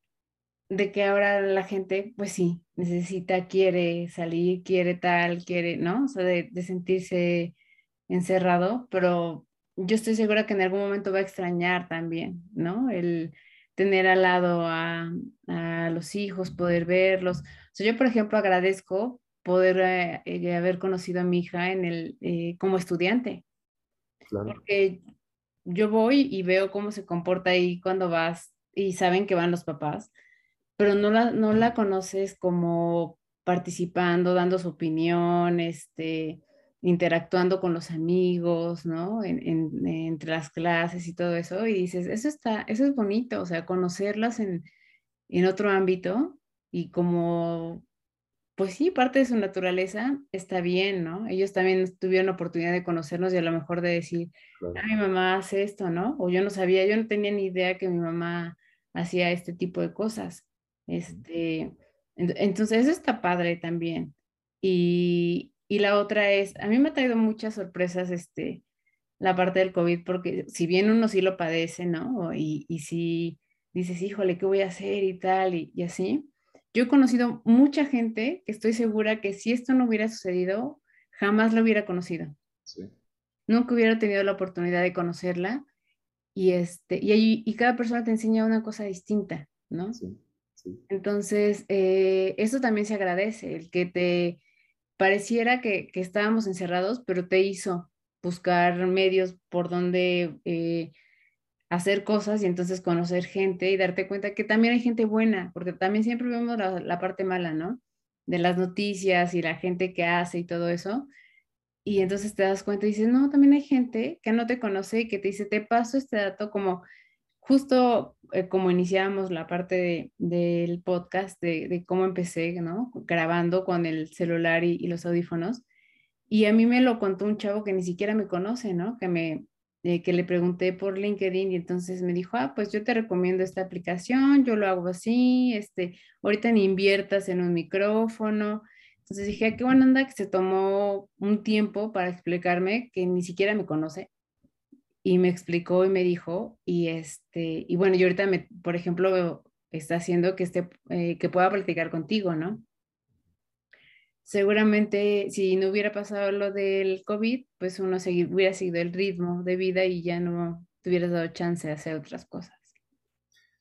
de que ahora la gente, pues sí, necesita, quiere salir, quiere tal, quiere, ¿no? O sea, de, de sentirse encerrado, pero yo estoy segura que en algún momento va a extrañar también, ¿no? El tener al lado a, a los hijos, poder verlos. O sea, yo, por ejemplo, agradezco poder eh, eh, haber conocido a mi hija en el, eh, como estudiante. Claro. Porque yo voy y veo cómo se comporta ahí cuando vas y saben que van los papás, pero no la, no la conoces como participando, dando su opinión, este, interactuando con los amigos, ¿no? En, entre las clases y todo eso, y dices, eso está, eso es bonito, o sea, conocerlas en, en otro ámbito y como, pues sí, parte de su naturaleza está bien, ¿no? Ellos también tuvieron la oportunidad de conocernos y a lo mejor de decir, ah, mi mamá hace esto, ¿no? O yo no sabía, yo no tenía ni idea que mi mamá hacía este tipo de cosas. Este, entonces, eso está padre también. Y, y la otra es, a mí me ha traído muchas sorpresas este, la parte del COVID, porque si bien uno sí lo padece, ¿no? Y, y si dices, híjole, ¿qué voy a hacer y tal? Y, y, así. Yo he conocido mucha gente que estoy segura que si esto no hubiera sucedido, jamás lo hubiera conocido. Sí. Nunca hubiera tenido la oportunidad de conocerla. Y, este, y, y cada persona te enseña una cosa distinta, ¿no? Sí, sí. Entonces, eh, eso también se agradece, el que te pareciera que, que, estábamos encerrados, pero te hizo buscar medios por donde eh, hacer cosas y entonces conocer gente y darte cuenta que también hay gente buena, porque también siempre vemos la, parte mala, ¿no? De las noticias y la gente que hace y todo eso. Y entonces te das cuenta y dices, no, también hay gente que no te conoce y que te dice, te paso este dato como justo eh, como iniciábamos la parte de, del podcast, de, de, cómo empecé, ¿no? Grabando con el celular y, y, los audífonos. Y a mí me lo contó un chavo que ni siquiera me conoce, ¿no? Que, me, eh, que le pregunté por LinkedIn y entonces me dijo, ah, pues yo te recomiendo esta aplicación, yo lo hago así, este, ahorita ni inviertas en un micrófono. Entonces dije, ah, qué buena onda que se tomó un tiempo para explicarme que ni siquiera me conoce y me explicó y me dijo, y este, y bueno, yo ahorita, me, por ejemplo, está haciendo que, esté, eh, que pueda platicar contigo, ¿no? Seguramente si no hubiera pasado lo del COVID, pues uno seguir, hubiera seguido el ritmo de vida y ya no te hubieras dado chance de hacer otras cosas.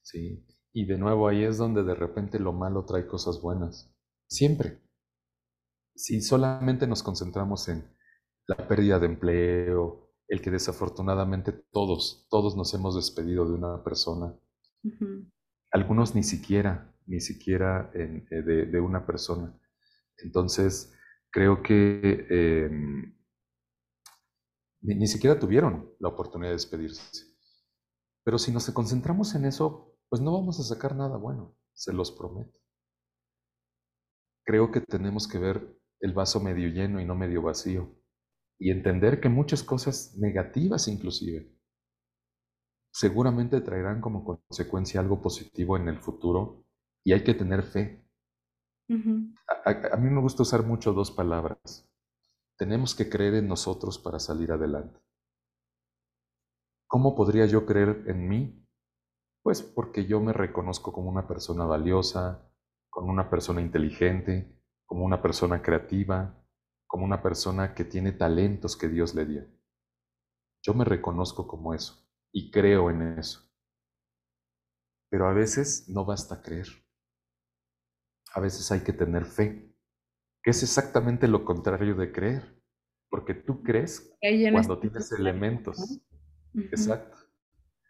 Sí, y de nuevo ahí es donde de repente lo malo trae cosas buenas. Siempre. Si solamente nos concentramos en la pérdida de empleo, el que desafortunadamente todos, todos nos hemos despedido de una persona. Algunos ni siquiera, ni siquiera eh, de, una persona. Entonces, creo que em, ni, siquiera tuvieron la oportunidad de despedirse. Pero si nos concentramos en eso, pues no vamos a sacar nada bueno, se los prometo. Creo que tenemos que ver el vaso medio lleno y no medio vacío y entender que muchas cosas negativas inclusive seguramente traerán como consecuencia algo positivo en el futuro y hay que tener fe. A, mí me gusta usar mucho dos palabras. Tenemos que creer en nosotros para salir adelante. ¿Cómo podría yo creer en mí? Pues porque yo me reconozco como una persona valiosa, como una persona inteligente, como una persona creativa, como una persona que tiene talentos que Dios le dio. Yo me reconozco como eso y creo en eso. Pero a veces no basta creer. A veces hay que tener fe, que es exactamente lo contrario de creer, porque tú crees cuando tienes elementos. Exacto.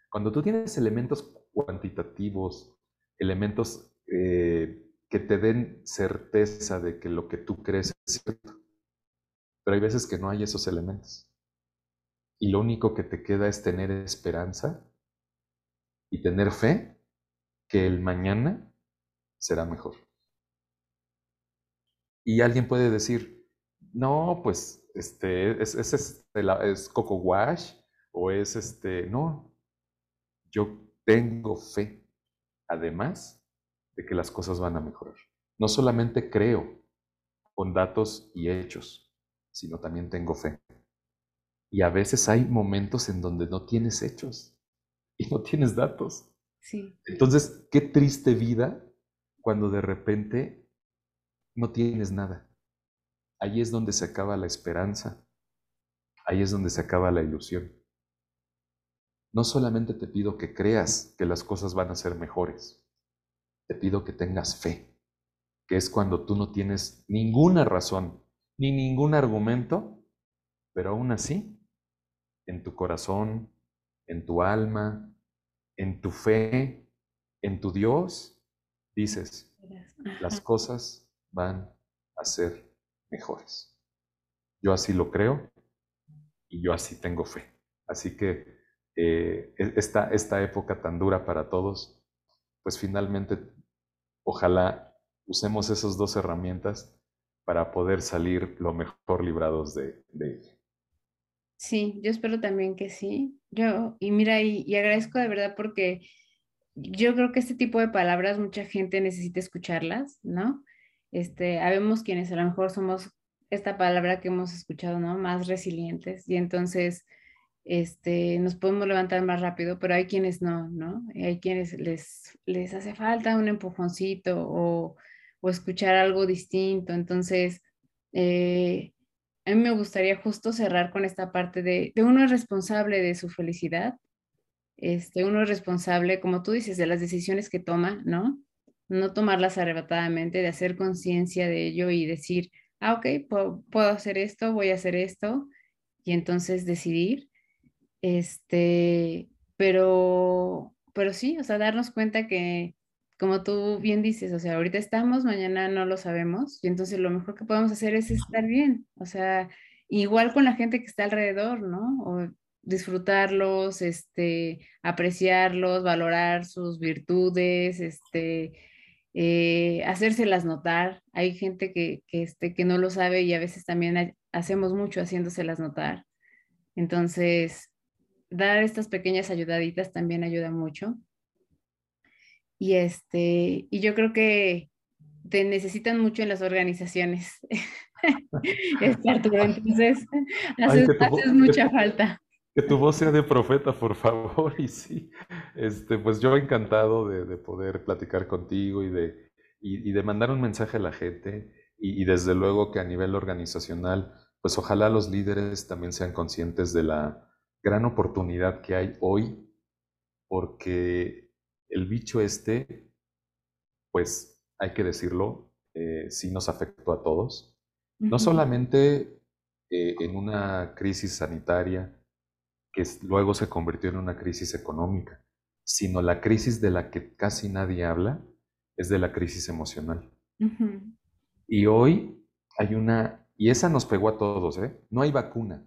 Cuando tú tienes elementos cuantitativos, elementos eh, que te den certeza de que lo que tú crees es cierto, pero hay veces que no hay esos elementos. Y lo único que te queda es tener esperanza y tener fe que el mañana será mejor. Y alguien puede decir, no, pues este, es, es, es, es Coco Wash o es este, no, yo tengo fe, además de que las cosas van a mejorar. No solamente creo con datos y hechos, sino también tengo fe. Y a veces hay momentos en donde no tienes hechos y no tienes datos. Sí. Entonces, qué triste vida cuando de repente no tienes nada. Ahí es donde se acaba la esperanza. Ahí es donde se acaba la ilusión. No solamente te pido que creas que las cosas van a ser mejores, te pido que tengas fe, que es cuando tú no tienes ninguna razón ni ningún argumento, pero aún así, en tu corazón, en tu alma, en tu fe, en tu Dios, dices, las cosas van a ser mejores. Yo así lo creo y yo así tengo fe. Así que eh, e-, esta, esta época tan dura para todos, pues finalmente ojalá usemos esas dos herramientas para poder salir lo mejor librados de, de ella. Sí, yo espero también que sí. Yo, y mira, y, y, agradezco de verdad porque yo creo que este tipo de palabras mucha gente necesita escucharlas, ¿no? Este, habemos quienes a lo mejor somos esta palabra que hemos escuchado, ¿no? Más resilientes y entonces este, nos podemos levantar más rápido, pero hay quienes no, ¿no? hay quienes les, les hace falta un empujoncito o, o escuchar algo distinto. Entonces, eh, a mí me gustaría justo cerrar con esta parte de, de, uno es responsable de su felicidad, este, uno es responsable, como tú dices, de las decisiones que toma, ¿no? No tomarlas arrebatadamente, de hacer conciencia de ello y decir, ah, ok, puedo, puedo hacer esto, voy a hacer esto, y entonces decidir. Este, pero, pero sí, o sea, darnos cuenta que, como tú bien dices, o sea, ahorita estamos, mañana no lo sabemos, y entonces lo mejor que podemos hacer es estar bien, o sea, igual con la gente que está alrededor, ¿no? O disfrutarlos, este, apreciarlos, valorar sus virtudes, este, eh, hacérselas notar. Hay gente que, que, este, que no lo sabe y a veces también hacemos mucho haciéndoselas notar. Entonces, dar estas pequeñas ayudaditas también ayuda mucho. Y, este, y yo creo que te necesitan mucho en las organizaciones. entonces haces, Ay, haces mucha falta. Que tu voz sea de profeta, por favor. Y sí, este, pues yo encantado de, de poder platicar contigo y de, y, y, de mandar un mensaje a la gente. Y, y desde luego que a nivel organizacional, pues ojalá los líderes también sean conscientes de la, gran oportunidad que hay hoy, porque el bicho este, pues hay que decirlo, eh, sí nos afectó a todos, no solamente eh, en una crisis sanitaria que luego se convirtió en una crisis económica, sino la crisis de la que casi nadie habla es de la crisis emocional. Y hoy hay una, y esa nos pegó a todos, ¿eh? No hay vacuna,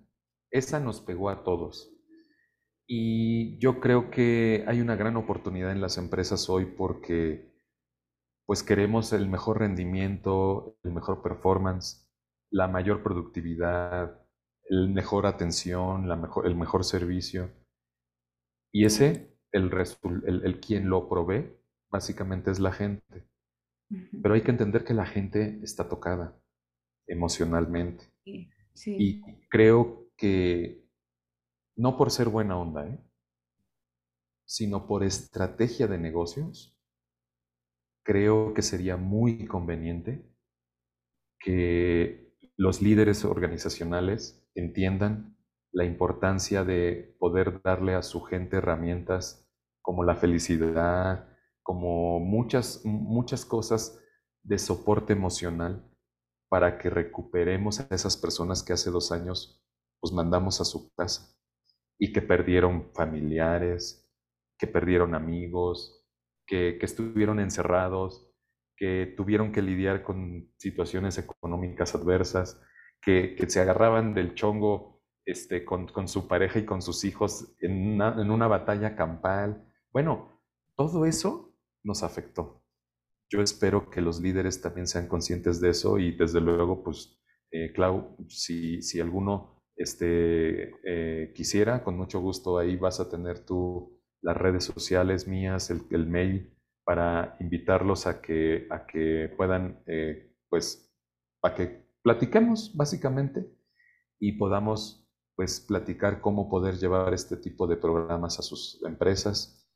esa nos pegó a todos. Y yo creo que hay una gran oportunidad en las empresas hoy porque pues queremos el mejor rendimiento, el mejor performance, la mayor productividad, el mejor atención, la mejor, el mejor servicio. Y ese, el, el, el quien lo provee, básicamente es la gente. Pero hay que entender que la gente está tocada emocionalmente. Sí. Y creo que no por ser buena onda, ¿eh? sino por estrategia de negocios, creo que sería muy conveniente que los líderes organizacionales entiendan la importancia de poder darle a su gente herramientas como la felicidad, como muchas, muchas cosas de soporte emocional para que recuperemos a esas personas que hace dos años pues mandamos a su casa y que perdieron familiares, que perdieron amigos, que, que estuvieron encerrados, que tuvieron que lidiar con situaciones económicas adversas, que, que se agarraban del chongo este, con, con, su pareja y con sus hijos en una, en una batalla campal. Bueno, todo eso nos afectó. Yo espero que los líderes también sean conscientes de eso y desde luego, pues, eh, Clau, si, si alguno este, eh, quisiera, con mucho gusto ahí vas a tener tú las redes sociales mías, el, mail, para invitarlos a que, a que puedan, eh, pues, para que platiquemos básicamente y podamos, pues, platicar cómo poder llevar este tipo de programas a sus empresas.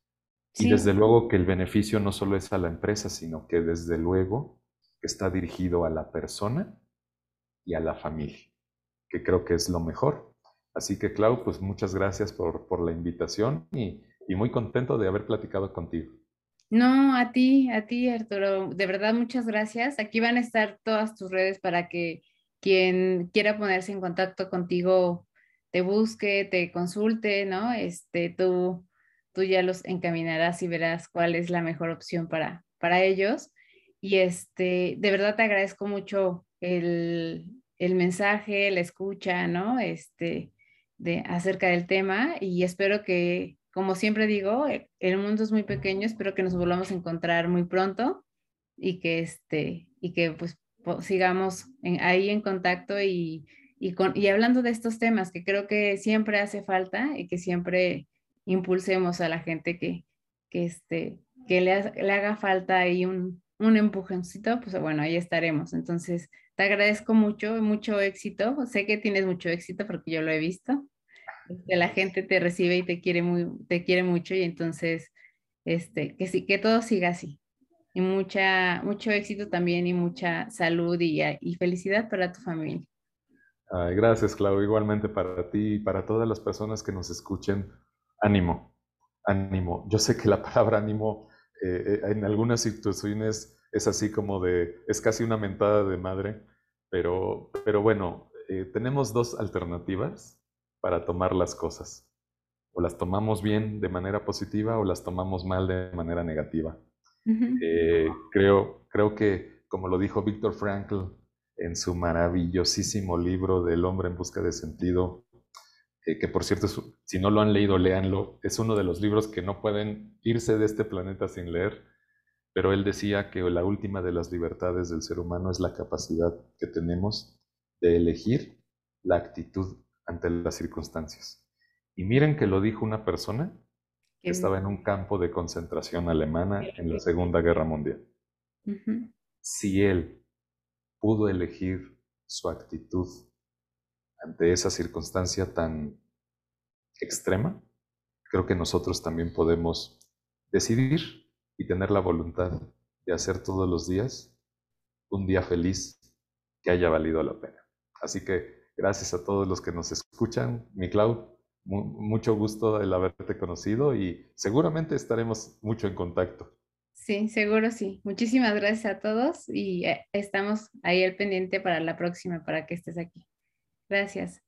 Y desde luego que el beneficio no solo es a la empresa, sino que desde luego está dirigido a la persona y a la familia, que creo que es lo mejor. Así que, Clau, pues muchas gracias por, por la invitación y, y muy contento de haber platicado contigo. No, a ti, a ti, Arturo. De verdad, muchas gracias. Aquí van a estar todas tus redes para que quien quiera ponerse en contacto contigo te busque, te consulte, ¿no? Este, tú, tú ya los encaminarás y verás cuál es la mejor opción para, para ellos. Y este, de verdad te agradezco mucho el, el mensaje, la escucha, ¿no? Este, de, acerca del tema y espero que como siempre digo, eh, el mundo es muy pequeño, espero que nos volvamos a encontrar muy pronto y que, este, y que pues sigamos ahí en contacto y, y, con, y hablando de estos temas que creo que siempre hace falta y que siempre impulsemos a la gente que, que, este, que le, le haga falta ahí un, un empujoncito, pues bueno, ahí estaremos. Entonces, te agradezco mucho, mucho éxito. Sé que tienes mucho éxito porque yo lo he visto que la gente te recibe y te quiere, muy, te quiere mucho y entonces, este, que sí, que todo siga así. Y mucha, mucho éxito también y mucha salud y, y felicidad para tu familia. gracias, Clau. Igualmente para ti y para todas las personas que nos escuchen. Ánimo, ánimo. Yo sé que la palabra ánimo eh, eh, en algunas situaciones es así como de, es casi una mentada de madre, pero, pero bueno, eh, tenemos dos alternativas para tomar las cosas. O las tomamos bien de manera positiva o las tomamos mal de manera negativa. Eh, creo, creo que, como lo dijo Víctor Frankl en su maravillosísimo libro del hombre en busca de sentido, eh, que por cierto, si no lo han leído, léanlo, es uno de los libros que no pueden irse de este planeta sin leer, pero él decía que la última de las libertades del ser humano es la capacidad que tenemos de elegir la actitud ante las circunstancias. Y miren que lo dijo una persona que estaba en un campo de concentración alemana en la Segunda Guerra Mundial. Si él pudo elegir su actitud ante esa circunstancia tan extrema, creo que nosotros también podemos decidir y tener la voluntad de hacer todos los días un día feliz que haya valido la pena. Así que Gracias a todos los que nos escuchan. Mi Clau, mucho gusto el haberte conocido y seguramente estaremos mucho en contacto. Sí, seguro sí. Muchísimas gracias a todos y eh, estamos ahí al pendiente para la próxima, para que estés aquí. Gracias.